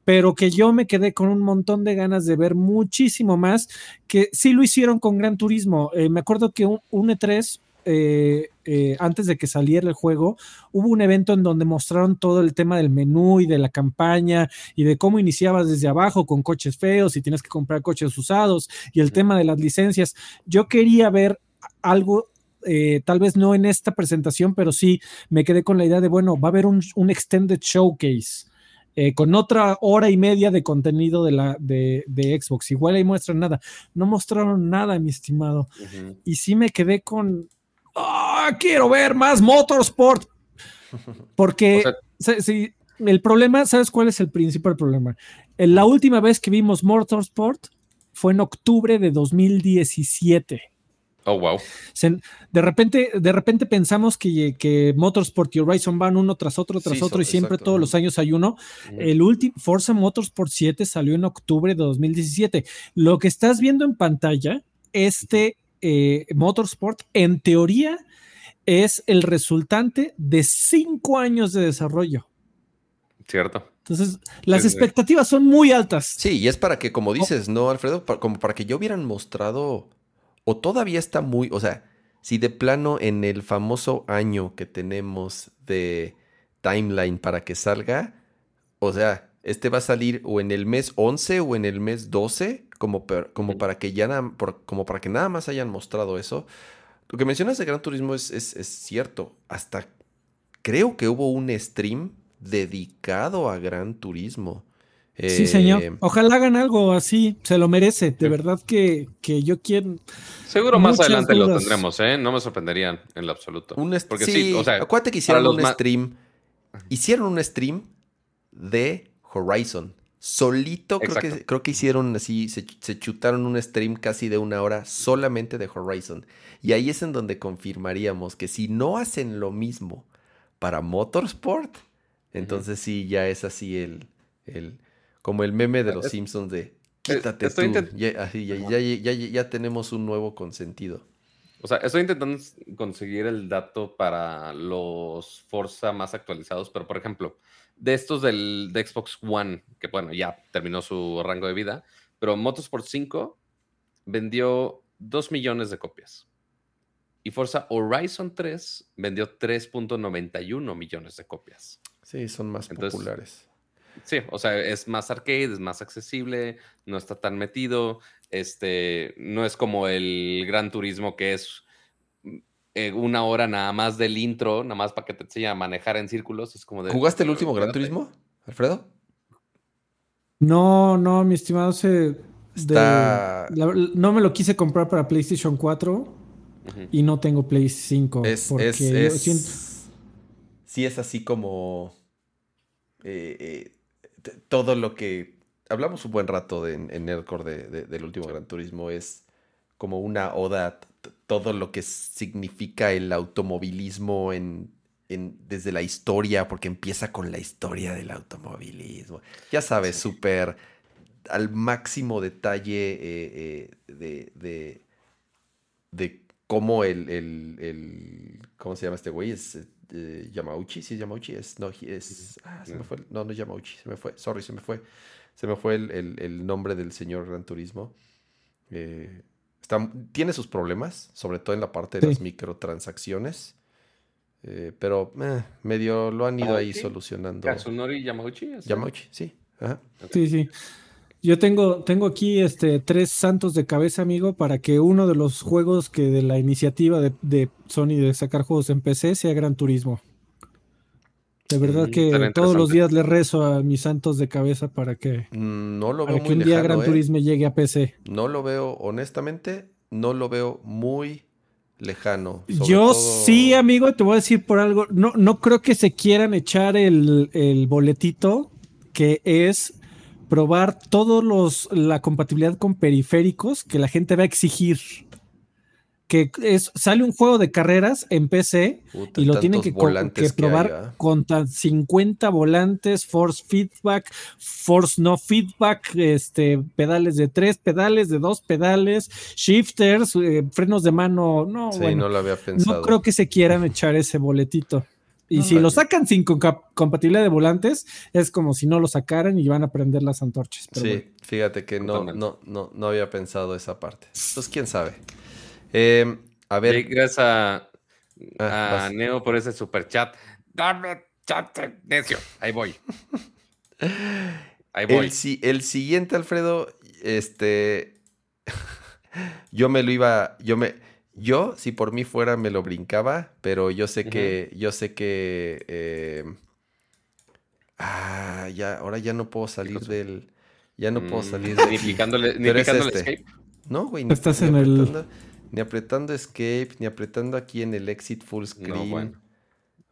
pero que yo me quedé con un montón de ganas de ver muchísimo más, que sí lo hicieron con Gran Turismo. Eh, me acuerdo que un, un E3... eh, eh, antes de que saliera el juego, hubo un evento en donde mostraron todo el tema del menú y de la campaña y de cómo iniciabas desde abajo con coches feos y tienes que comprar coches usados y el tema de las licencias. Yo quería ver algo, eh, tal vez no en esta presentación, pero sí me quedé con la idea de, bueno, va a haber un, un extended showcase. Eh, con otra hora y media de contenido de, la, de, de Xbox. Igual ahí muestran nada. No mostraron nada, mi estimado. Y sí me quedé con. ¡Ah! quiero ver más Motorsport. Porque (laughs) O sea- sa- sí, el problema, ¿sabes cuál es el principal problema? La última vez que vimos Motorsport fue en octubre de 2017. Oh, wow. de, repente, de repente pensamos que, que, Motorsport y Horizon van uno tras otro, tras otro, y siempre todos los años hay uno. El último, Forza Motorsport 7 salió en octubre de 2017. Lo que estás viendo en pantalla, este eh, Motorsport, en teoría, es el resultante de cinco años de desarrollo. Cierto. Entonces, las expectativas son muy altas. Sí, y es para que, como dices, ¿no, Alfredo? como para que yo hubieran mostrado o todavía está muy, o sea, si de plano en el famoso año que tenemos de timeline para que salga, o sea, este va a salir o en el mes 11 o en el mes 12, como, como, para, que ya como para que nada más hayan mostrado eso. Lo que mencionas de Gran Turismo es, es, es cierto. Hasta creo que hubo un stream dedicado a Gran Turismo sí, señor. Eh, Ojalá hagan algo así, se lo merece. De verdad que, yo quiero. Seguro más adelante lo tendremos, ¿eh? No me sorprenderían en lo absoluto. Un Porque sí, o sea, acuérdate que hicieron un stream. Hicieron un stream de Horizon. Solito creo que, creo que hicieron así, se, se, chutaron un stream casi de una hora solamente de Horizon. Y ahí es en donde confirmaríamos que si no hacen lo mismo para Motorsport, entonces sí, ya es así el, el, como el meme de los Simpsons de quítate tú. Ya, ya, tenemos un nuevo consentido. O sea, estoy intentando conseguir el dato para los Forza más actualizados, pero por ejemplo, de estos del de Xbox One, que bueno, ya terminó su rango de vida, pero Motorsport 5 vendió 2 millones de copias. Y Forza Horizon 3 vendió 3.91 millones de copias. Sí, son más populares. Sí, o sea, es más arcade, es más accesible, no está tan metido. Este, no es como el Gran Turismo que es mm, eh, una hora nada más del intro, nada más para que te enseñe a manejar en círculos. Es como de, ¿Jugaste el último Gran Turismo, Alfredo? No, no, mi estimado, se. no me lo quise comprar para PlayStation 4 y no tengo Play 5. Es, es, Sí, es así como. Eh, eh, todo lo que hablamos un buen rato en, Nerdcore del último Gran Turismo es como una oda todo lo que significa el automovilismo en, desde la historia, porque empieza con la historia del automovilismo. Ya sabes, súper al máximo detalle eh, eh, de, de, cómo el, el, ¿Cómo se llama este güey? Es eh, Yamauchi, sí es Yamauchi, es, no, es, ah, se me fue, no, no es Yamauchi, se me fue, sorry, se me fue, se me fue el, nombre del señor Gran Turismo. Eh, está, tiene sus problemas, sobre todo en la parte de las microtransacciones, eh, pero medio lo han ido ahí solucionando. ¿Kazunori Yamauchi? Yamauchi, sí. Sí, sí. Yo tengo, tengo aquí este, tres santos de cabeza, amigo, para que uno de los juegos que de la iniciativa de, Sony de sacar juegos en PC sea Gran Turismo. De verdad que todos los días le rezo a mis santos de cabeza para que, mm, no lo veo que un día Gran ¿eh? Turismo llegue a PC. No lo veo, honestamente, no lo veo muy lejano. Yo sí, amigo, te voy a decir por algo. No, no creo que se quieran echar el, el boletito que es probar todos los la compatibilidad con periféricos que la gente va a exigir. Que es, sale un juego de carreras en PC y lo tienen que, probar con 50 volantes, force feedback, force no feedback, este, pedales de tres pedales, de dos pedales, shifters, eh, frenos de mano. No, no lo había pensado. No creo que se quieran echar ese boletito. Y si lo sacan sin compatibilidad de volantes, es como si no lo sacaran y van a prender las antorchas. sí, fíjate que no, no, no, no había pensado esa parte. Entonces, quién sabe. Em, a ver. gracias a, ah, Neo por ese super chat. Dame chat, necio. Ahí voy. Ahí voy. El, el siguiente, Alfredo, este. (laughs) yo me lo iba. Yo me yo, si por mí fuera, me lo brincaba, pero yo sé que, yo sé que, eh, ah, ya, ahora ya no puedo salir del, ya no puedo mm, salir. Ni picándole, ni picándole este. escape. No, güey, ni, Estás en apretando, el... ni apretando escape, ni apretando aquí en el exit full screen. No, bueno.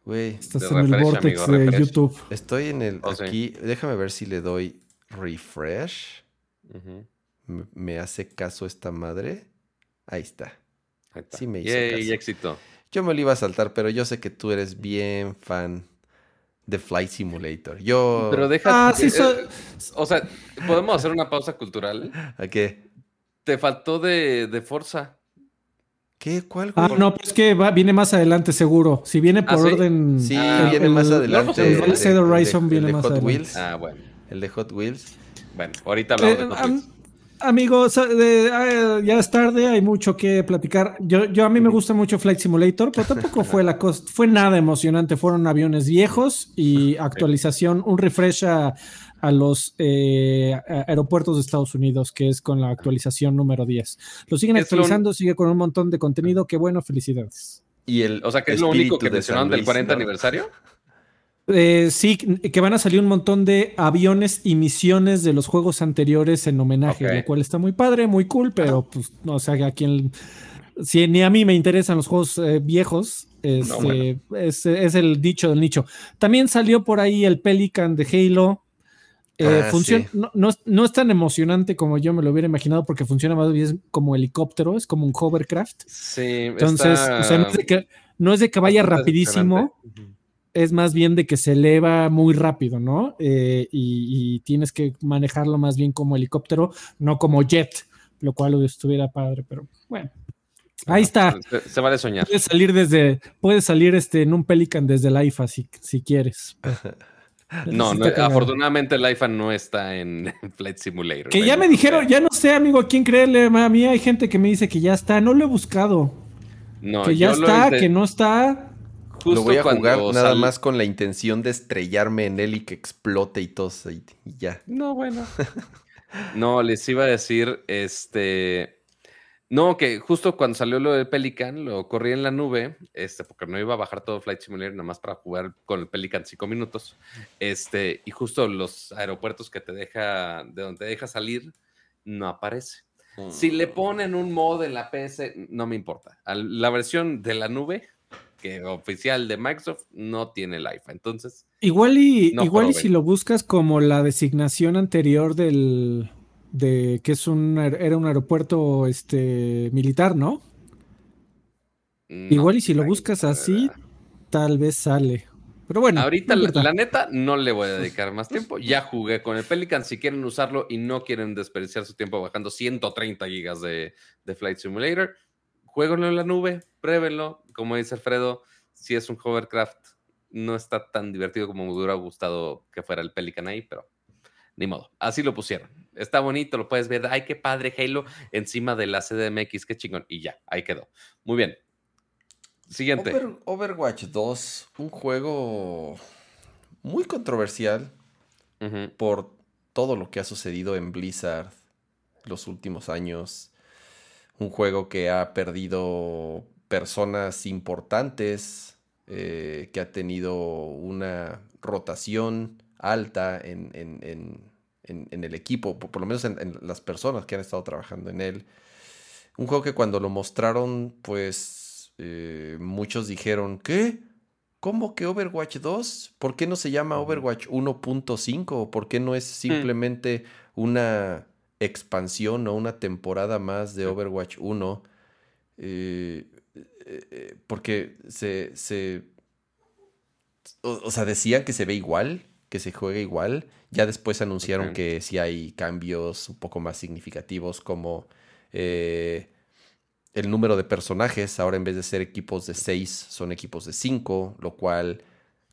Güey. Estás en el vortex de YouTube. Estoy en el, oh, aquí, déjame ver si le doy refresh. me, me hace caso esta madre. Ahí está. Ahí está. Sí me hizo Yay, caso. éxito. Yo me lo iba a saltar, pero yo sé que tú eres bien fan de Flight Simulator. Yo. Pero deja. Ah, sí, eh, so- o sea, podemos hacer una pausa cultural. ¿A qué? Te faltó de, de Forza. ¿Qué? ¿Cuál? Ah, no, pues que va, viene más adelante seguro. Si viene por ¿Ah, sí? orden. Sí, Ah, viene el- más el- adelante. el Forza de- Horizon el viene de más Hot adelante. Wheels. Ah, bueno. El de Hot Wheels. Bueno, ahorita hablamos Eh, de Hot Wheels. Amigos, eh, ah, ya es tarde, hay mucho que platicar. Yo, yo a mí me gusta mucho Flight Simulator, pero tampoco fue la cosa, fue nada emocionante. Fueron aviones viejos y actualización, un refresh a, a los eh, a- aeropuertos de Estados Unidos, que es con la actualización número 10. Lo siguen actualizando, sigue con un montón de contenido. Qué bueno, felicidades. Y el O sea, que es lo único que mencionaron del Luis, 40 ¿no? aniversario. Eh, sí, que van a salir un montón de aviones y misiones de los juegos anteriores en homenaje, Ok. lo cual está muy padre, muy cool, pero pues no, o sea, a quien si ni a mí me interesan los juegos eh, viejos, este, bueno. es, es el dicho del nicho. También salió por ahí el Pelican de Halo. Eh, Ah, sí. no, no es- no es tan emocionante como yo me lo hubiera imaginado porque funciona más bien como helicóptero, es como un hovercraft. Sí, Entonces, está o sea, no es de que, no es de que vaya rapidísimo. Es más bien de que se eleva muy rápido, ¿no? Eh, y, y tienes que manejarlo más bien como helicóptero, no como jet, lo cual estuviera padre, pero bueno. Ahí está. Se, se vale soñar. Puedes salir desde, puedes salir este, en un Pelican desde el IFA si, si quieres. (laughs) No, afortunadamente el IFA no está en Flight Simulator. Que ya me dijeron, ya no sé, amigo, a quién creerle. A mí hay gente que me dice que ya está, no lo he buscado. No, que ya está, que no está. Justo lo voy a jugar nada más con la intención de estrellarme en él y que explote y todo y, y ya. No, bueno. (laughs) no, les iba a decir, este... No, que justo cuando salió lo del Pelican, lo corrí en la nube, este, porque no iba a bajar todo Flight Simulator nada más para jugar con el Pelican cinco minutos. Este, y justo los aeropuertos que te deja, de donde te deja salir, no aparece. Si le ponen un mod en la PS, no me importa. La versión de la nube, que oficial de Microsoft, no tiene el IFA. Entonces, Igual y, No igual y si lo buscas como la designación anterior del de que es un era un aeropuerto este militar, ¿no? no Igual y si lo buscas así, tal vez sale. Pero bueno, Ahorita, no la, importa. la neta, no le voy a (laughs) dedicar más tiempo. Ya jugué con el Pelican. Si quieren usarlo y no quieren desperdiciar su tiempo bajando 130 gigas de, de Flight Simulator, jueguenlo en la nube, pruébenlo. Como dice Alfredo, si es un hovercraft, no está tan divertido como me hubiera gustado que fuera el Pelican ahí, pero ni modo. Así lo pusieron. Está bonito, lo puedes ver. Ay, qué padre Halo encima de la CDMX, qué chingón. Y ya, ahí quedó. Muy bien. Siguiente. Over- Overwatch 2, un juego muy controversial por todo lo que ha sucedido en Blizzard los últimos años. Un juego que ha perdido personas importantes, eh, que ha tenido una rotación alta en, en- en- en- el equipo, por, por lo menos en, en las personas que han estado trabajando en él. Un juego que cuando lo mostraron, pues eh, muchos dijeron, ¿qué? ¿Cómo que Overwatch 2? ¿Por qué no se llama Overwatch 1.5? ¿Por qué no es simplemente una expansión o una temporada más de Overwatch 1? Eh, eh, porque se, se o, o sea, decían que se ve igual, que se juega igual. Ya después anunciaron que sí hay cambios un poco más significativos como eh, el número de personajes. Ahora en vez de ser equipos de 6 son equipos de 5, lo cual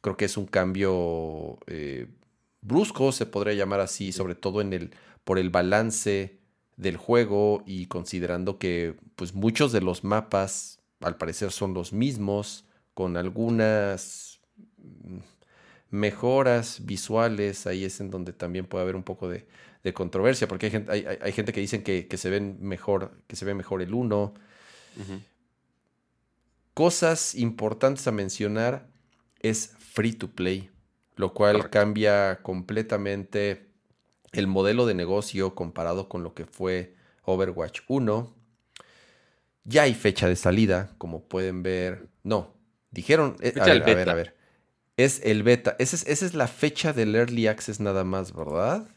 creo que es un cambio eh, brusco, se podría llamar así, sobre todo en el, por el balance del juego y considerando que pues muchos de los mapas al parecer son los mismos con algunas mm, mejoras visuales ahí es en donde también puede haber un poco de, de controversia porque hay gente, hay, hay- hay gente que dicen que, que se ven mejor que se ve mejor el 1 Ujú. cosas importantes a mencionar es free to play, lo cual Correcto. cambia completamente el modelo de negocio comparado con lo que fue Overwatch 1. Ya hay fecha de salida, como pueden ver. No, dijeron. eh, a, ver, a ver, a ver. Es el beta. Esa es, esa es la fecha del Early Access nada más, ¿verdad?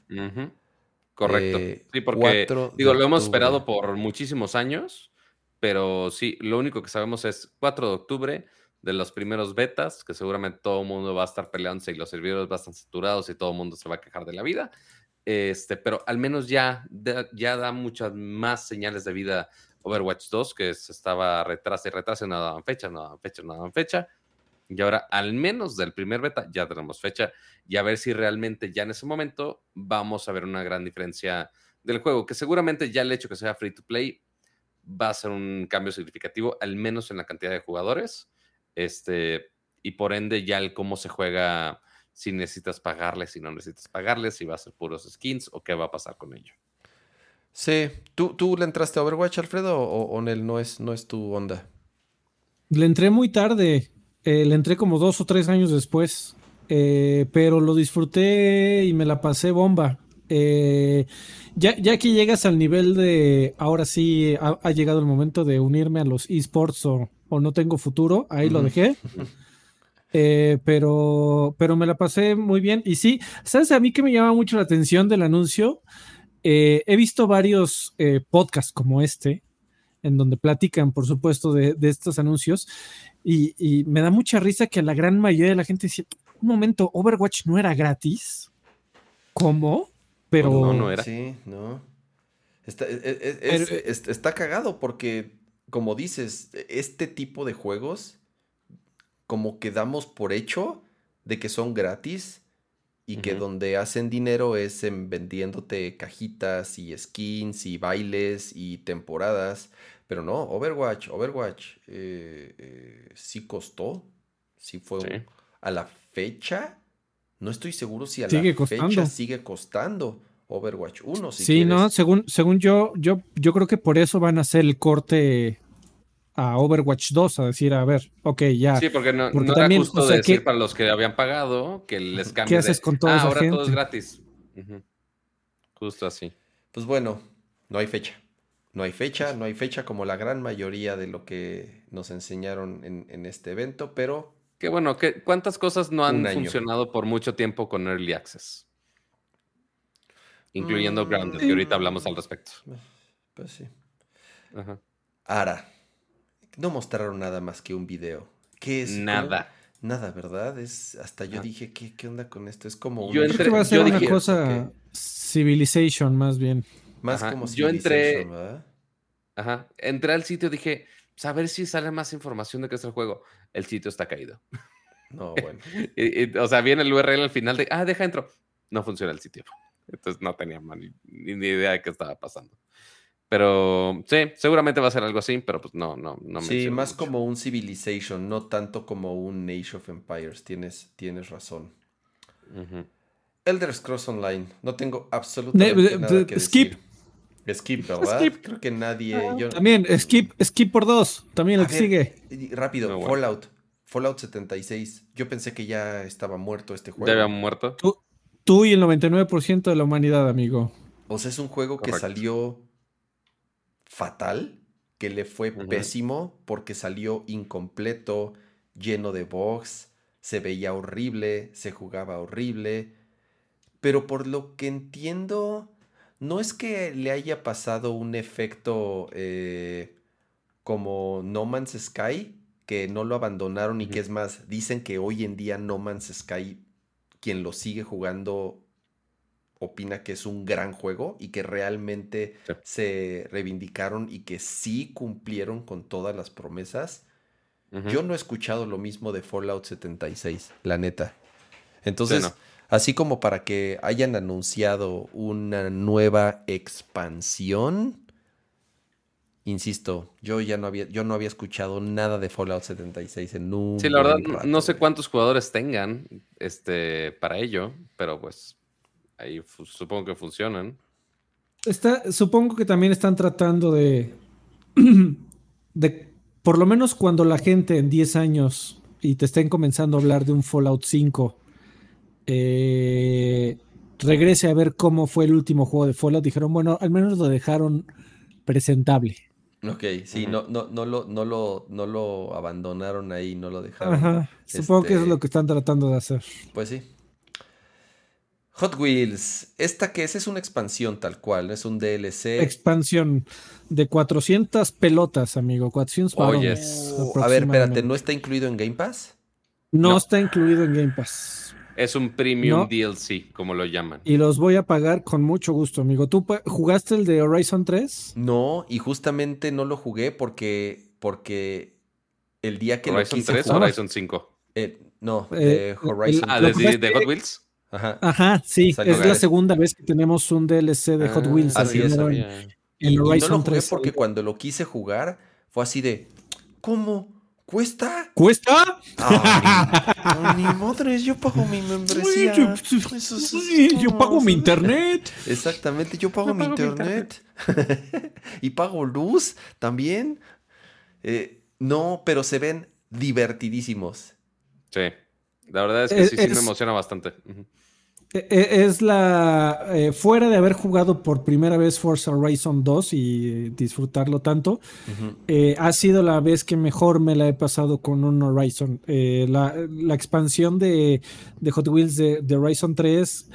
Correcto. Eh, sí, porque 4 digo, lo hemos esperado por muchísimos años, pero sí, lo único que sabemos es 4 de octubre de los primeros betas, que seguramente todo el mundo va a estar peleándose y los servidores van a estar saturados y todo el mundo se va a quejar de la vida. Este, pero al menos ya, ya da muchas más señales de vida Overwatch 2, que se estaba retrasa y retrasa, no daban fecha, no daban fecha, no daban fecha. Y ahora, al menos del primer beta, ya tenemos fecha y a ver si realmente ya en ese momento vamos a ver una gran diferencia del juego, que seguramente ya el hecho que sea free to play va a ser un cambio significativo, al menos en la cantidad de jugadores, este, y por ende ya el cómo se juega, si necesitas pagarles, si no necesitas pagarles, si va a ser puros skins o qué va a pasar con ello. Sí, ¿Tú, ¿tú le entraste a Overwatch, Alfredo, o, o Nel, no es, no es tu onda? Le entré muy tarde, eh, le entré como dos o tres años después, eh, pero lo disfruté y me la pasé bomba. Eh, ya, ya que llegas al nivel de, ahora sí ha, ha llegado el momento de unirme a los esports o, o no tengo futuro, ahí lo dejé. (laughs) Eh, pero, pero me la pasé muy bien. Y sí, ¿sabes a mí que me llama mucho la atención del anuncio? Eh, he visto varios eh, podcasts como este, en donde platican, por supuesto, de, de estos anuncios. Y, y me da mucha risa que la gran mayoría de la gente dice, un momento, Overwatch no era gratis. ¿Cómo? Pero no, no era. Sí, no. Está, e- e- e- Pero, es- eh, es- está cagado porque, como dices, este tipo de juegos, como que damos por hecho de que son gratis y que donde hacen dinero es en vendiéndote cajitas y skins y bailes y temporadas. Pero no, Overwatch, Overwatch eh, eh, sí costó, sí fue un- a la fecha. No estoy seguro si a Sigue la costando. fecha sigue costando Overwatch 1. Si sí, quieres. ¿no? Según, según yo, yo, yo creo que por eso van a hacer el corte a Overwatch 2, a decir, a ver, ok, ya. Sí, porque no, Porque no también, era justo o sea, decir ¿qué- para los que habían pagado que les cambie haces de, con toda ah, esa ahora todo es gratis. Justo así. Pues bueno, no hay fecha. No hay fecha, no hay fecha como la gran mayoría de lo que nos enseñaron en, en este evento, pero Que bueno, que, ¿cuántas cosas no han funcionado por mucho tiempo con Early Access? Incluyendo Mm, Grounded, que ahorita hablamos al respecto. pues sí. Ajá. Ahora, no mostraron nada más que un video. ¿Qué es? ¿Cómo? Nada. Nada, ¿verdad? Es hasta yo Ah. dije, ¿qué, qué onda con esto? Es como Yo una- Creo entré- que va a ser yo una dije, cosa Civilization, más bien. más Ajá, como yo entré- Civilization, ¿verdad? Ajá. Entré al sitio y dije, pues, a ver si sale más información de qué es el juego. El sitio está caído. No, (laughs) bueno. Y- y, o sea, viene el URL al final de, ah, deja entro. No funciona el sitio. Entonces no tenía ni, ni idea de qué estaba pasando. Pero sí, seguramente va a ser algo así, pero pues no, no, no sí, menciono más mucho. como un Civilization, no tanto como un Age of Empires. Tienes, tienes razón. Ujú. Elder Scrolls Online. No tengo absolutamente Ne- nada de- que skip. decir. Skip, ¿verdad? Skip. Creo que nadie. yo- También, skip, skip por dos. También A el que ver, sigue. Rápido, No, bueno. Fallout. Fallout 76. Yo pensé que ya estaba muerto este juego. Ya había muerto. Tú, tú y el 99% de la humanidad, amigo. O sea, es un juego que salió fatal, que le fue pésimo porque salió incompleto, lleno de bugs, se veía horrible, se jugaba horrible. Pero por lo que entiendo, no es que le haya pasado un efecto eh, como No Man's Sky, que no lo abandonaron y que es más, dicen que hoy en día No Man's Sky, quien lo sigue jugando, opina que es un gran juego y que realmente Sí. se reivindicaron y que sí cumplieron con todas las promesas. Yo no he escuchado lo mismo de Fallout 76, la neta. Entonces, no. así como para que hayan anunciado una nueva expansión, insisto, yo ya no había, yo no había escuchado nada de Fallout 76 en un Sí, la verdad, no- rato, no sé cuántos jugadores tengan este, para ello, pero pues ahí supongo que funcionan. Está, supongo que también están tratando de, (clears throat) de, por lo menos cuando la gente en 10 años y te estén comenzando a hablar de un Fallout 5, eh, regrese a ver cómo fue el último juego de Fallout, dijeron, bueno, al menos lo dejaron presentable. Ok, sí, no, no, no, lo, no, lo, no lo abandonaron ahí, no lo dejaron. Ajá, supongo que eso es este- lo que están tratando de hacer. Pues sí. Hot Wheels. ¿Esta que es? Es una expansión tal cual, es un DLC. Expansión de 400 pelotas, amigo. 400 Oyes. Oh, a ver, espérate, ¿no está incluido en Game Pass? No, No. está incluido en Game Pass. Es un premium No. DLC, como lo llaman. Y los voy a pagar con mucho gusto, amigo. ¿Tú jugaste el de Horizon 3? No, y justamente no lo jugué porque, porque el día que ¿Horizon lo quise 3 o Horizon 5? eh, no, Eh, de Horizon. Ah, ¿Lo ¿de, de-? Hot Wheels? Ajá. Ajá, sí. Es la segunda vez que tenemos un DLC de Hot Ah, Wheels. así es, en- en Y, y no Horizon lo jugué 3. porque cuando lo quise jugar fue así de, ¿cómo? ¿Cuesta? ¿Cuesta? Ni, (laughs) ni madres, yo pago mi membresía. Uy, yo- Eso es- uy, yo pago mi internet. Exactamente, yo pago Yo mi pago mi internet. (laughs) y pago luz también. Eh, no, pero se ven divertidísimos. Sí. La verdad es que Es- sí, sí me emociona bastante. Es la. eh, fuera de haber jugado por primera vez Forza Horizon 2 y disfrutarlo tanto, eh, ha sido la vez que mejor me la he pasado con un Horizon. Eh, la, la expansión de, de Hot Wheels de, de Horizon 3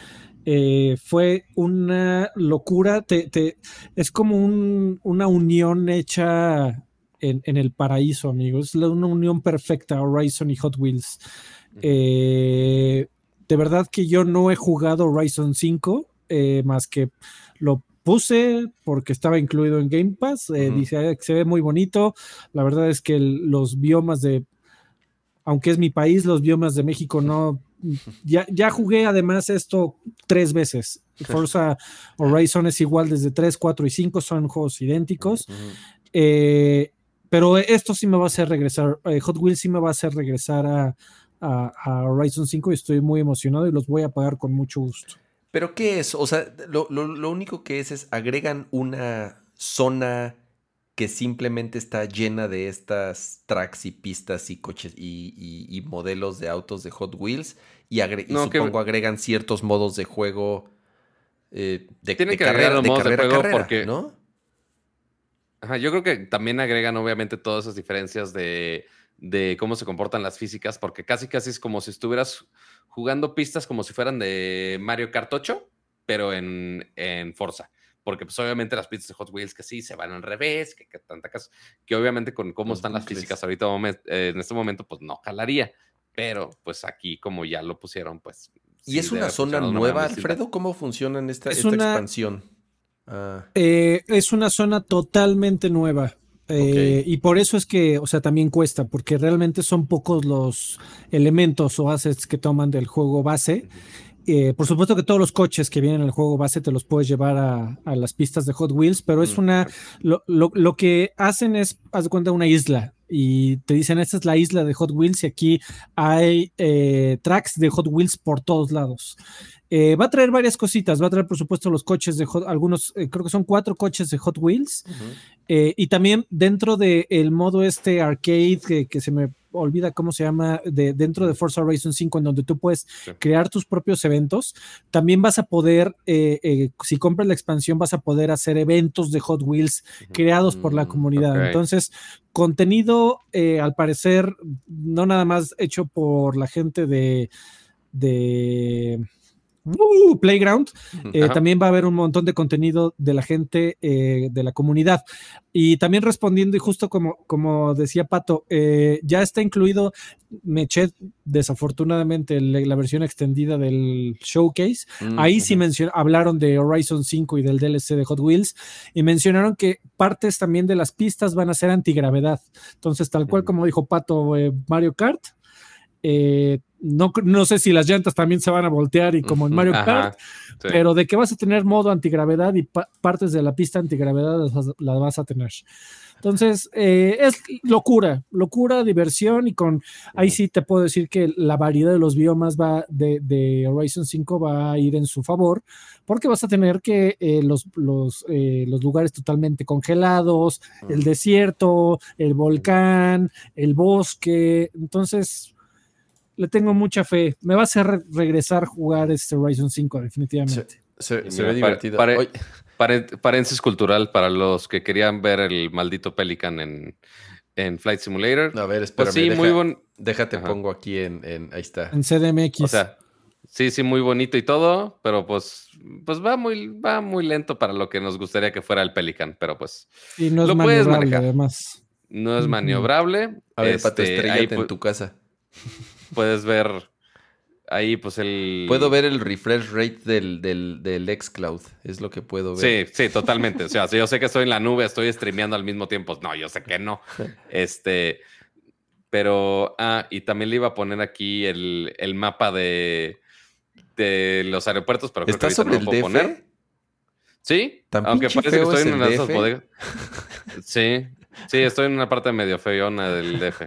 eh, fue una locura. Te- te- es como un- una unión hecha en, en el paraíso, amigos. Es una unión perfecta, Horizon y Hot Wheels. Eh, de verdad que yo no he jugado Horizon 5, eh, más que lo puse porque estaba incluido en Game Pass. eh. Dice "Ah, que se ve muy bonito. La verdad es que el- los biomas de, aunque es mi país, los biomas de México no. (laughs) Ya, ya jugué además esto tres veces. Forza Horizon es igual desde 3, 4 y 5, son juegos idénticos. Eh, pero esto sí me va a hacer regresar, eh, Hot Wheels sí me va a hacer regresar a, a- a Horizon 5 y estoy muy emocionado y los voy a pagar con mucho gusto. ¿Pero qué es? O sea, lo, lo- lo único que es es agregan una zona que simplemente está llena de estas tracks y pistas y coches y, y- y modelos de autos de Hot Wheels y, agre- y No, que- supongo agregan ciertos modos de juego eh, de, Tienen de que agregar carrera, los de modos de carrera a juego carrera, porque- ¿no? Ajá, yo creo que también agregan obviamente todas esas diferencias de, de cómo se comportan las físicas, porque casi casi es como si estuvieras jugando pistas como si fueran de Mario Kart 8, pero en, en Forza. Porque pues obviamente las pistas de Hot Wheels que sí se van al revés, que, que tanta cosa, que obviamente con cómo están las físicas ahorita eh, en este momento pues no jalaría. Pero pues aquí como ya lo pusieron pues... ¿Y sí es una zona nueva. Alfredo? ¿Cómo funciona en esta, Es esta una- expansión? Ah, Eh, es una zona totalmente nueva. Eh. Y por eso es que, o sea, también cuesta, porque realmente son pocos los elementos o assets que toman del juego base. Eh, por supuesto que todos los coches que vienen en el juego base te los puedes llevar a, a las pistas de Hot Wheels, pero es una. Lo, lo- lo que hacen es, haz de cuenta, una isla y te dicen: Esta es la isla de Hot Wheels y aquí hay eh, tracks de Hot Wheels por todos lados. Eh, va a traer varias cositas, va a traer, por supuesto, los coches de Hot, algunos, eh, creo que son cuatro coches de Hot Wheels. y también dentro del modo este arcade, que, que se me olvida cómo se llama, de, dentro de Forza Horizon 5, en donde tú puedes Sí. crear tus propios eventos, también vas a poder, eh, eh, si compras la expansión, vas a poder hacer eventos de Hot Wheels creados por la Mm, comunidad. Entonces, contenido, eh, al parecer, no nada más hecho por la gente de... de uh, Playground, eh, también va a haber un montón de contenido de la gente eh, de la comunidad. Y también respondiendo, y justo como, como decía Pato, eh, ya está incluido, me eché desafortunadamente la versión extendida del showcase. Mm, Ahí sí hablaron de Horizon 5 y del DLC de Hot Wheels y mencionaron que partes también de las pistas van a ser antigravedad. Entonces, tal cual como dijo Pato Mario Kart, eh, no, no sé si las llantas también se van a voltear y como en. Mario Ajá, Kart, sí. pero de que vas a tener modo antigravedad y pa- partes de la pista antigravedad las, vas- las vas a tener. Entonces, eh, es locura, locura, diversión y con, ahí sí te puedo decir que la variedad de los biomas va de, de Horizon 5 va a ir en su favor, porque vas a tener que eh, los, los, eh, los lugares totalmente congelados, el desierto, el volcán, el bosque, entonces le tengo mucha fe. Me va a hacer re- regresar a jugar este Horizon 5 definitivamente. Se, Y se mira, ve divertido. pare- Pare- paréntesis cultural para los que querían ver el maldito Pelican en, en Flight Simulator. a ver, espérame. Pues sí, deja- muy buen. Déjate, Ajá. pongo aquí en, en- Ahí está. En CDMX. O sea, Sí, sí, muy bonito y todo, pero pues, pues va muy, va muy lento para lo que nos gustaría que fuera el Pelican, pero pues Y no es Lo puedes maniobrable, manejar. además. no es maniobrable. A ver, Pato, Este, estrellate ahí en tu casa. (laughs) puedes ver ahí pues el... Puedo ver el refresh rate del, del, del xCloud. Es lo que puedo ver. Sí, sí, totalmente. O sea, si yo sé que estoy en la nube, estoy streameando al mismo tiempo. No, yo sé que no. Este, pero, ah, y también le iba a poner aquí el, el mapa de, de los aeropuertos, pero creo que ¿Está no sobre lo el puedo DF? poner. Sí, ¿Tan aunque parece que estoy es en una de esas bodegas. Sí, sí, estoy en una parte medio feona del DF.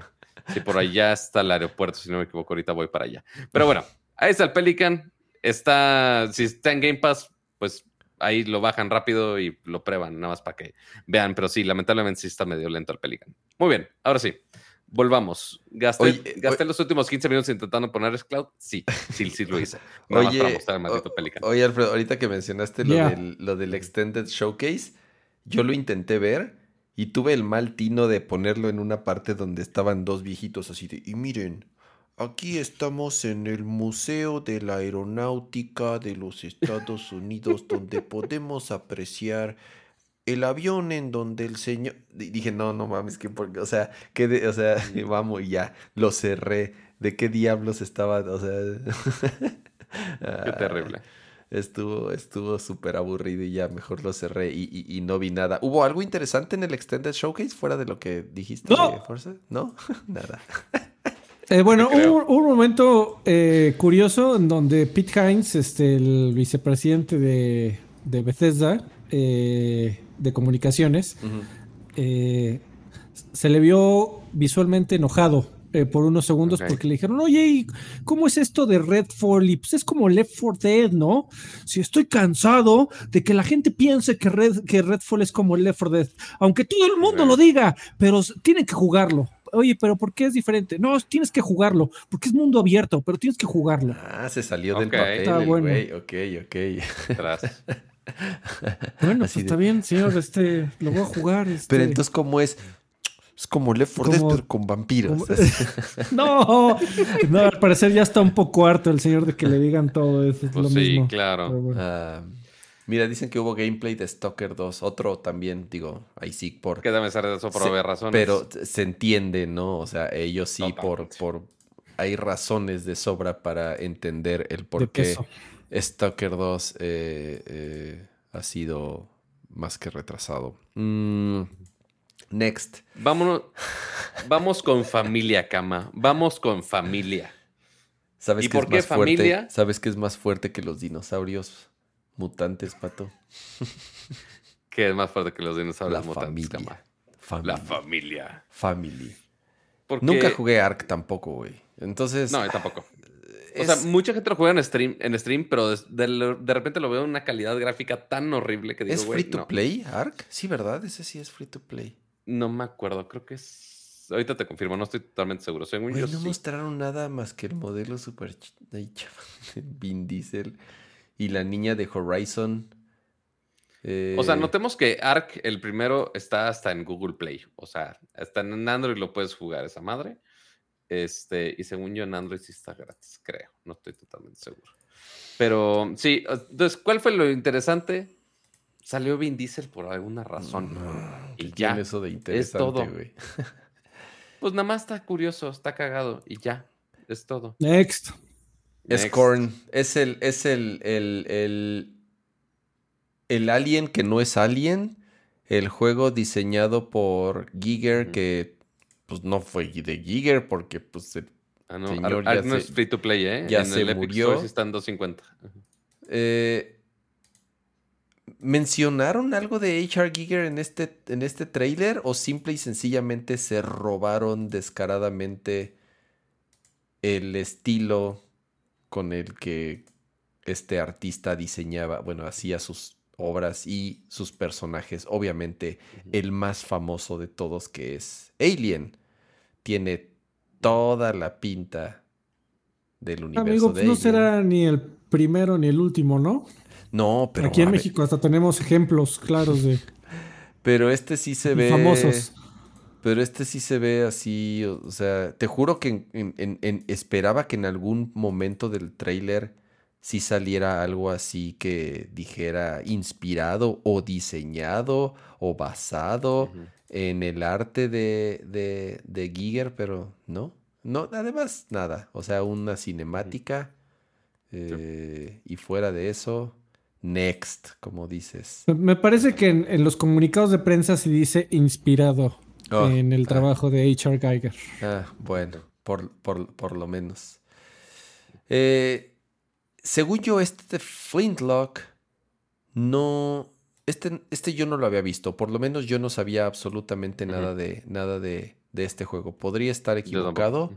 Sí, por allá está el aeropuerto, si no me equivoco, ahorita voy para allá. Pero bueno, ahí está el Pelican. Está, si está en Game Pass, pues ahí lo bajan rápido y lo prueban, nada más para que vean. Pero sí, lamentablemente sí está medio lento el Pelican. Muy bien, ahora sí. Volvamos. ¿Gasté, Oye, gasté oye- los últimos 15 minutos intentando poner Cloud? Sí, sí, sí lo hice. Nada más Oye, para mostrar el maldito o- Pelican. oye, Alfredo, ahorita que mencionaste lo, Yeah. del, lo del Extended Showcase, yo lo intenté ver y tuve el mal tino de ponerlo en una parte donde estaban dos viejitos así de, y miren, aquí estamos en el Museo de la Aeronáutica de los Estados Unidos, (laughs) donde podemos apreciar el avión en donde el señor... Di- Dije, no, no mames, que porque, o sea, que de- o sea, (laughs) vamos, y ya, lo cerré. ¿De qué diablos estaba? O sea... (laughs) Qué terrible. Estuvo, estuvo súper aburrido y ya mejor lo cerré y, y- y no vi nada. ¿Hubo algo interesante en el Extended Showcase fuera de lo que dijiste No. de Forza? ¿No? (laughs) Nada. Eh, bueno, hubo, hubo un momento eh, curioso en donde Pete Hines, este, el vicepresidente de, de Bethesda eh, de comunicaciones, se le vio visualmente enojado eh, por unos segundos porque le dijeron, oye, ¿y ¿cómo es esto de Redfall? Y pues es como Left 4 Dead, ¿no? Si estoy cansado de que la gente piense que, Red, que Redfall es como Left 4 Dead, aunque todo el mundo lo diga, pero tienen que jugarlo. Oye, pero ¿por qué es diferente? No, tienes que jugarlo, porque es mundo abierto, pero tienes que jugarlo. Ah, se salió del Ok. papel Está el bueno. güey. Ok, ok. Tras. Bueno, Así pues de- está bien, señor, este, lo voy a jugar. este. Pero entonces, ¿cómo es? Es como Left 4 Dead, pero con vampiros. como- (laughs) no, no, al parecer ya está un poco harto el señor de que le digan todo eso. Es Pues lo sí, mismo. claro. Bueno. Ah, mira, dicen que hubo gameplay de Stalker 2. Otro también, digo, ahí sí por... Ser de eso por Se- haber razones. Pero se entiende, ¿no? O sea, ellos sí por, Totalmente. por... Hay razones de sobra para entender el por De qué peso. Stalker 2 eh, eh, ha sido más que retrasado. Mm, next. Vámonos. Vamos con familia, cama. Vamos con familia. ¿Sabes ¿Y qué por es qué más fuerte? familia? ¿Sabes qué es más fuerte que los dinosaurios mutantes, Pato? Que es más fuerte que los La dinosaurios mutantes, familia. cama. La familia. Family. Porque... Nunca jugué Ark tampoco, güey. Entonces, No, yo tampoco. O sea, mucha gente lo juega en stream, en stream pero de, de- de repente lo veo en una calidad gráfica tan horrible que digo, ¿es free to no. play Ark? Sí, ¿verdad? Ese sí es free to play. No me acuerdo, creo que es... Ahorita te confirmo, no estoy totalmente seguro. Según yo, no sí. mostraron nada más que el modelo super (laughs) Vin Diesel y la niña de Horizon. Eh, O sea, notemos que Ark, el primero, está hasta en Google Play. O sea, está en Android lo puedes jugar esa madre. Este, y según yo en Android sí está gratis, creo. No estoy totalmente seguro. Pero sí, entonces, ¿cuál fue lo interesante? Salió Vin Diesel por alguna razón. ¿qué y tiene ya. eso de interesante, todo. güey? (laughs) Pues nada más está curioso, está cagado y ya. Es todo. Next. Es. Korn. Es el, es el, el, el, el alien que no es alien. El juego diseñado por Giger, que pues no fue de Giger porque pues el- Ah, no, Señor, ya no se- es free to play, ¿eh? ya en se el Epic murió. Store sí está en 250. Ajá. Eh, ¿Mencionaron algo de HR Giger en este, en este trailer o simple y sencillamente se robaron descaradamente el estilo con el que este artista diseñaba, bueno, hacía sus obras y sus personajes? Obviamente el más famoso de todos que es Alien. Tiene toda la pinta del universo Amigo, de pues no Alien. será ni el primero ni el último, ¿no? No, pero Aquí en México hasta tenemos ejemplos claros de (laughs) Pero este sí se ve. famosos. Pero este sí se ve así. O o sea, te juro que en- en- en- en- esperaba que en algún momento del tráiler si saliera algo así que dijera inspirado o diseñado o basado en el arte de, de, de Giger, pero no. No, además, nada. O sea, una cinemática. eh, y fuera de eso, next, como dices. Me parece que en, en los comunicados de prensa se dice inspirado Oh, en el ah. trabajo de H.R. Geiger. Ah, bueno, por, por- por lo menos. Eh, según yo, este Flintlock no. Este, este yo no lo había visto. Por lo menos yo no sabía absolutamente nada de nada de, de este juego. Podría estar equivocado,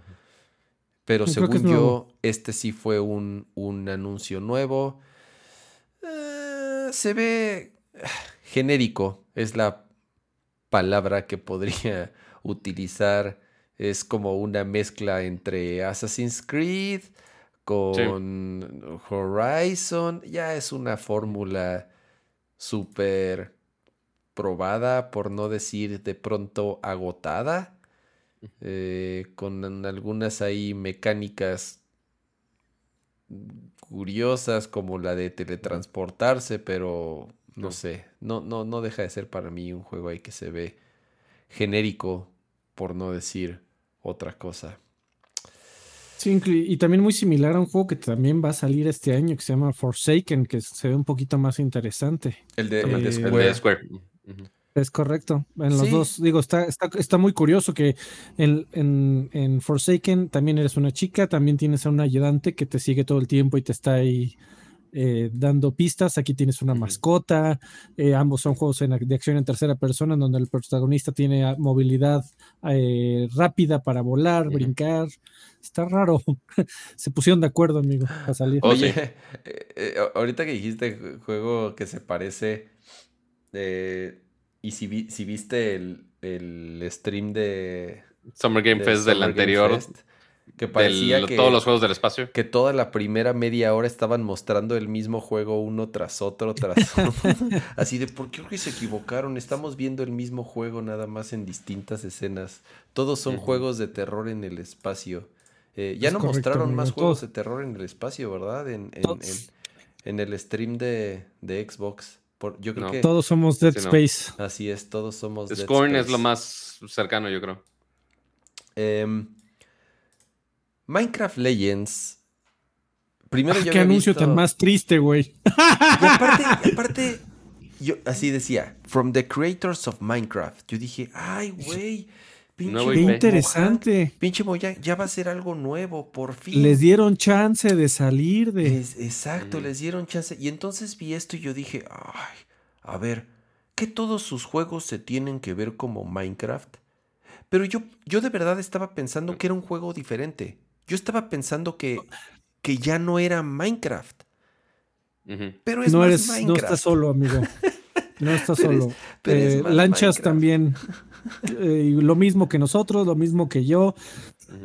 pero según yo, nuevo. este sí fue un, un anuncio nuevo. Se ve (sighs) genérico, es la palabra que podría (laughs) utilizar. Es como una mezcla entre Assassin's Creed con Horizon. Ya es una fórmula súper probada, por no decir de pronto agotada. eh, con algunas ahí mecánicas curiosas como la de teletransportarse, pero no Sí. sé, no, no, no deja de ser para mí un juego ahí que se ve genérico, por no decir otra cosa. Sí, y también muy similar a un juego que también va a salir este año que se llama Forsaken, que se ve un poquito más interesante. El de, el de El de Square. Es correcto. En los Sí. dos, digo, está, está, está muy curioso que en, en, en Forsaken también eres una chica, también tienes a un ayudante que te sigue todo el tiempo y te está ahí eh, dando pistas. Aquí tienes una mascota. eh, ambos son juegos en de acción en tercera persona, en donde el protagonista tiene ah, movilidad eh, rápida para volar, brincar. Está raro. (laughs) Se pusieron de acuerdo, amigo, para salir. Oye, (laughs) eh, eh, ahorita que dijiste ju- juego que se parece, eh, y si, vi- si viste el, el stream de, Summer Game de Fest del Game anterior. Fest, que parecía del- que, Todos los juegos del espacio. que toda la primera media hora estaban mostrando el mismo juego uno tras otro, tras (laughs) otro. Así de, ¿por qué creo que se equivocaron? Estamos viendo el mismo juego nada más en distintas escenas. Todos son juegos de terror en el espacio. Eh, ya Es no correcto, mostraron más juegos de terror en el espacio, ¿verdad? En, en- en- en el stream de, de Xbox. Por, yo creo No. que Todos somos Dead Sí, no. Space. así es, todos somos Dead Scorn es lo más cercano, yo creo. Em, Minecraft Legends. Primero Ah, yo qué anuncio visto- tan más triste, güey. Aparte, (laughs) aparte, yo así decía, from the creators of Minecraft. Yo dije, ay, güey, pinche Nuevo Qué IP. Mojang, interesante. Pinche Mojang, ya va a ser algo nuevo, por fin. Les dieron chance de salir de. Les- exacto, Mm. les dieron chance. Y entonces vi esto y yo dije, ay, a ver, que todos sus juegos se tienen que ver como Minecraft. Pero yo, yo de verdad estaba pensando que era un juego diferente. Yo estaba pensando que, que ya no era Minecraft. Pero es no más eres, no Minecraft. estás solo, amigo. (laughs) No estás Pero es- solo. pero Eh, más lanchas Minecraft. también. (laughs) eh, lo mismo que nosotros, lo mismo que yo.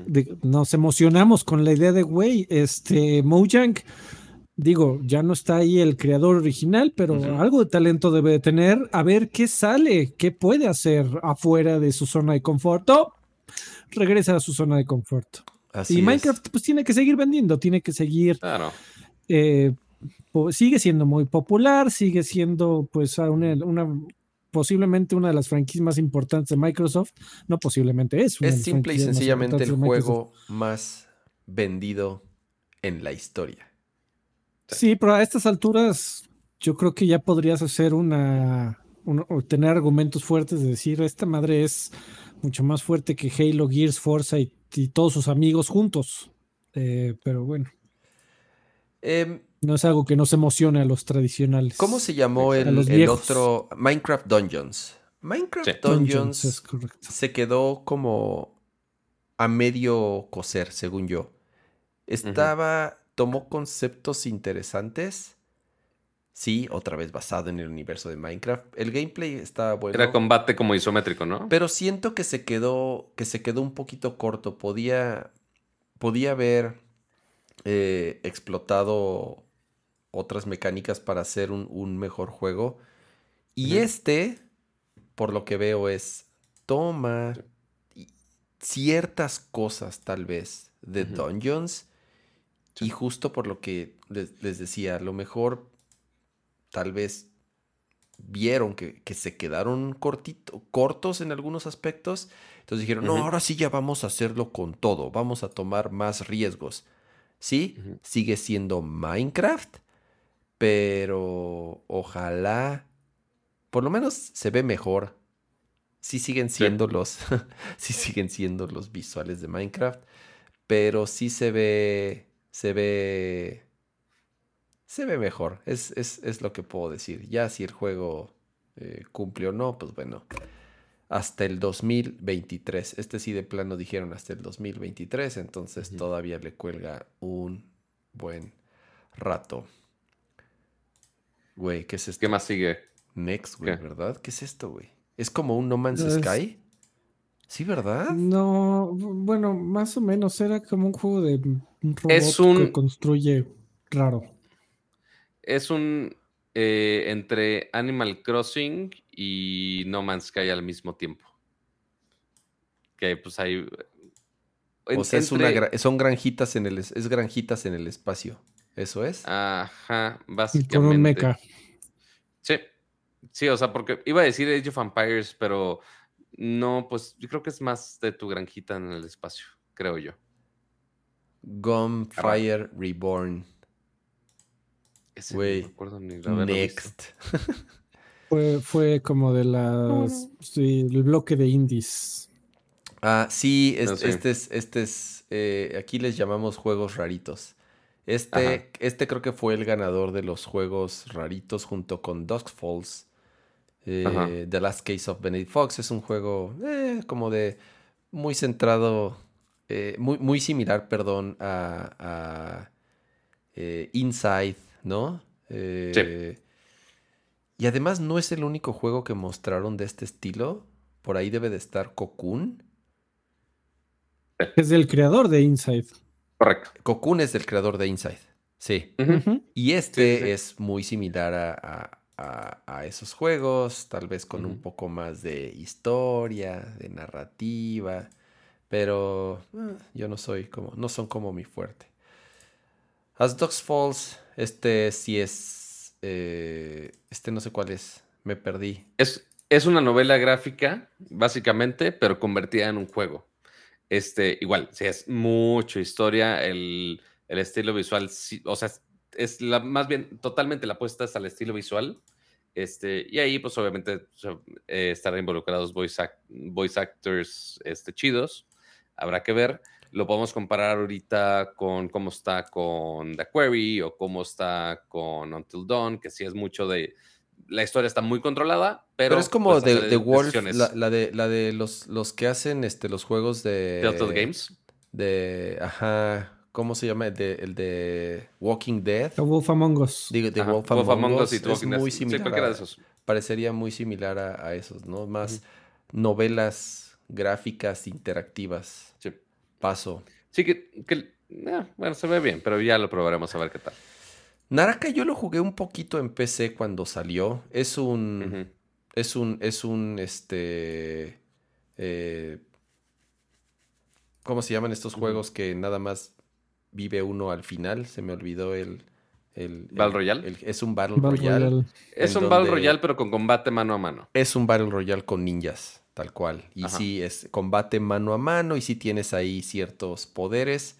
De- nos emocionamos con la idea de, güey, este Mojang, digo, ya no está ahí el creador original, pero algo de talento debe de tener, a ver qué sale, qué puede hacer afuera de su zona de confort. o regresa a su zona de confort. Así y es. Minecraft pues tiene que seguir vendiendo, tiene que seguir, Claro. eh, sigue siendo muy popular, sigue siendo pues una- posiblemente una de las franquicias más importantes de Microsoft, no posiblemente es. una de Es las simple y sencillamente el juego más vendido en la historia. Sí, pero a estas alturas yo creo que ya podrías hacer una, una- o tener argumentos fuertes de decir, esta madre es mucho más fuerte que Halo, Gears, Forza y, y todos sus amigos juntos. Eh, pero bueno, Em, no es algo que nos emocione a los tradicionales. ¿Cómo se llamó el, los el otro? Minecraft Dungeons. Minecraft Sí. Dungeons, es correcto. se quedó como a medio coser, según yo. Estaba, tomó conceptos interesantes. Sí, otra vez basado en el universo de Minecraft. El gameplay estaba bueno. Era combate como isométrico, ¿no? Pero siento que se quedó, que se quedó un poquito corto. Podía, podía haber eh, explotado otras mecánicas para hacer un, un mejor juego. Y este, por lo que veo, es toma ciertas cosas tal vez de Ujú. Dungeons. Y justo por lo que les, les decía, a lo mejor tal vez vieron que, que se quedaron cortito, cortos en algunos aspectos. Entonces dijeron, no, ahora sí ya vamos a hacerlo con todo, vamos a tomar más riesgos. Sí, sigue siendo Minecraft, pero ojalá, por lo menos se ve mejor. Sí siguen siendo los, (laughs) sí siguen siendo los visuales de Minecraft, pero sí se ve, se ve, se ve mejor. Es, es, es lo que puedo decir. Ya si el juego eh, cumple o no, pues bueno, hasta el 2023. Este sí de plano dijeron hasta el 2023, entonces todavía le cuelga un buen rato. Güey, ¿qué es esto? ¿Qué más sigue? Next, güey, ¿Qué? ¿verdad? ¿Qué es esto, güey? Es como un No Man's Es- Sky. Sí, ¿verdad? No, bueno, más o menos era como un juego de un robot Es un- que construye raro. Es un eh, entre Animal Crossing y No Man's Sky al mismo tiempo. Que pues hay. O sea, es una gra- son granjitas en el es granjitas en el espacio. ¿Eso es? Ajá, Con básicamente. un mecha. Sí. Sí, o sea, porque iba a decir Age of Empires, pero no, pues yo creo que es más de tu granjita en el espacio, creo yo. Gunfire Reborn. Ese Güey, no me acuerdo ni visto. Next. (laughs) Fue, fue como de las. Sí, el bloque de indies. Ah, sí, es- No sé. este es, este es, eh, aquí les llamamos juegos raritos. Este, Ajá. este creo que fue el ganador de los juegos raritos junto con Dusk Falls. Eh. The Last Case of Benedict Fox es un juego eh, como de muy centrado, eh, muy, muy similar, perdón, a, a, eh, Inside, ¿no? Eh, Y además no es el único juego que mostraron de este estilo. Por ahí debe de estar Cocoon. Es del creador de Inside. Correcto. Cocoon es del creador de Inside. Sí. Y este Sí, sí, sí. es muy similar a, a- a- a esos juegos, tal vez con un poco más de historia, de narrativa, pero eh, yo no soy como, no son como mi fuerte. As Dogs Falls, este sí es, eh, este no sé cuál es, me perdí. Es, es una novela gráfica, básicamente, pero convertida en un juego. Este, igual, sí, es mucha historia, el, el estilo visual, sí, o sea, es, la, más bien totalmente la apuesta es al estilo visual. Este, y ahí, pues, obviamente, eh, estarán involucrados voice, act- voice actors este, chidos. Habrá que ver. Lo podemos comparar ahorita con cómo está con The Query o cómo está con Until Dawn, que sí es mucho de. La historia está muy controlada, pero. Pero, es como puedes de, de Wolf, la, la de, la de los, los que hacen este, los juegos de... Telltale Games. De, ajá, ¿cómo se llama? De, el de Walking Dead. The Wolf Among Us. Digo, de Wolf Wolf Among Us y es Walking Dead. muy Sí, similar. cualquiera a- de esos. Parecería muy similar a, a esos, ¿no? Más novelas gráficas interactivas. Sí. Paso. Sí, que. que- eh, bueno, se ve bien, pero ya lo probaremos a ver qué tal. Naraka yo lo jugué un poquito en PC cuando salió. Es un... Es un, es un, este, eh, ¿cómo se llaman estos juegos que nada más vive uno al final? Se me olvidó el... el ¿Battle Royale? el- es un Battle, Battle Royale. Royale. Es un Battle Royale, pero con combate mano a mano. Es un Battle Royale con ninjas, tal cual. Y Ajá. sí, es combate mano a mano y sí tienes ahí ciertos poderes.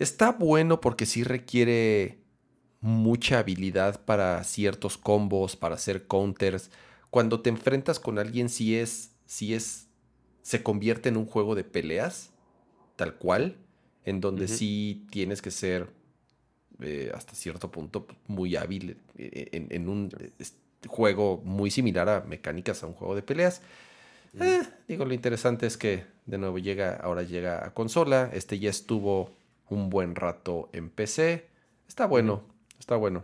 Está bueno porque sí requiere mucha habilidad para ciertos combos, para hacer counters. Cuando te enfrentas con alguien, sí es, sí es, se convierte en un juego de peleas, tal cual, en donde Ujú. sí tienes que ser eh, hasta cierto punto muy hábil eh, en, en un es- juego muy similar a mecánicas a un juego de peleas. Eh, digo, lo interesante es que de nuevo llega, ahora llega a consola. Este ya estuvo un buen rato en PC. Está bueno, está bueno.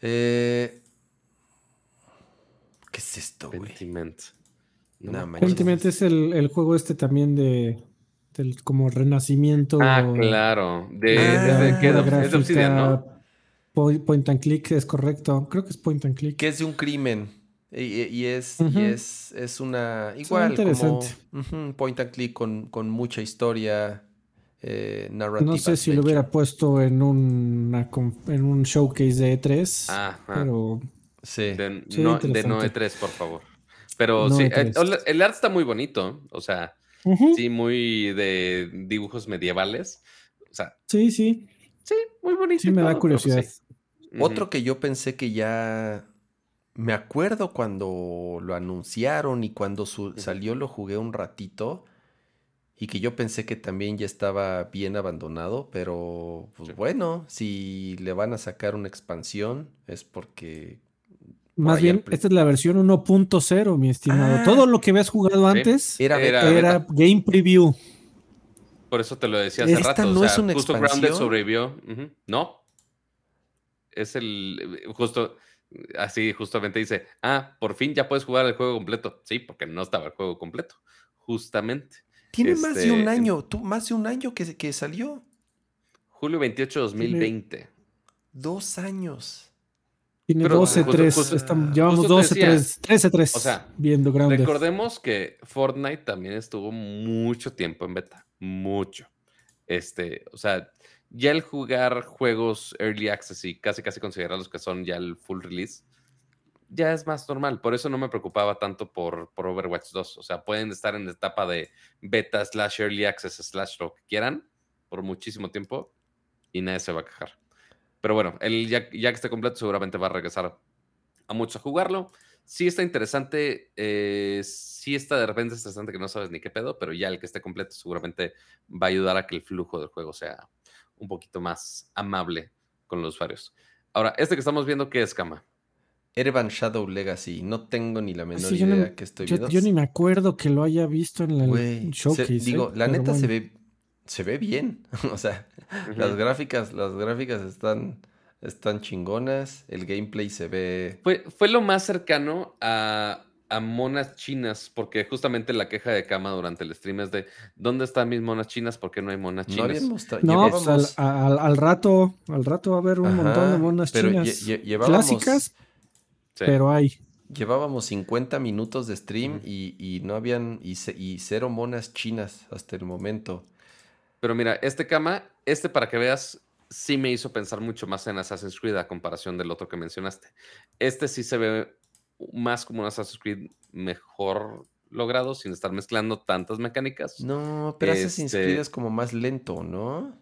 Eh, ¿Qué es esto, güey? Pentiment. No. Pentiment es el, el juego este también de del como renacimiento. Ah, claro. De, Ah, de, ¿qué? de gráfica, Point, and click, es correcto. Creo que es point and click. Que es de un crimen. Y, es, y es, es una. Igual, como interesante. ujú, point and click con, con mucha historia. Eh, No sé si lo hubiera puesto en, una en un showcase de E3, Ajá. pero Sí. De, Sí, no, de interesante. no E3, por favor. Pero No sí, E3. el, el arte está muy bonito. O sea, sí, muy de dibujos medievales. O sea, sí, sí, sí, muy bonito. sí me da todo, curiosidad. sí. Otro que yo pensé que ya. Me acuerdo cuando lo anunciaron y cuando su- salió lo jugué un ratito. Y que yo pensé que también ya estaba bien abandonado. Pero, pues Sí. bueno, si le van a sacar una expansión es porque. Más bien, esta es la versión 1.0, mi estimado. Ah. Todo lo que habías jugado antes Era Era- game preview. Por eso te lo decía hace ¿Esta rato. no o es una justo expansión? Grounded sobrevivió. No. Es el. Justo. Así, justamente dice: Ah, por fin ya puedes jugar el juego completo. Sí, porque no estaba el juego completo. Justamente. Tiene más de un este, año. Tú, más de un año que, que salió. Julio 28, 2020. Dos años. Tiene Pero 12-3. justo- justo- estamos- llevamos justo te decía, 12-3. 13-3 o sea, viendo Grounded. Recordemos que Fortnite también estuvo mucho tiempo en beta. Mucho. Este, o sea, ya el jugar juegos early access y casi casi considerarlos que son ya el full release, ya es más normal. Por eso no me preocupaba tanto por, por Overwatch 2. O sea, pueden estar en la etapa de beta slash early access slash lo que quieran por muchísimo tiempo y nadie se va a quejar. Pero bueno, el ya, que esté completo seguramente va a regresar a muchos a jugarlo. Sí está interesante, eh, sí está de repente estresante que no sabes ni qué pedo, pero ya el que esté completo seguramente va a ayudar a que el flujo del juego sea un poquito más amable con los usuarios. Ahora, este que estamos viendo, ¿qué es, Cama? Erevan Shadow Legacy. No tengo ni la menor Sí, no- idea que estoy Yo, viendo. yo ni me acuerdo que lo haya visto en el Güey, showcase. se- digo, ¿eh? la neta se ve se ve bien. (laughs) o sea, las gráficas, las gráficas están están chingonas, el gameplay se ve Fue, fue lo más cercano a, a monas chinas, porque justamente la queja de Kama durante el stream es de ¿dónde están mis monas chinas? ¿Por qué no hay monas no chinas? habían mostrado No, pues al, al- al rato, al rato va a haber un montón de monas pero chinas lle- lle- llevábamos- clásicas, Sí. pero hay. Llevábamos 50 minutos de stream y, y no habían y, ce- y cero monas chinas hasta el momento. Pero mira, este Kama, este para que veas, sí me hizo pensar mucho más en Assassin's Creed a comparación del otro que mencionaste. Este sí se ve más como un Assassin's Creed mejor logrado, sin estar mezclando tantas mecánicas. No, pero Assassin's Este- Creed es como más lento, ¿no?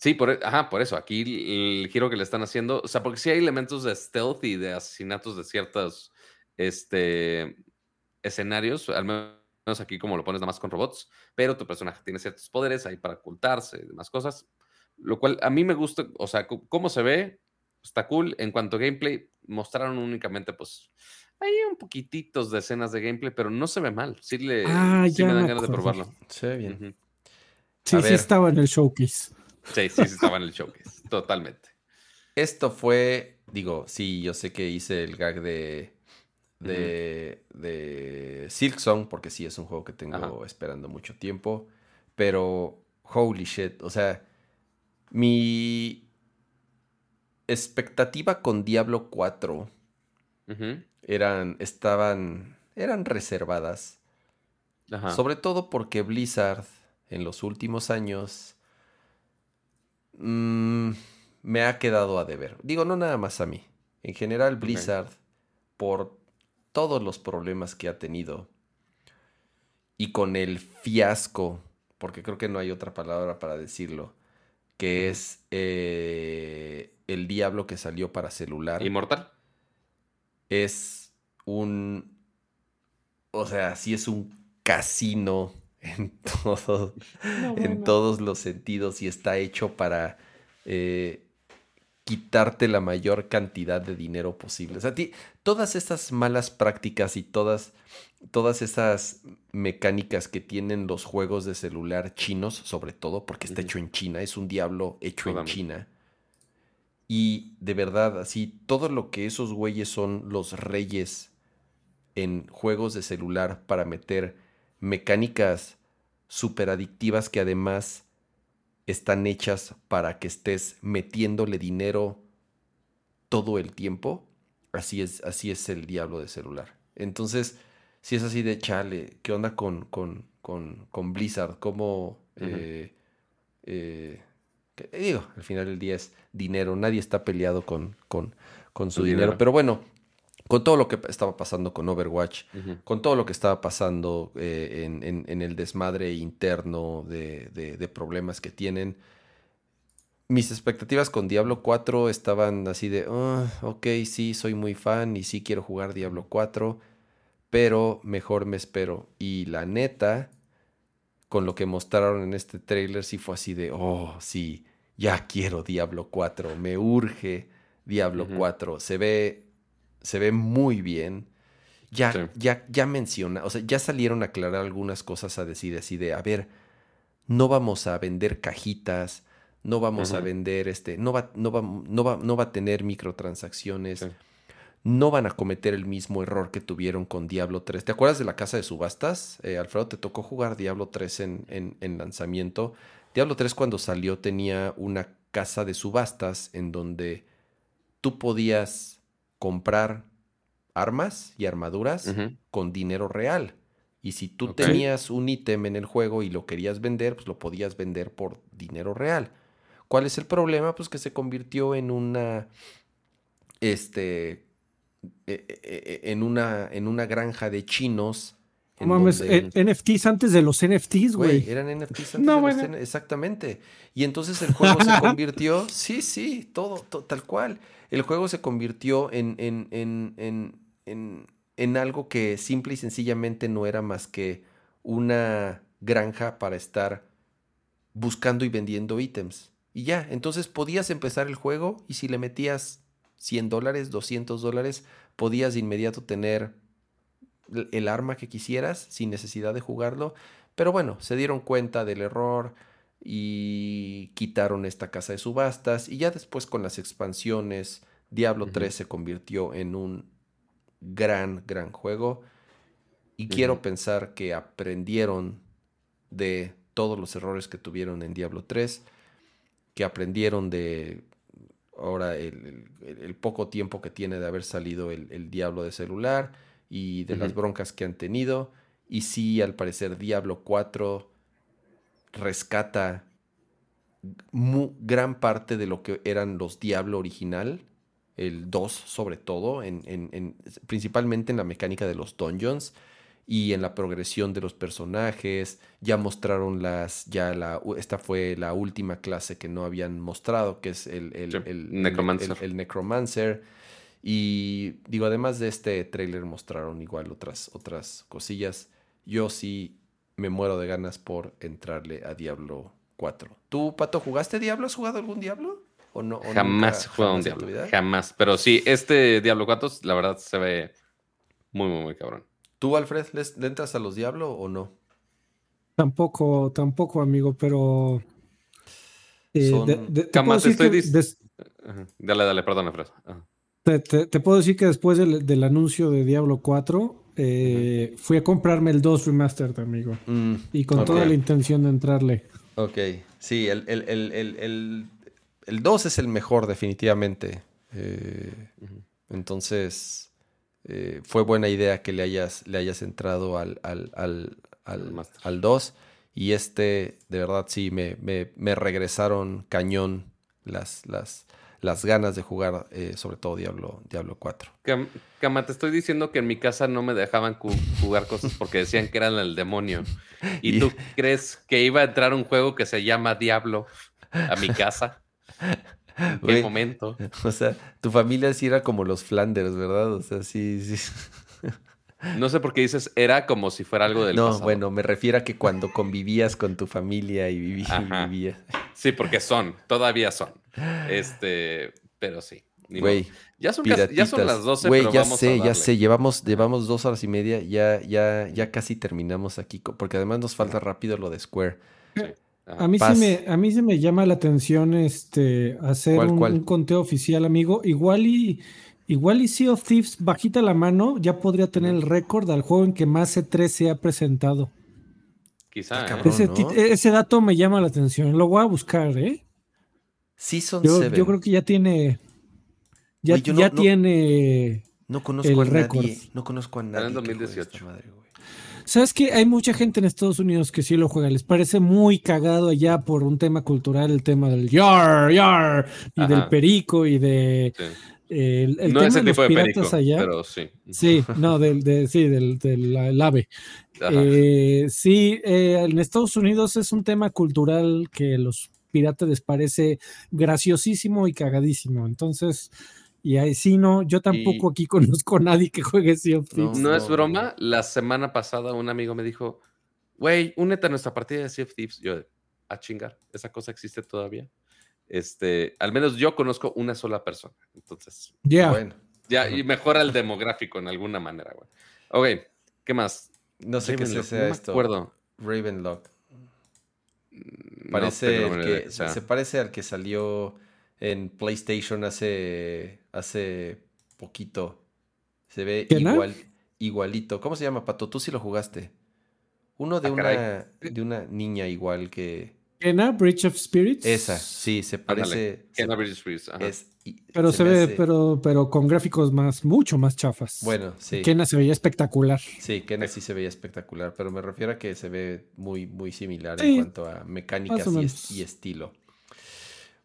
Sí, por, e- ajá, por eso. Aquí el, el giro que le están haciendo, o sea, porque sí hay elementos de stealth y de asesinatos de ciertos este, escenarios, al menos aquí como lo pones nada más con robots, pero tu personaje tiene ciertos poderes ahí para ocultarse y demás cosas, lo cual a mí me gusta, o sea, cómo se ve, está cool. En cuanto a gameplay, mostraron únicamente, pues, hay un poquititos de escenas de gameplay, pero no se ve mal. Sí, le, Ah, sí ya me dan me ganas de probarlo. Se ve bien. Sí, A sí ver. estaba en el showcase. Sí, sí, sí, estaba en el showcase, totalmente. Esto fue, digo, sí, yo sé que hice el gag de de, de Silksong, porque sí es un juego que tengo Ajá. esperando mucho tiempo, pero holy shit, o sea, mi expectativa con Diablo 4 Ujú. eran, estaban, eran reservadas, Ajá. sobre todo porque Blizzard en los últimos años mm, me ha quedado a deber. Digo, no nada más a mí. En general, Blizzard, por todos los problemas que ha tenido y con el fiasco, porque creo que no hay otra palabra para decirlo, que es eh, el diablo que salió para celular ¿Inmortal? es un. O sea, sí es un casino en, (laughs) todo- No, en todos los sentidos y está hecho para eh, quitarte la mayor cantidad de dinero posible. O sea, ti- todas estas malas prácticas y todas, todas esas mecánicas que tienen los juegos de celular chinos, sobre todo porque está hecho en China, es un diablo hecho en. China. Y de verdad, así, todo lo que esos güeyes son los reyes en juegos de celular para meter mecánicas súper adictivas que además están hechas para que estés metiéndole dinero todo el tiempo. Así es, así es el diablo de celular. Entonces, si es así de chale, ¿qué onda con, con, con, con Blizzard? ¿Cómo Eh, eh, digo, al final del día es dinero. Nadie está peleado con, con, con su dinero. Pero bueno, con todo lo que estaba pasando con Overwatch, con todo lo que estaba pasando eh, en, en- en el desmadre interno de, de- de problemas que tienen, mis expectativas con Diablo 4 estaban así de, "Ah, ok, sí, soy muy fan y sí quiero jugar Diablo 4, pero mejor me espero. Y la neta, con lo que mostraron en este trailer, sí fue así de, oh, sí, ya quiero Diablo 4, me urge Diablo Ujú. 4, se ve, se ve muy bien. Ya, Sí. ya, ya menciona, o sea, ya salieron a aclarar algunas cosas a decir así de, a ver, no vamos a vender cajitas, no vamos a vender este, no va, no va, no va, no va a tener microtransacciones, Sí. no van a cometer el mismo error que tuvieron con Diablo 3. ¿Te acuerdas de la casa de subastas? Eh, Alfredo, te tocó jugar Diablo 3 en, en- en lanzamiento. Diablo 3 cuando salió tenía una casa de subastas en donde tú podías comprar armas y armaduras con dinero real. Y si tú tenías un ítem en el juego y lo querías vender, pues lo podías vender por dinero real. ¿Cuál es el problema? Pues que se convirtió en una. Este. eh, eh, eh, En una, en una granja de chinos. No mames, donde- eh, NFTs antes de los NFTs, Güey, eran NFTs antes No, de los bueno. N- Exactamente. Y entonces el juego se (laughs) convirtió. Sí, sí, todo, to- tal cual. El juego se convirtió en, en, en, en, en, en algo que simple y sencillamente no era más que una granja para estar buscando y vendiendo ítems. Y ya, entonces podías empezar el juego y si le metías 100 dólares, 200 dólares, podías de inmediato tener el- arma que quisieras sin necesidad de jugarlo. Pero bueno, se dieron cuenta del error y quitaron esta casa de subastas. Y ya después con las expansiones, Diablo Ujú. 3 se convirtió en un gran, gran juego. Y quiero pensar que aprendieron de todos los errores que tuvieron en Diablo 3, que aprendieron de ahora el, el- el poco tiempo que tiene de haber salido el, el Diablo de celular y de las broncas que han tenido. Y sí, al parecer Diablo 4 rescata gran parte de lo que eran los Diablo original, el 2 sobre todo, en, en- en- principalmente en la mecánica de los dungeons y en la progresión de los personajes. Ya mostraron las, ya la, esta fue la última clase que no habían mostrado, que es el, el, Sí, el- Necromancer. el- el Necromancer. Y digo, además de este tráiler mostraron igual otras, otras cosillas. Yo sí me muero de ganas por entrarle a Diablo 4. ¿Tú, Pato, jugaste Diablo? ¿Has jugado algún Diablo? ¿O no? o Jamás he jugado un Diablo. vida? Jamás. Pero sí, este Diablo 4, la verdad, se ve muy, muy, muy cabrón. ¿Tú, Alfred, les- le entras a los Diablo o no? Tampoco, tampoco, amigo, pero. eh, Son- de- te estoy des-. Dale, dale. Ajá. Te, te- te puedo decir que después del, del anuncio de Diablo 4, eh, fui a comprarme el 2 Remastered, amigo. Mm, Y con toda la intención de entrarle. Ok, sí, el, el, el, el, el, el 2 es el mejor definitivamente. Eh, entonces, eh, fue buena idea que le hayas, le hayas entrado al, al, al, Al al 2. Y este, de verdad, sí, me, me, me regresaron cañón las, las, las ganas de jugar, eh, sobre todo Diablo, Diablo 4. Cam- Cama, te estoy diciendo que en mi casa no me dejaban jugar cosas porque decían que eran el demonio. (laughs) ¿Y Y- tú crees que iba a entrar un juego que se llama Diablo a mi casa? ¿En (laughs) qué momento? O sea, tu familia sí era como los Flanders, ¿verdad? O sea, sí, sí. No sé por qué dices era como si fuera algo del no, pasado. bueno, me refiero a que cuando convivías con tu familia y vivías. Sí, porque son, todavía son. Este, pero sí. Güey, ya son, casi- ya son las 12, Güey, pero ya vamos a sé, ya darle. sé. Llevamos, llevamos dos horas y media. Ya, ya, ya casi terminamos aquí. Porque además nos falta rápido lo de Square. A mí, Paz. sí me, a mí sí me llama la atención este, hacer ¿Cuál, un, cuál? un conteo oficial, amigo. Igual y, igual y Sea of Thieves, bajita la mano, ya podría tener el récord al juego en que más C3 se ha presentado. Quizá. ¿eh? cabrón. Ese, ¿no? tit- ese dato me llama la atención. Lo voy a buscar, ¿eh? Season Yo, 7. yo creo que ya tiene. Ya, Güey, yo no- ya no- tiene. No conozco el a récord. nadie. No conozco a en nadie. juegue 2018. esta madre, güey. ¿Sabes que Hay mucha gente en Estados Unidos que sí lo juega. Les parece muy cagado allá por un tema cultural, el tema del yar, yar, y del perico y de. El, no tema ese de tipo los de perico, allá. pero sí. Sí, no, del, de, sí, del, del ave. Eh, sí, eh, en Estados Unidos es un tema cultural que los piratas les parece graciosísimo y cagadísimo. Entonces, y ahí sí, no, yo tampoco aquí (laughs) conozco a nadie que juegue Sea of Thieves. No, es broma, la semana pasada un amigo me dijo, güey, únete a nuestra partida de Sea of Thieves. Yo, a chingar, esa cosa existe todavía. Este, al menos yo conozco una sola persona. Entonces, ya bueno. Ya, y mejora el demográfico en alguna manera, güey. Ok, ¿qué más? No sé qué sea esto. Acuerdo. Ravenlock. Mm, parece que, se parece al que salió en PlayStation hace, hace poquito. Se ve igual, igualito. ¿Cómo se llama, Pato? Tú sí lo jugaste. Uno de, ah, una, de una niña igual que... Kena, Bridge of Spirits. Esa, sí, se parece. Kena Bridge of Spirits. pero se, ve, pero, pero con gráficos más, mucho más chafas. Bueno, sí. Kena se veía espectacular. Sí, Kena sí se veía espectacular, pero me refiero a que se ve muy, muy similar en cuanto a mecánicas y, estilo.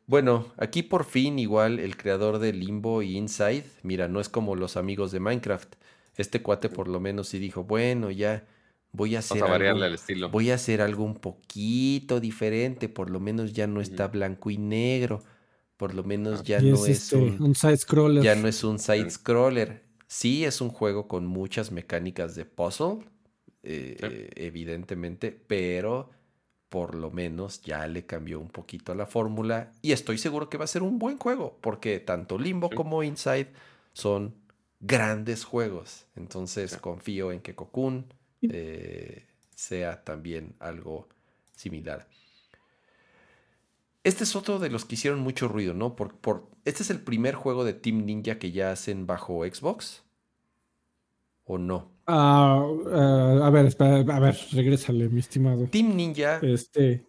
Bueno, aquí por fin igual el creador de Limbo y Inside, mira, no es como los amigos de Minecraft. Este cuate por lo menos sí dijo, bueno, ya voy a hacer algo, el estilo. voy a hacer algo un poquito diferente, por lo menos ya no está blanco y negro, por lo menos ya no es, este, un, side scroller. Ya no es un side scroller. Sí es un juego con muchas mecánicas de puzzle, eh, evidentemente, pero por lo menos ya le cambió un poquito a la fórmula y estoy seguro que va a ser un buen juego porque tanto Limbo como Inside son grandes juegos. Entonces confío en que Cocoon eh, sea también algo similar. Este es otro de los que hicieron mucho ruido, ¿no? Por, por, este es el primer juego de Team Ninja que ya hacen bajo Xbox. ¿O no? Ah, a ver, a ver, regrésale, mi estimado. Team Ninja. Este.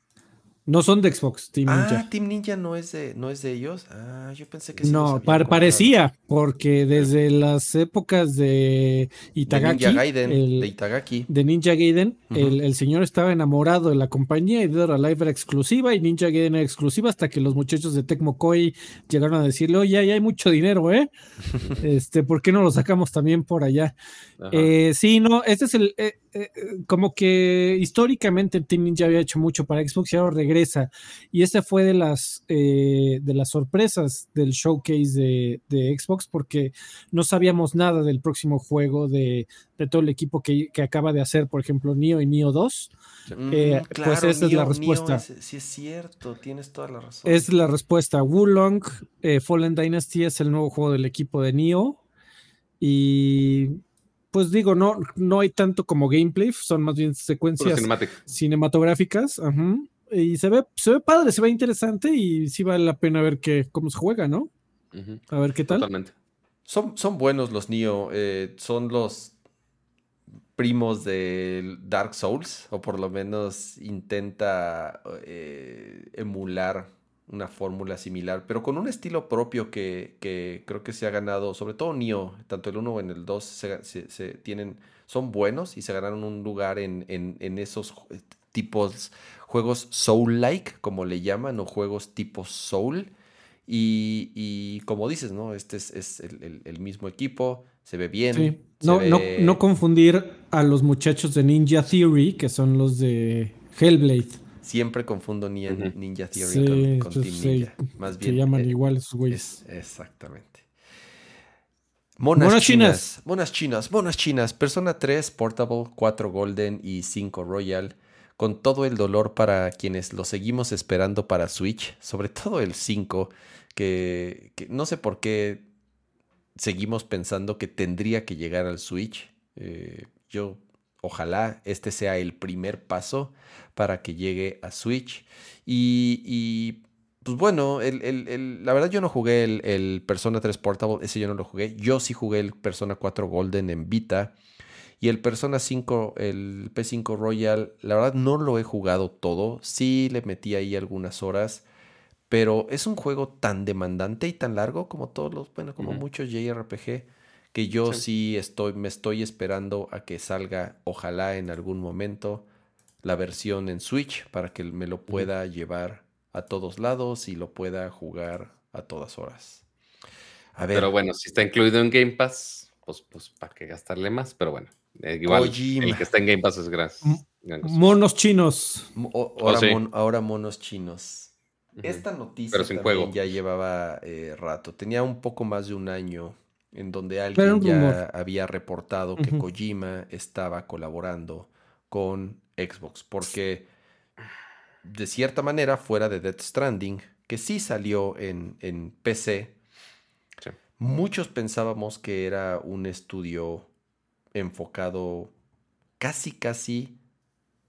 No son de Xbox, Team ah, Ninja. Ah, Team Ninja no es de, no es de ellos. Ah, yo pensé que sí. No, parecía, porque desde las épocas de Itagaki. De Ninja Gaiden. de Itagaki. De Ninja Gaiden, el, señor estaba enamorado de la compañía y de la Live era exclusiva y Ninja Gaiden era exclusiva hasta que los muchachos de Tecmo Koei llegaron a decirle, oye, ahí hay mucho dinero, ¿eh? (laughs) este, ¿por qué no lo sacamos también por allá? Eh, sí, no, este es el. Eh, eh, como que históricamente Team Ninja había hecho mucho para Xbox y ahora regresa. Y esta fue de las, eh, de las sorpresas del showcase de, Xbox porque no sabíamos nada del próximo juego de, todo el equipo que, acaba de hacer, por ejemplo, Nio y Nio 2. Mm, eh, pues esa es la respuesta. sí, es cierto, tienes toda la razón. Es la respuesta. Wulong Fallen Dynasty es el nuevo juego del equipo de Nio. Y pues digo, no, no hay tanto como gameplay, son más bien secuencias cinematográficas. Y se ve, se ve padre, se ve interesante y sí vale la pena ver que, cómo se juega, ¿no? A ver qué tal. Totalmente. Son, son buenos los Nio, eh, son los primos de Dark Souls, o por lo menos intenta eh, emular una fórmula similar, pero con un estilo propio que, creo que se ha ganado, sobre todo Nio, tanto el 1 como en el 2 se, tienen, son buenos y se ganaron un lugar en, esos tipos juegos soul-like, como le llaman, o juegos tipo soul. Y, como dices, ¿no? Este es, el, mismo equipo, se ve bien. No, no, no confundir a los muchachos de Ninja Theory, que son los de Hellblade. Siempre confundo Ninja, Theory con, Team Ninja. Más bien. Se llaman eh, igual esos güeyes. exactamente. Monas, chinas. Monas chinas. Monas chinas. Persona 3 Portable, 4 Golden y 5 Royal. Con todo el dolor para quienes lo seguimos esperando para Switch. Sobre todo el 5. Que, no sé por qué seguimos pensando que tendría que llegar al Switch. Eh, yo Ojalá este sea el primer paso para que llegue a Switch. Y, pues bueno, la verdad yo no jugué el, Persona 3 Portable, ese yo no lo jugué. Yo sí jugué el Persona 4 Golden en Vita. Y el Persona 5, el P5 Royal, la verdad no lo he jugado todo. Sí le metí ahí algunas horas. Pero es un juego tan demandante y tan largo como todos los, bueno, como muchos JRPG que yo sí. estoy, me estoy esperando a que salga, ojalá en algún momento, la versión en Switch para que me lo pueda llevar a todos lados y lo pueda jugar a todas horas. A ver. Pero bueno, si está incluido en Game Pass, pues, pues para qué gastarle más, pero bueno. Eh, igual, el que está en Game Pass es gratis. Monos chinos. ahora, ahora, monos chinos. Esta noticia también ya llevaba eh, rato. Tenía un poco más de un año en donde alguien ya había reportado que Kojima estaba colaborando con Xbox. Porque de cierta manera, fuera de Death Stranding, que sí salió en, en PC, muchos pensábamos que era un estudio enfocado casi, casi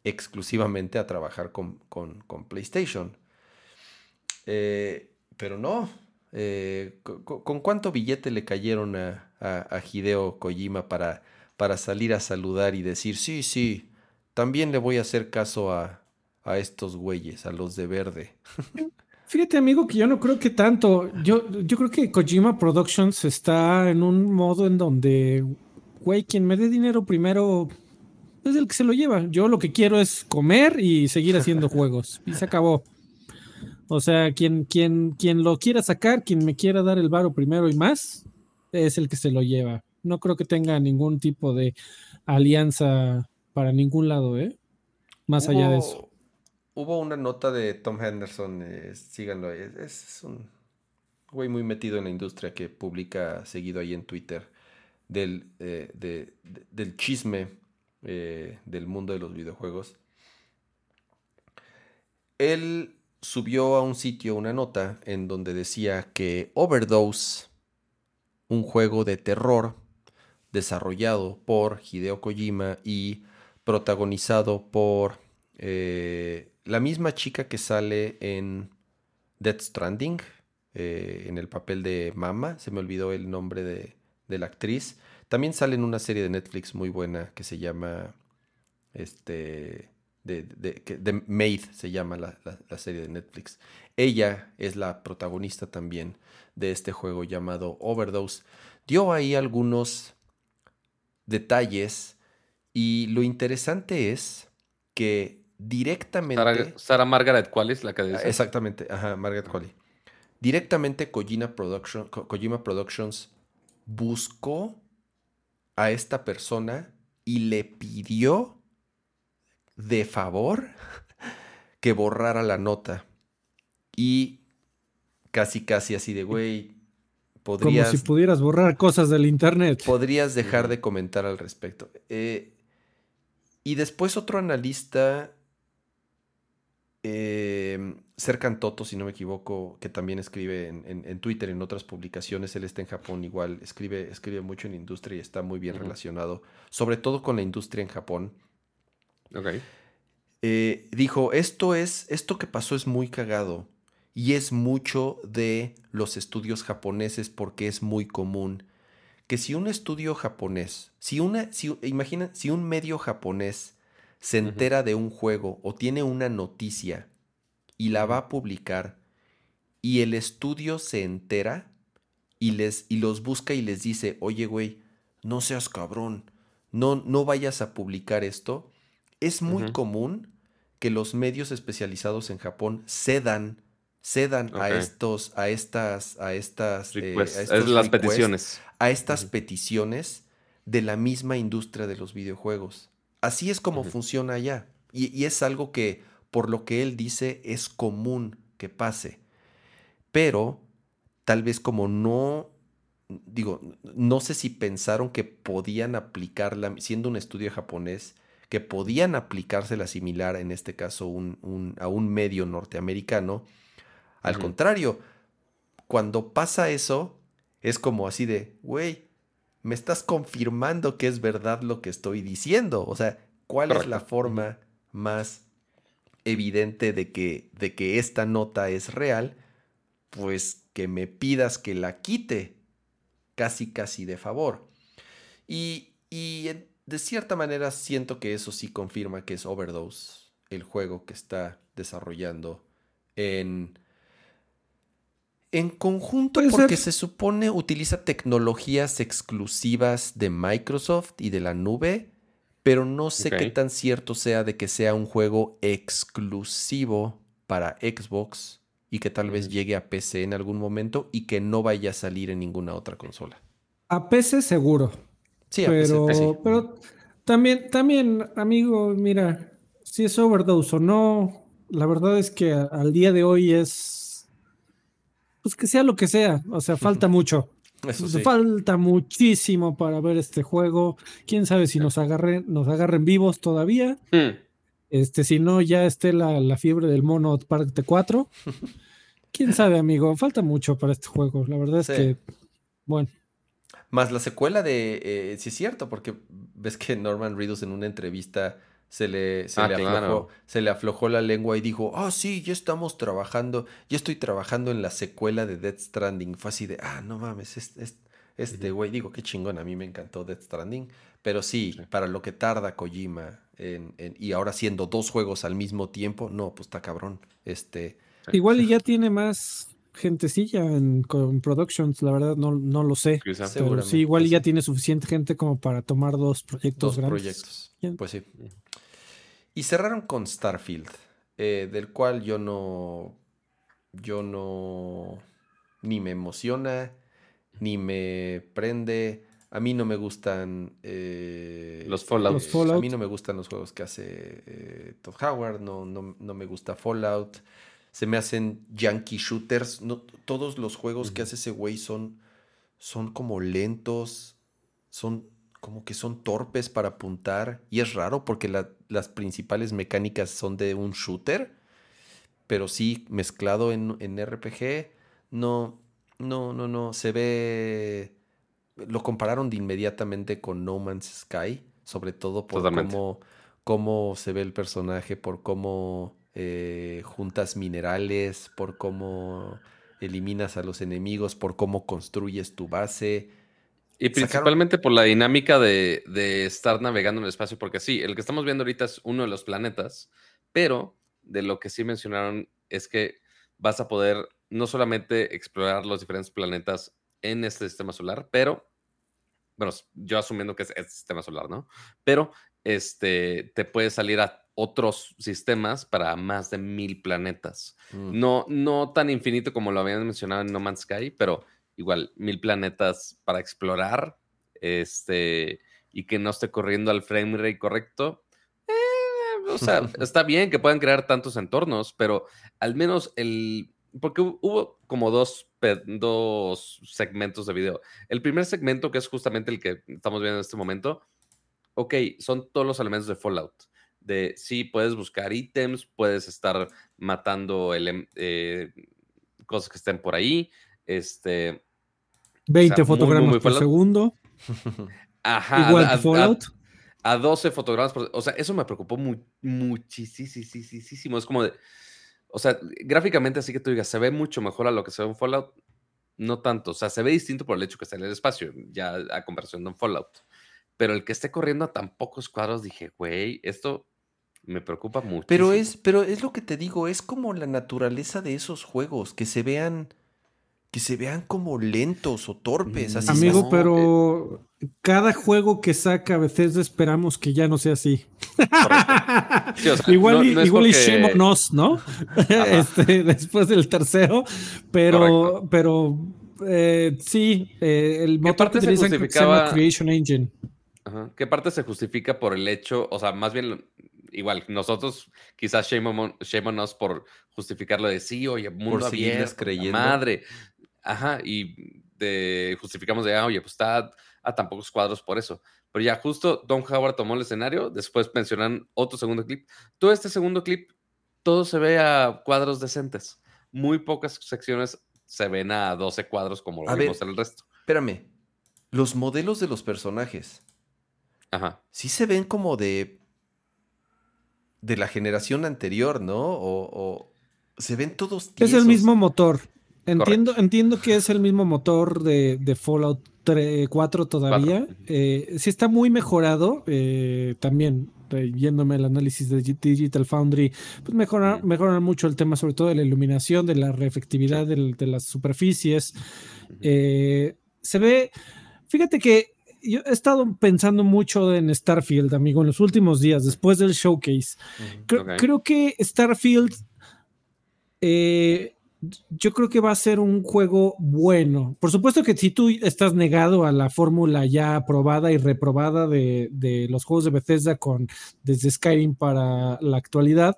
exclusivamente a trabajar con, PlayStation. Eh, pero no. Eh, ¿con, cuánto billete le cayeron a, a, Hideo Kojima para, para, salir a saludar y decir, sí, sí, también le voy a hacer caso a, a estos güeyes, a los de verde? Fíjate, amigo, que yo no creo que tanto. Yo, yo creo que Kojima Productions está en un modo en donde güey, quien me dé dinero primero es el que se lo lleva. Yo lo que quiero es comer y seguir haciendo (laughs) juegos. Y se acabó. O sea, quien, quien, quien lo quiera sacar, quien me quiera dar el varo primero y más, es el que se lo lleva. No creo que tenga ningún tipo de alianza para ningún lado, ¿eh? Más allá de eso. Hubo una nota de Tom Henderson, eh, síganlo, es, es, un güey muy metido en la industria que publica seguido ahí en Twitter del, eh, del chisme eh, del mundo de los videojuegos. Él subió a un sitio una nota en donde decía que Overdose, un juego de terror desarrollado por Hideo Kojima y protagonizado por eh, la misma chica que sale en Death Stranding, en el papel de Mama, se me olvidó el nombre de la actriz. También sale en una serie de Netflix muy buena que se llama. Este. De, de, Maid se llama la, serie de Netflix. Ella es la protagonista también de este juego llamado Overdose. Dio ahí algunos detalles y lo interesante es que directamente... Sara, Margaret ¿cuál es la que dice? Exactamente, ajá, Margaret Qualley. Directamente Kojima, Production, Kojima Productions buscó a esta persona y le pidió de favor que borrara la nota. Y casi, casi así de, güey, podrías... Como si pudieras borrar cosas del internet. Podrías dejar de comentar al respecto. Eh, y después otro analista eh, Serkan Toto, si no me equivoco, que también escribe en, en, en, Twitter, en otras publicaciones, él está en Japón igual, escribe, escribe mucho en industria y está muy bien relacionado, sobre todo con la industria en Japón. Eh, dijo, esto es, esto que pasó es muy cagado y es mucho de los estudios japoneses porque es muy común. Que si un estudio japonés, si una, si, imagina, si un medio japonés se entera de un juego o tiene una noticia y la va a publicar y el estudio se entera y, les, y los busca y les dice, oye güey, no seas cabrón, no, no vayas a publicar esto, es muy común que los medios especializados en Japón cedan cedan a estos a estas a estas, eh, las peticiones. a estas peticiones de la misma industria de los videojuegos. Así es como funciona allá. Y, es algo que, por lo que él dice, es común que pase. Pero tal vez como no, digo, no sé si pensaron que podían aplicarla, siendo un estudio japonés, que podían aplicársela similar, en este caso, a un medio norteamericano. Al contrario, cuando pasa eso, es como así de, güey, me estás confirmando que es verdad lo que estoy diciendo. O sea, ¿cuál es la forma más evidente de que, de que esta nota es real? Pues que me pidas que la quite casi, casi de favor. Y, y de cierta manera siento que eso sí confirma que es Overdose, el juego que está desarrollando en, En conjunto, porque ser. se supone utiliza tecnologías exclusivas de Microsoft y de la nube, pero no sé qué tan cierto sea de que sea un juego exclusivo para Xbox y que tal vez llegue a PC en algún momento y que no vaya a salir en ninguna otra consola. A PC seguro. Sí, pero, sí. pero también, también, amigo, mira, si es overdose o no, la verdad es que al día de hoy es, pues que sea lo que sea, o sea, falta (laughs) mucho. Eso sí. Falta muchísimo para ver este juego. Quién sabe si nos agarren, nos agarren vivos todavía. Hmm. Este, si no, ya esté la, la fiebre del mono parte 4. (laughs) Quién sabe, amigo. Falta mucho para este juego. La verdad es que, bueno, Más la secuela de. eh, sí, es cierto, porque ves que Norman Reedus en una entrevista se le, se, Ah, le claro. aflojó, se le aflojó la lengua y dijo: Ah, sí, ya estamos trabajando, ya estoy trabajando en la secuela de Death Stranding. Fue así de: Ah, no mames, es- es- este güey, digo, qué chingón, a mí me encantó Death Stranding. Pero sí, Sí. para lo que tarda Kojima en- en- y ahora haciendo dos juegos al mismo tiempo, no, pues está cabrón. Este. igual y ya tiene más gentecilla en, con Productions, la verdad no, no lo sé. Quizá. Sí. Pero Seguramente, sí, igual ya tiene suficiente gente como para tomar dos proyectos Dos grandes. proyectos. Pues sí. Y cerraron con Starfield, eh, del cual yo no. Yo no. Ni me emociona, ni me prende. A mí no me gustan. eh, Los Fallout. Los A mí no me gustan los juegos que hace eh, Todd Howard. No, no, no me gusta Fallout. Se me hacen yankee shooters. No, todos los juegos que hace ese güey son, son como lentos. Son como que son torpes para apuntar. Y es raro porque la- las principales mecánicas son de un shooter. Pero sí, mezclado en, en RPG. No, no, no, no. Se ve. Lo compararon de inmediatamente con No Man's Sky. Sobre todo por Totalmente. cómo, cómo se ve el personaje, por cómo eh, juntas minerales, por cómo eliminas a los enemigos, por cómo construyes tu base. Y Sacaron- principalmente por la dinámica de, de estar navegando en el espacio, porque sí, el que estamos viendo ahorita es uno de los planetas, pero de lo que sí mencionaron es que vas a poder no solamente explorar los diferentes planetas en este sistema solar, pero, bueno, yo asumiendo que es este sistema solar, ¿no? Pero este, te puedes salir a otros sistemas para más de mil planetas. Mm. No, no tan infinito como lo habían mencionado en No Man's Sky, pero igual mil planetas para explorar. Este, y que no esté corriendo al frame rate correcto. Eh, o sea, (laughs) está bien que puedan crear tantos entornos, pero al menos el. Porque hu- hubo como dos, dos segmentos de video. El primer segmento, que es justamente el que estamos viendo en este momento, ok, son todos los elementos de Fallout. De sí, puedes buscar ítems, puedes estar matando ele- eh, cosas que estén por ahí. Este, 20 muy, muy, fotogramas muy por segundo. (laughs) ajá, igual a- a- Fallout. A, 12 fotogramas por. O sea, eso me preocupó mu muchísimo. Es como de. O sea, gráficamente, así que tú digas, se ve mucho mejor a lo que se ve en Fallout. No tanto. O sea, se ve distinto por el hecho que está en el espacio, ya a comparación de un Fallout. Pero el que esté corriendo a tan pocos cuadros, dije, güey, esto me preocupa mucho. Pero es, pero es lo que te digo, es como la naturaleza de esos juegos, que se vean, que se vean como lentos o torpes. Así Amigo, no, pero cada juego que saca a veces esperamos que ya no sea así. (laughs) Sí, o sea, igual no- y, no igual y shame on us, ¿no? (laughs) este, después del tercero, pero, Correcto. pero eh, sí, eh, el motor que se utilizan se llama justificaba- Creation Engine. Ajá. ¿Qué parte se justifica por el hecho? O sea, más bien, igual, nosotros quizás shame on, shame on us por justificarlo de sí, oye, mundo abierto, la creyendo. madre. Ajá, y de, justificamos de, ah, oye, pues está a tan pocos cuadros por eso. Pero ya justo Don Howard tomó el escenario, después mencionan otro segundo clip. Todo este segundo clip, todo se ve a cuadros decentes. Muy pocas secciones se ven a 12 cuadros como lo A vimos ver. en el resto. Espérame, los modelos de los personajes, Ajá. sí se ven como de, de la generación anterior, ¿no? O, o se ven todos Es el tiesos. mismo motor. Entiendo, entiendo que es el mismo motor de, de Fallout 3, 4 todavía. Eh, sí está muy mejorado. eh, también eh, yéndome al análisis de Digital Foundry, pues mejora, Ujú. mejoran mucho el tema, sobre todo de la iluminación, de la reefectividad del- de las superficies. Eh, se ve, fíjate que yo he estado pensando mucho en Starfield, amigo, en los últimos días, después del showcase. Creo, que Starfield, eh, yo creo que va a ser un juego bueno. Por supuesto que si tú estás negado a la fórmula ya aprobada y reprobada de, de los juegos de Bethesda con desde Skyrim para la actualidad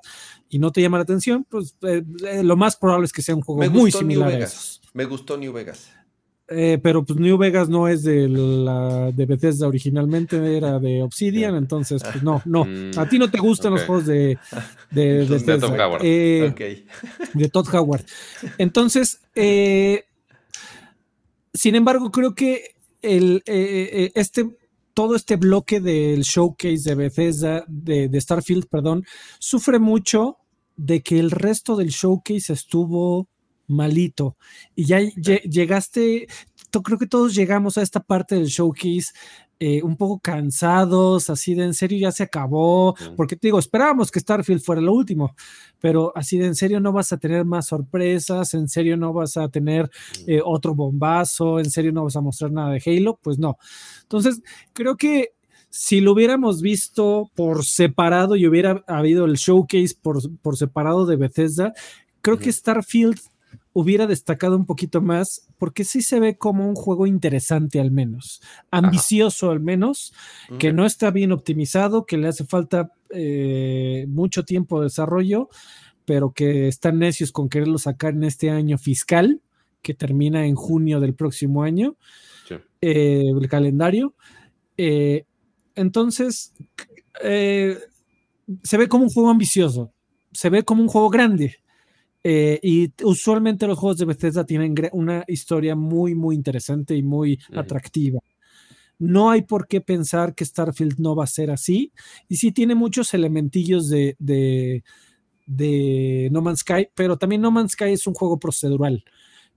y no te llama la atención, pues eh, eh, lo más probable es que sea un juego Me muy similar a Vegas. esos. Me gustó New Vegas. Eh, pero pues New Vegas no es de la de Bethesda originalmente, era de Obsidian, entonces pues no, no. Mm, A ti no te gustan los juegos de, de Entonces, (laughs) de Bethesda. Tom Howard. Eh, de Todd Howard. Entonces, eh, sin embargo, creo que el, este, todo este bloque del showcase de Bethesda, de, de Starfield, perdón, sufre mucho de que el resto del showcase estuvo malito. Y ya lle- llegaste, creo que todos llegamos a esta parte del showcase eh, un poco cansados, así de en serio ya se acabó, porque te digo, esperábamos que Starfield fuera lo último, pero así de en serio no vas a tener más sorpresas, en serio no vas a tener eh, otro bombazo, en serio no vas a mostrar nada de Halo, pues no. Entonces, creo que si lo hubiéramos visto por separado y hubiera habido el showcase por, por separado de Bethesda, creo que. Starfield hubiera destacado un poquito más, porque sí se ve como un juego interesante al menos, ambicioso al menos, que no está bien optimizado, que le hace falta eh, mucho tiempo de desarrollo, pero que están necios con quererlo sacar en este año fiscal, que termina en junio del próximo año, Sí. eh, el calendario. Eh, entonces, se ve como un juego ambicioso, se ve como un juego grande. Eh, y usualmente los juegos de Bethesda tienen una historia muy, muy interesante y muy atractiva. No hay por qué pensar que Starfield no va a ser así. Y sí tiene muchos elementillos de, de, de No Man's Sky, pero también No Man's Sky es un juego procedural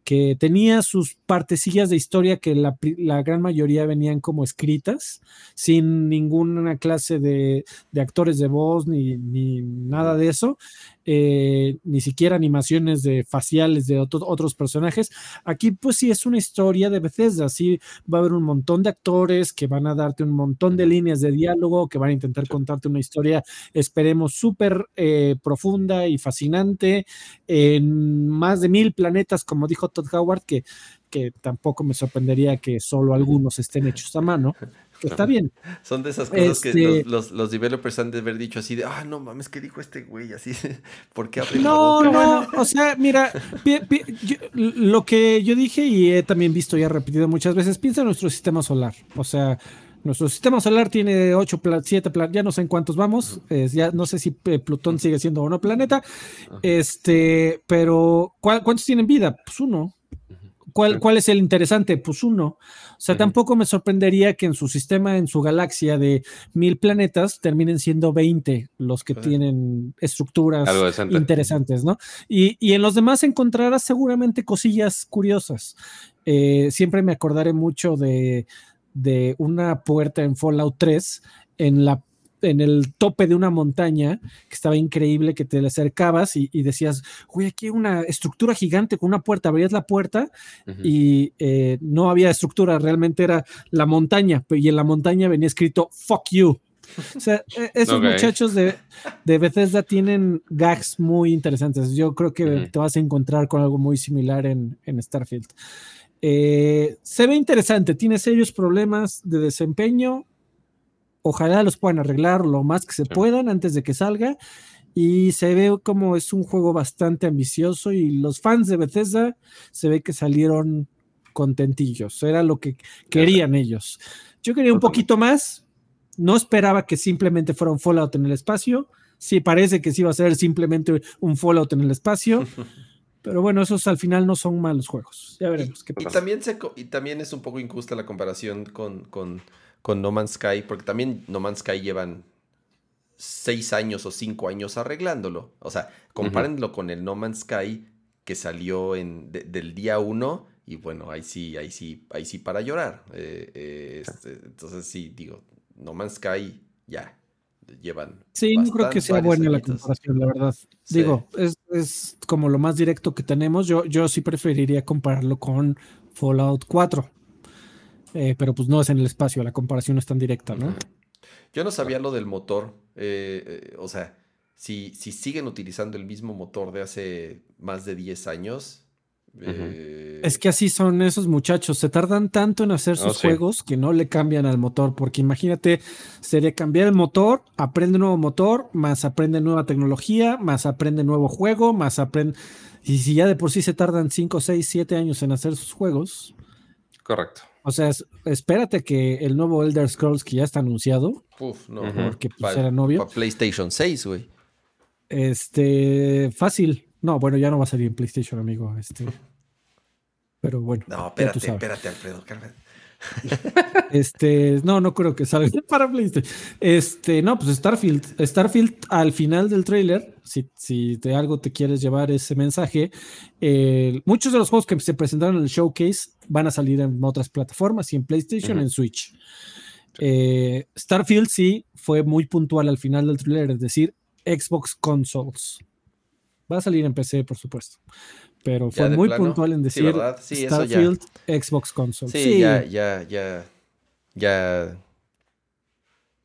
que tenía sus partecillas de historia que la, la gran mayoría venían como escritas, sin ninguna clase de, de actores de voz ni, ni nada de eso, eh, ni siquiera animaciones de faciales de otro- otros personajes. Aquí pues sí es una historia de Bethesda, sí va a haber un montón de actores que van a darte un montón de líneas de diálogo, que van a intentar contarte una historia, esperemos, súper eh, profunda y fascinante, en más de mil planetas, como dijo Todd Howard, que, que tampoco me sorprendería que solo algunos estén hechos a mano. Está bien. Son de esas cosas que Este- los, los, los developers han de haber dicho así de, ah, no mames, ¿qué dijo este güey? Así, (laughs) ¿por qué abre la No, boca? no, o sea, mira, pi- pi- yo- lo que yo dije y he también visto y he repetido muchas veces, piensa en nuestro sistema solar. O sea, nuestro sistema solar tiene 8, 7 planetas, ya no sé en cuántos vamos, eh, ya no sé si eh, Plutón sigue siendo o no planeta, este, pero ¿cuál- ¿cuántos tienen vida? Pues uno. ¿Cuál, ¿Cuál es el interesante? Pues uno. O sea, tampoco me sorprendería que en su sistema, en su galaxia de mil planetas, terminen siendo 20 los que tienen estructuras interesantes, ¿no? Y, y en los demás encontrarás seguramente cosillas curiosas. Eh, siempre me acordaré mucho de, de una puerta en Fallout 3 en la en el tope de una montaña que estaba increíble, que te le acercabas y, y decías, güey, aquí hay una estructura gigante con una puerta, abrías la puerta Ujú. y eh, no había estructura, realmente era la montaña, y en la montaña venía escrito fuck you. O sea, e- esos muchachos de, de Bethesda tienen gags muy interesantes. Yo creo que te vas a encontrar con algo muy similar en, en Starfield. Eh, se ve interesante, tiene serios problemas de desempeño. Ojalá los puedan arreglar lo más que se Sí. puedan antes de que salga. Y se ve como es un juego bastante ambicioso y los fans de Bethesda se ve que salieron contentillos. Era lo que querían ellos. Yo quería un poquito más. No esperaba que simplemente fuera un Fallout en el espacio. Sí, parece que sí va a ser simplemente un Fallout en el espacio. (laughs) Pero bueno, esos al final no son malos juegos. Ya veremos qué Y pasa. también, se, y también es un poco injusta la comparación con, con, con No Man's Sky, porque también No Man's Sky llevan seis años o cinco años arreglándolo. O sea, compárenlo con el No Man's Sky que salió en, de- del día uno. Y bueno, ahí sí, ahí sí, ahí sí para llorar. Eh, eh, este, entonces sí, digo, No Man's Sky ya llevan. Sí, no creo que sea buena la comparación, la verdad. Sí. Digo, es, es como lo más directo que tenemos. Yo, yo sí preferiría compararlo con Fallout 4. Eh, pero pues no es en el espacio, la comparación no es tan directa, ¿no? Yo no sabía lo del motor. eh, eh, o sea, si, si siguen utilizando el mismo motor de hace más de 10 años. eh, Es que así son esos muchachos, se tardan tanto en hacer Oh, sus sí. juegos que no le cambian al motor, porque imagínate, sería cambiar el motor, aprende nuevo motor, más aprende nueva tecnología, más aprende nuevo juego, más aprende... Y si ya de por sí se tardan 5, 6, 7 años en hacer sus juegos, Correcto. O sea, es- espérate que el nuevo Elder Scrolls que ya está anunciado, Uf, no. Porque pues, Pa- era novio, pa PlayStation 6, güey. este, fácil. No, bueno, ya no va a salir en PlayStation, amigo, este... Pero bueno. No, ya tú espérate, sabes. espérate, Alfredo. cálmate. (laughs) Este, no, no creo que salga (laughs) para PlayStation. Este, no, pues Starfield. Starfield al final del tráiler, si, si de algo te quieres llevar ese mensaje, eh, muchos de los juegos que se presentaron en el showcase van a salir en otras plataformas y en PlayStation, Ujú. en Switch. Eh, Starfield sí fue muy puntual al final del tráiler, es decir, Xbox Consoles. Va a salir en PC, por supuesto. Pero fue muy plano. puntual en decir eso. Starfield, Xbox Consoles. Sí, ya, ya, ya. Ya.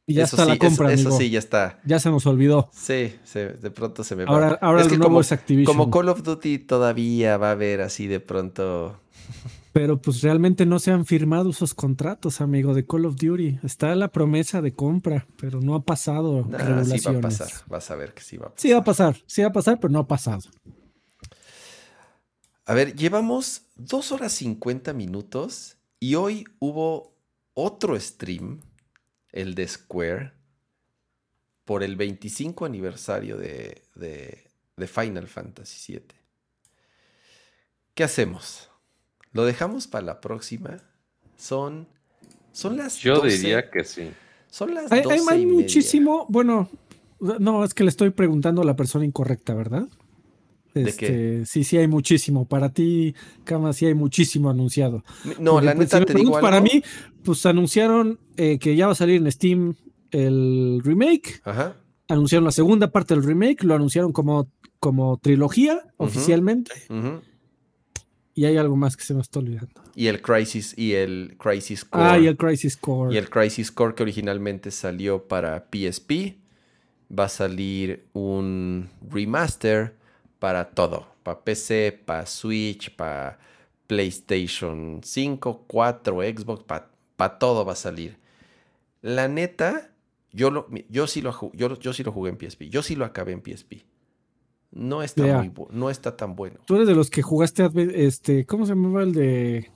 Y ya eso está la eso- compra, Eso, amigo. sí, ya está. Ya se nos olvidó. Sí, se- de pronto se me va. Ahora, ahora es que nuevo como, es Activision. como Call of Duty todavía va a haber así de pronto. (laughs) Pero pues realmente no se han firmado esos contratos, amigo, de Call of Duty. Está la promesa de compra, pero no ha pasado Nah, sí va a pasar. Vas a ver que sí va a pasar. Sí va a pasar, sí va a pasar, pero no ha pasado. A ver, llevamos 2 horas 50 minutos y hoy hubo otro stream, el de Square, por el 25 aniversario de, de- de Final Fantasy VII. ¿Qué hacemos? ¿Lo dejamos para la próxima? Son, son las Yo 12, diría que sí. Son las Hay, 12 hay- hay y media. muchísimo, bueno, no, es que le estoy preguntando a la persona incorrecta, ¿verdad? ¿De Este, Sí, sí hay muchísimo. Para ti, Kama, sí hay muchísimo anunciado. No, Porque, la pues, neta si te digo Para mí, pues anunciaron eh, que ya va a salir en Steam el remake. Ajá. Anunciaron la segunda parte del remake. Lo anunciaron como, como trilogía oficialmente. ujú. Y hay algo más que se me está olvidando. Y el Crisis y el Crisis Core. Ah, y el Crisis Core. Y el Crisis Core que originalmente salió para PSP. Va a salir un remaster para todo. Para PC, para Switch, para PlayStation 5, 4, Xbox. Para todo va a salir. La neta, yo, lo, yo, sí lo, yo, yo sí lo jugué en PSP. Yo sí lo acabé en PSP. No está, Ya. muy no está tan bueno. Tú eres de los que jugaste, este, ¿cómo se llamaba el de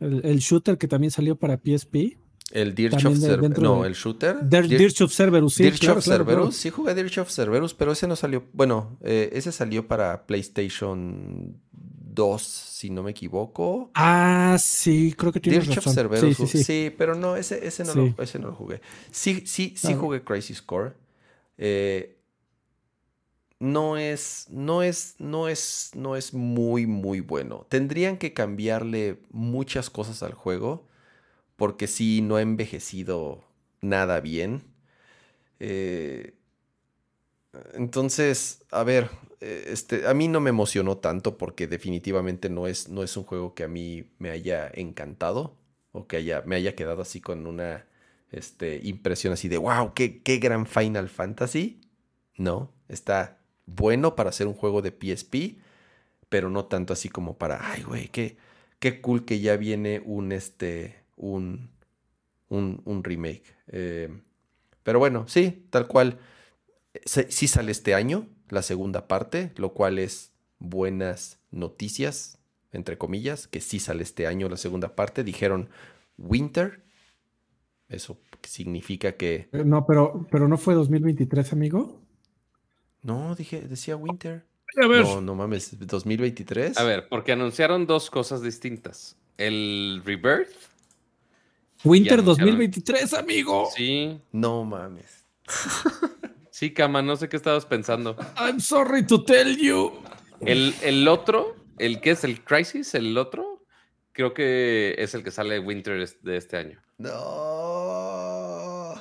el, el shooter que también salió para PSP? El También of Cerberus. No, de- el shooter. Der- Dir- Dirge of Cerberus, sí, claro, of Cerberus. claro. Sí jugué Dirge of Cerberus, pero ese no salió. Bueno, eh, ese salió para PlayStation 2, si no me equivoco. Ah, sí, creo que tienes Dirge of razón. Cerberus. Sí, sí, sí. pero no, ese, ese, no Sí. Lo, ese no lo jugué. Sí, sí, sí jugué Crisis Core. Eh, no es, no es, no es, no es muy, muy bueno. Tendrían que cambiarle muchas cosas al juego, porque sí, no ha envejecido nada bien. Eh, entonces, a ver, eh, este, a mí no me emocionó tanto porque definitivamente no es, no es un juego que a mí me haya encantado o que haya, me haya quedado así con una este, impresión así de, wow, qué, qué gran Final Fantasy. No, está bueno para hacer un juego de PSP, pero no tanto así como para, ay, güey, qué, qué cool que ya viene un, este, un, un, remake. Eh, pero bueno, sí, tal cual. Se- Sí sale este año la segunda parte, lo cual es buenas noticias, entre comillas, que sí sale este año la segunda parte. Dijeron Winter. Eso significa que... Eh, No, pero, pero no fue 2023, amigo. No, dije, decía Winter. A No, no mames, 2023. A ver, porque anunciaron dos cosas distintas. El Rebirth. Winter ya anunciaron. 2023, amigo. Sí, No mames. (laughs) sí, Cama, no sé qué estabas pensando. I'm sorry to tell you. El, el otro, el que es el Crisis, el otro, creo que es el que sale Winter de este año. No. O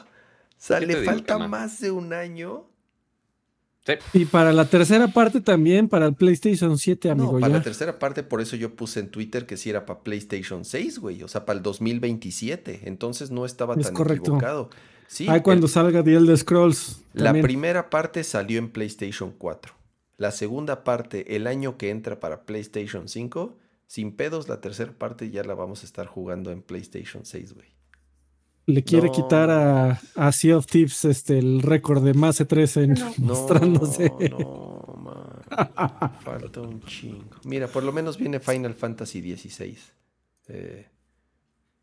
sea, ¿Qué le digo, falta más de un año. Sí. Y para la tercera parte también, para el PlayStation 7, amigo. no, para ya. la tercera parte, por eso yo puse en Twitter que sí era para PlayStation 6, güey. O sea, para el 2027. Entonces no estaba Es tan correcto. equivocado. Sí, Ay, cuando el- salga The Elder Scrolls. la también. primera parte salió en PlayStation 4. La segunda parte, el año que entra para PlayStation 5. Sin pedos, la tercera parte ya la vamos a estar jugando en PlayStation 6, güey. Le quiere No. quitar a, a Sea of Thieves este, el récord de más E3 en No. (laughs) No, mostrándose. no, man. Falta un chingo. Mira, por lo menos viene Final Fantasy XVI. eh,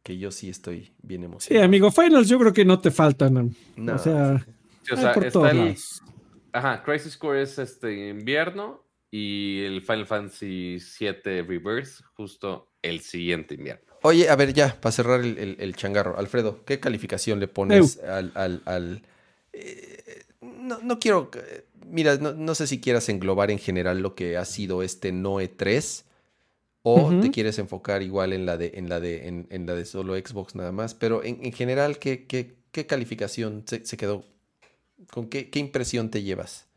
que yo sí estoy bien Sí, emocionado. amigo, Finals yo creo que no te faltan. No, o sea, Sí, o hay sea, por está todos el, lados. Ajá, Crisis Core es este invierno y el Final Fantasy VII Reverse justo el siguiente invierno. Oye, a ver, ya, para cerrar el, el- el changarro. Alfredo, ¿qué calificación le pones al... al- al- eh, no, no quiero... eh, Mira, no, no sé si quieras englobar en general lo que ha sido este Noe 3 o te quieres enfocar igual en la de, en la de, en, en la de solo Xbox nada más. Pero en, en general, ¿qué, qué, qué calificación se, se quedó? ¿Con qué, qué impresión te llevas?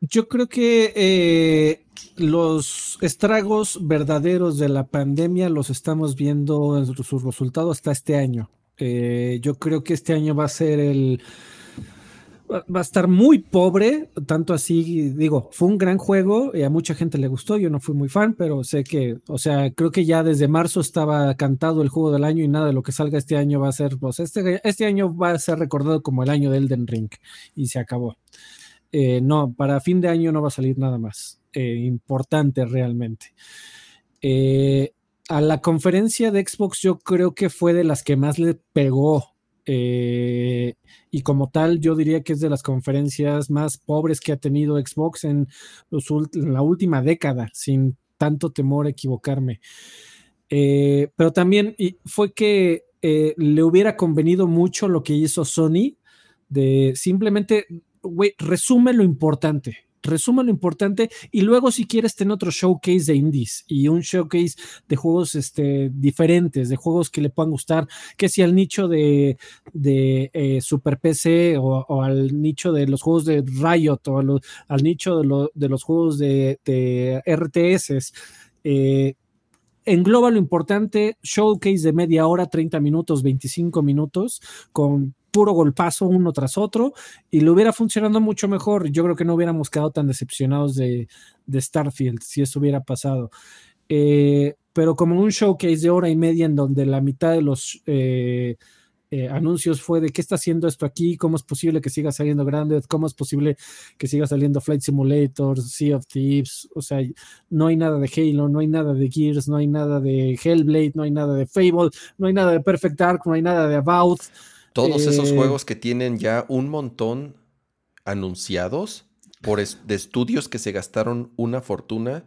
Yo creo que eh, los estragos verdaderos de la pandemia los estamos viendo en su- sus resultados hasta este año. Eh, yo creo que este año va a ser el... Va a estar muy pobre, tanto así, digo, fue un gran juego y a mucha gente le gustó, yo no fui muy fan, pero sé que, o sea, creo que ya desde marzo estaba cantado el juego del año y nada de lo que salga este año va a ser, pues este, este año va a ser recordado como el año de Elden Ring y se acabó. Eh, no, para fin de año no va a salir nada más eh, importante realmente. Eh, a la conferencia de Xbox yo creo que fue de las que más le pegó y como tal yo diría que es de las conferencias más pobres que ha tenido Xbox en, la última década, sin tanto temor a equivocarme. Pero también fue que le hubiera convenido mucho lo que hizo Sony de simplemente, güey, resume lo importante. Resume lo importante y luego si quieres tener otro showcase de indies y un showcase de juegos este, diferentes, de juegos que le puedan gustar, que si al nicho de, de eh, Super PC o, al nicho de los juegos de Riot o al nicho de, de los juegos de, de RTS. eh, engloba lo importante, showcase de media hora, 30 minutos, 25 minutos, con puro golpazo uno tras otro, y le hubiera funcionado mucho mejor. Yo creo que no hubiéramos quedado tan decepcionados de, de Starfield si eso hubiera pasado. Eh, pero como un showcase de hora y media en donde la mitad de los eh, eh, anuncios fue de qué está haciendo esto aquí, cómo es posible que siga saliendo Grounded, cómo es posible que siga saliendo Flight Simulator, Sea of Thieves, o sea, no hay nada de Halo, no hay nada de Gears, no hay nada de Hellblade, no hay nada de Fable, no hay nada de Perfect Dark, no hay nada de About. Todos esos Eh, juegos que tienen ya un montón anunciados por es- de estudios que se gastaron una fortuna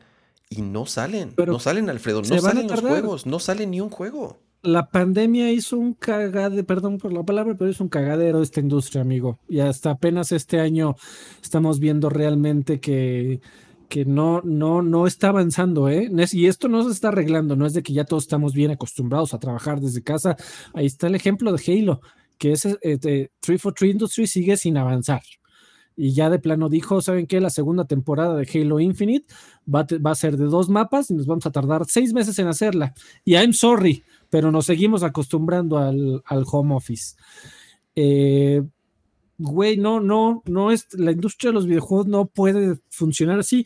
y no salen. Pero no salen, Alfredo. No salen los juegos. No sale ni un juego. La pandemia hizo un cagade, perdón por la palabra, pero es un cagadero esta industria, amigo. Y hasta apenas este año estamos viendo realmente que, que no, no, no está avanzando, ¿eh? Y esto no se está arreglando, no es de que ya todos estamos bien acostumbrados a trabajar desde casa. Ahí está el ejemplo de Halo, que es eh, de 343 Industries sigue sin avanzar. Y ya de plano dijo, ¿saben qué? La segunda temporada de Halo Infinite va va a ser de dos mapas y nos vamos a tardar seis meses en hacerla. Y I'm sorry, pero nos seguimos acostumbrando al, al home office. Eh, güey, no, no, no es, la industria de los videojuegos no puede funcionar así.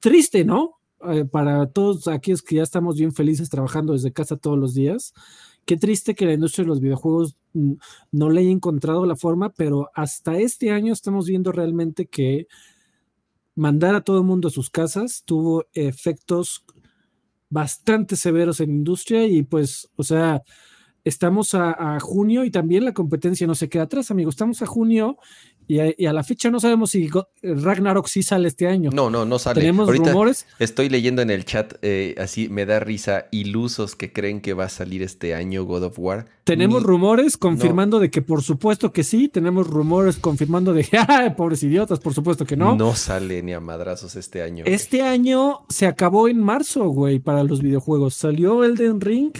Triste, ¿no? Eh, para todos aquellos que ya estamos bien felices trabajando desde casa todos los días. Qué triste que la industria de los videojuegos mm, no le haya encontrado la forma, pero hasta este año estamos viendo realmente que mandar a todo el mundo a sus casas tuvo efectos bastante severos en industria y pues, o sea, estamos a, a junio y también la competencia no se queda atrás, amigo. Estamos a junio Y a, y a la fecha no sabemos si Ragnarok sí sale este año. No, no, no sale. Tenemos Ahorita rumores. estoy leyendo en el chat, eh, así me da risa, ilusos que creen que va a salir este año God of War. Tenemos Ni- rumores confirmando de que por supuesto que sí. Tenemos rumores confirmando de ¡Ah, (laughs) pobres idiotas! Por supuesto que no. No sale ni a madrazos este año. güey. Este año se acabó en marzo, güey, para los videojuegos. Salió Elden Ring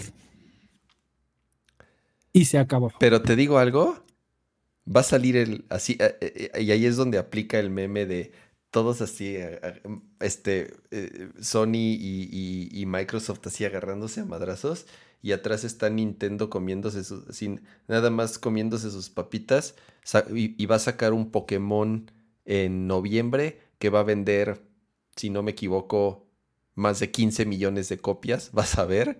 y se acabó. Pero te digo algo, va a salir el así eh, eh, y ahí es donde aplica el meme de todos así, eh, eh, este eh, Sony y, Microsoft así agarrándose a madrazos y atrás está Nintendo comiéndose sus, sin nada más comiéndose sus papitas y, y va a sacar un Pokémon en noviembre que va a vender, si no me equivoco, más de 15 millones de copias, (laughs) vas a ver.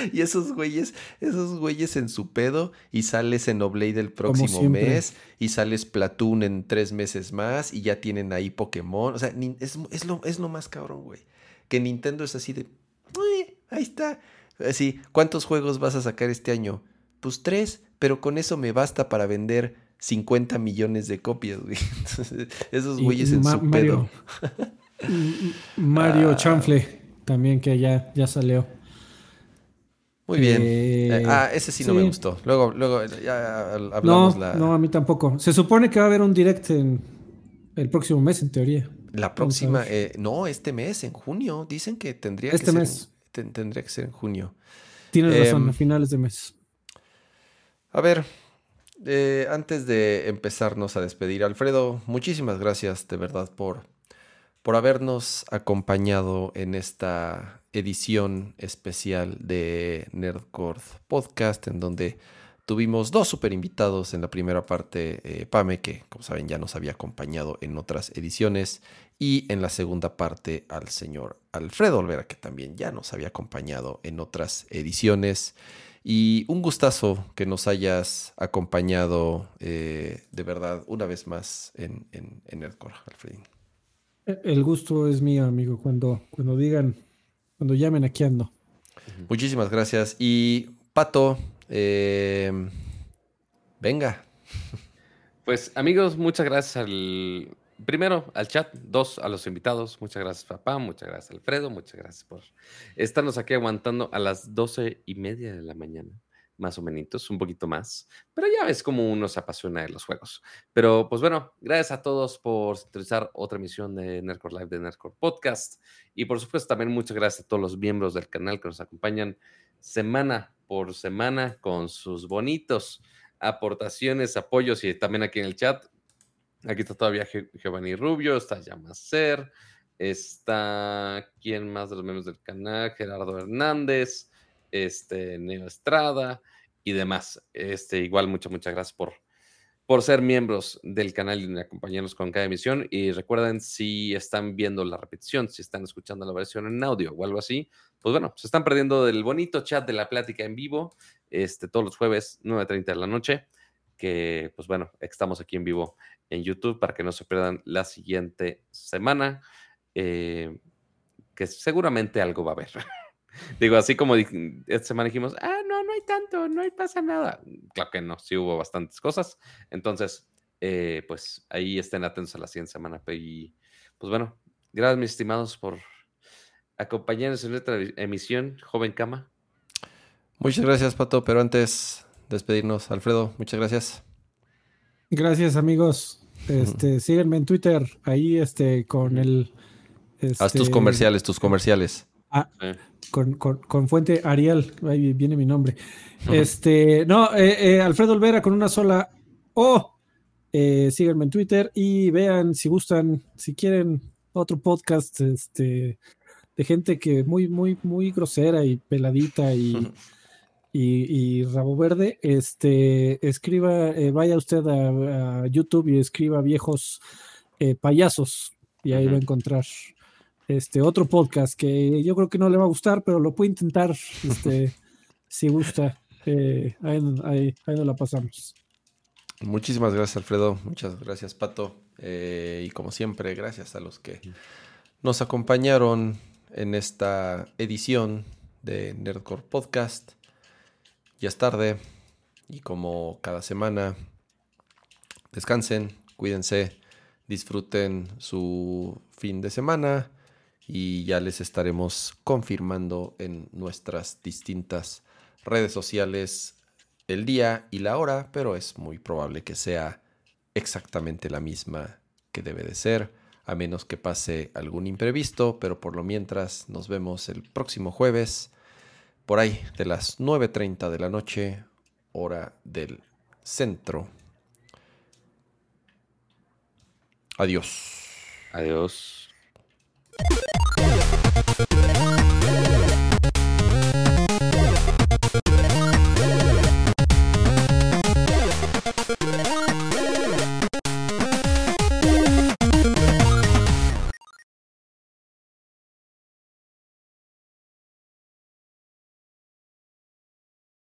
(laughs) y esos güeyes, esos güeyes en su pedo y sale Xenoblade el próximo mes y sale Splatoon en tres meses más y ya tienen ahí Pokémon. O sea, es, es lo, es lo más cabrón, güey. Que Nintendo es así de, "Uy, ahí está. Así, ¿cuántos juegos vas a sacar este año? Pues tres, pero con eso me basta para vender 50 millones de copias, güey. (laughs) Entonces, esos güeyes en Ma- su Mario, (laughs) pedo. Mario Ah. Chanfle también que ya, ya salió. Muy bien. Eh, Eh, ah, ese sí, no me gustó. Luego, luego ya No, hablamos la, no, a mí tampoco. Se supone que va a haber un direct en el próximo mes, en teoría. la próxima. eh, no, este mes, en junio. Dicen que tendría Este que ser. mes. en- ten- tendría que ser en junio. Tienes Em, razón, a finales de mes. A ver, eh, antes de empezarnos a despedir, Alfredo, muchísimas gracias de verdad por, por habernos acompañado en esta edición especial de Nerdcore Podcast, en donde tuvimos dos super invitados en la primera parte, eh, Pame, que como saben ya nos había acompañado en otras ediciones, y en la segunda parte al señor Alfredo Olvera, que también ya nos había acompañado en otras ediciones. Y un gustazo que nos hayas acompañado eh, de verdad una vez más en, en, Nerdcore, Alfredín. El gusto es mío, amigo. Cuando, cuando digan, cuando llamen, aquí ando. Muchísimas gracias. Y Pato, eh, venga. (laughs) Pues amigos, muchas gracias al primero al chat, dos a los invitados, muchas gracias papá, muchas gracias Alfredo, muchas gracias por estarnos aquí aguantando a las doce y media de la mañana, más o menos, un poquito más, pero ya ves cómo uno se apasiona de los juegos. Pero pues bueno, gracias a todos por sintonizar otra emisión de Nerdcore Live de Nerdcore Podcast y por supuesto también muchas gracias a todos los miembros del canal que nos acompañan semana por semana con sus bonitos aportaciones, apoyos y también aquí en el chat. Aquí está todavía Giovanni Rubio, está Yamacer, está quién más de los miembros del canal, Gerardo Hernández, este Neo Estrada y demás. Este, igual muchas, muchas gracias por, por ser miembros del canal y acompañarnos con cada emisión. Y recuerden, si están viendo la repetición, si están escuchando la versión en audio o algo así, pues bueno, se están perdiendo del bonito chat de la plática en vivo, este, todos los jueves, 9.30 de la noche, que pues bueno, estamos aquí en vivo en YouTube para que no se pierdan la siguiente semana, eh, que seguramente algo va a haber. (laughs) Digo, así como esta semana dijimos, ah, no, no hay tanto, no hay pasa nada. Claro que no, sí hubo bastantes cosas. Entonces, eh, pues ahí estén atentos a la siguiente semana. Y pues bueno, gracias mis estimados por acompañarnos en nuestra emisión, Joven Cama. Muchas gracias, Pato. Pero antes de despedirnos, Alfredo, muchas gracias. Gracias, amigos. Este, síganme en Twitter, ahí este, con el. Haz tus este, comerciales, tus comerciales. Ah, con, con- con fuente Ariel, ahí viene mi nombre. Este, no, eh, eh, Alfredo Olvera con una sola O. Eh, síganme en Twitter y vean si gustan, si quieren otro podcast, este, de gente que muy, muy, muy grosera y peladita y, (laughs) y, y rabo verde. Este, escriba, eh, vaya usted a, a YouTube y escriba viejos payasos y ahí va a encontrar este otro podcast que yo creo que no le va a gustar, pero lo puede intentar, este, (laughs) si gusta. Eh, ahí, ahí, ahí nos la pasamos. Muchísimas gracias, Alfredo. Muchas gracias, Pato. Eh, y como siempre, gracias a los que nos acompañaron en esta edición de Nerdcore Podcast. Ya es tarde y como cada semana, descansen, Cuídense, disfruten su fin de semana y ya les estaremos confirmando en nuestras distintas redes sociales el día y la hora, pero es muy probable que sea exactamente la misma que debe de ser, a menos que pase algún imprevisto, pero por lo mientras nos vemos el próximo jueves, por ahí de las 9.30 de la noche, hora del centro. Adiós. Adiós.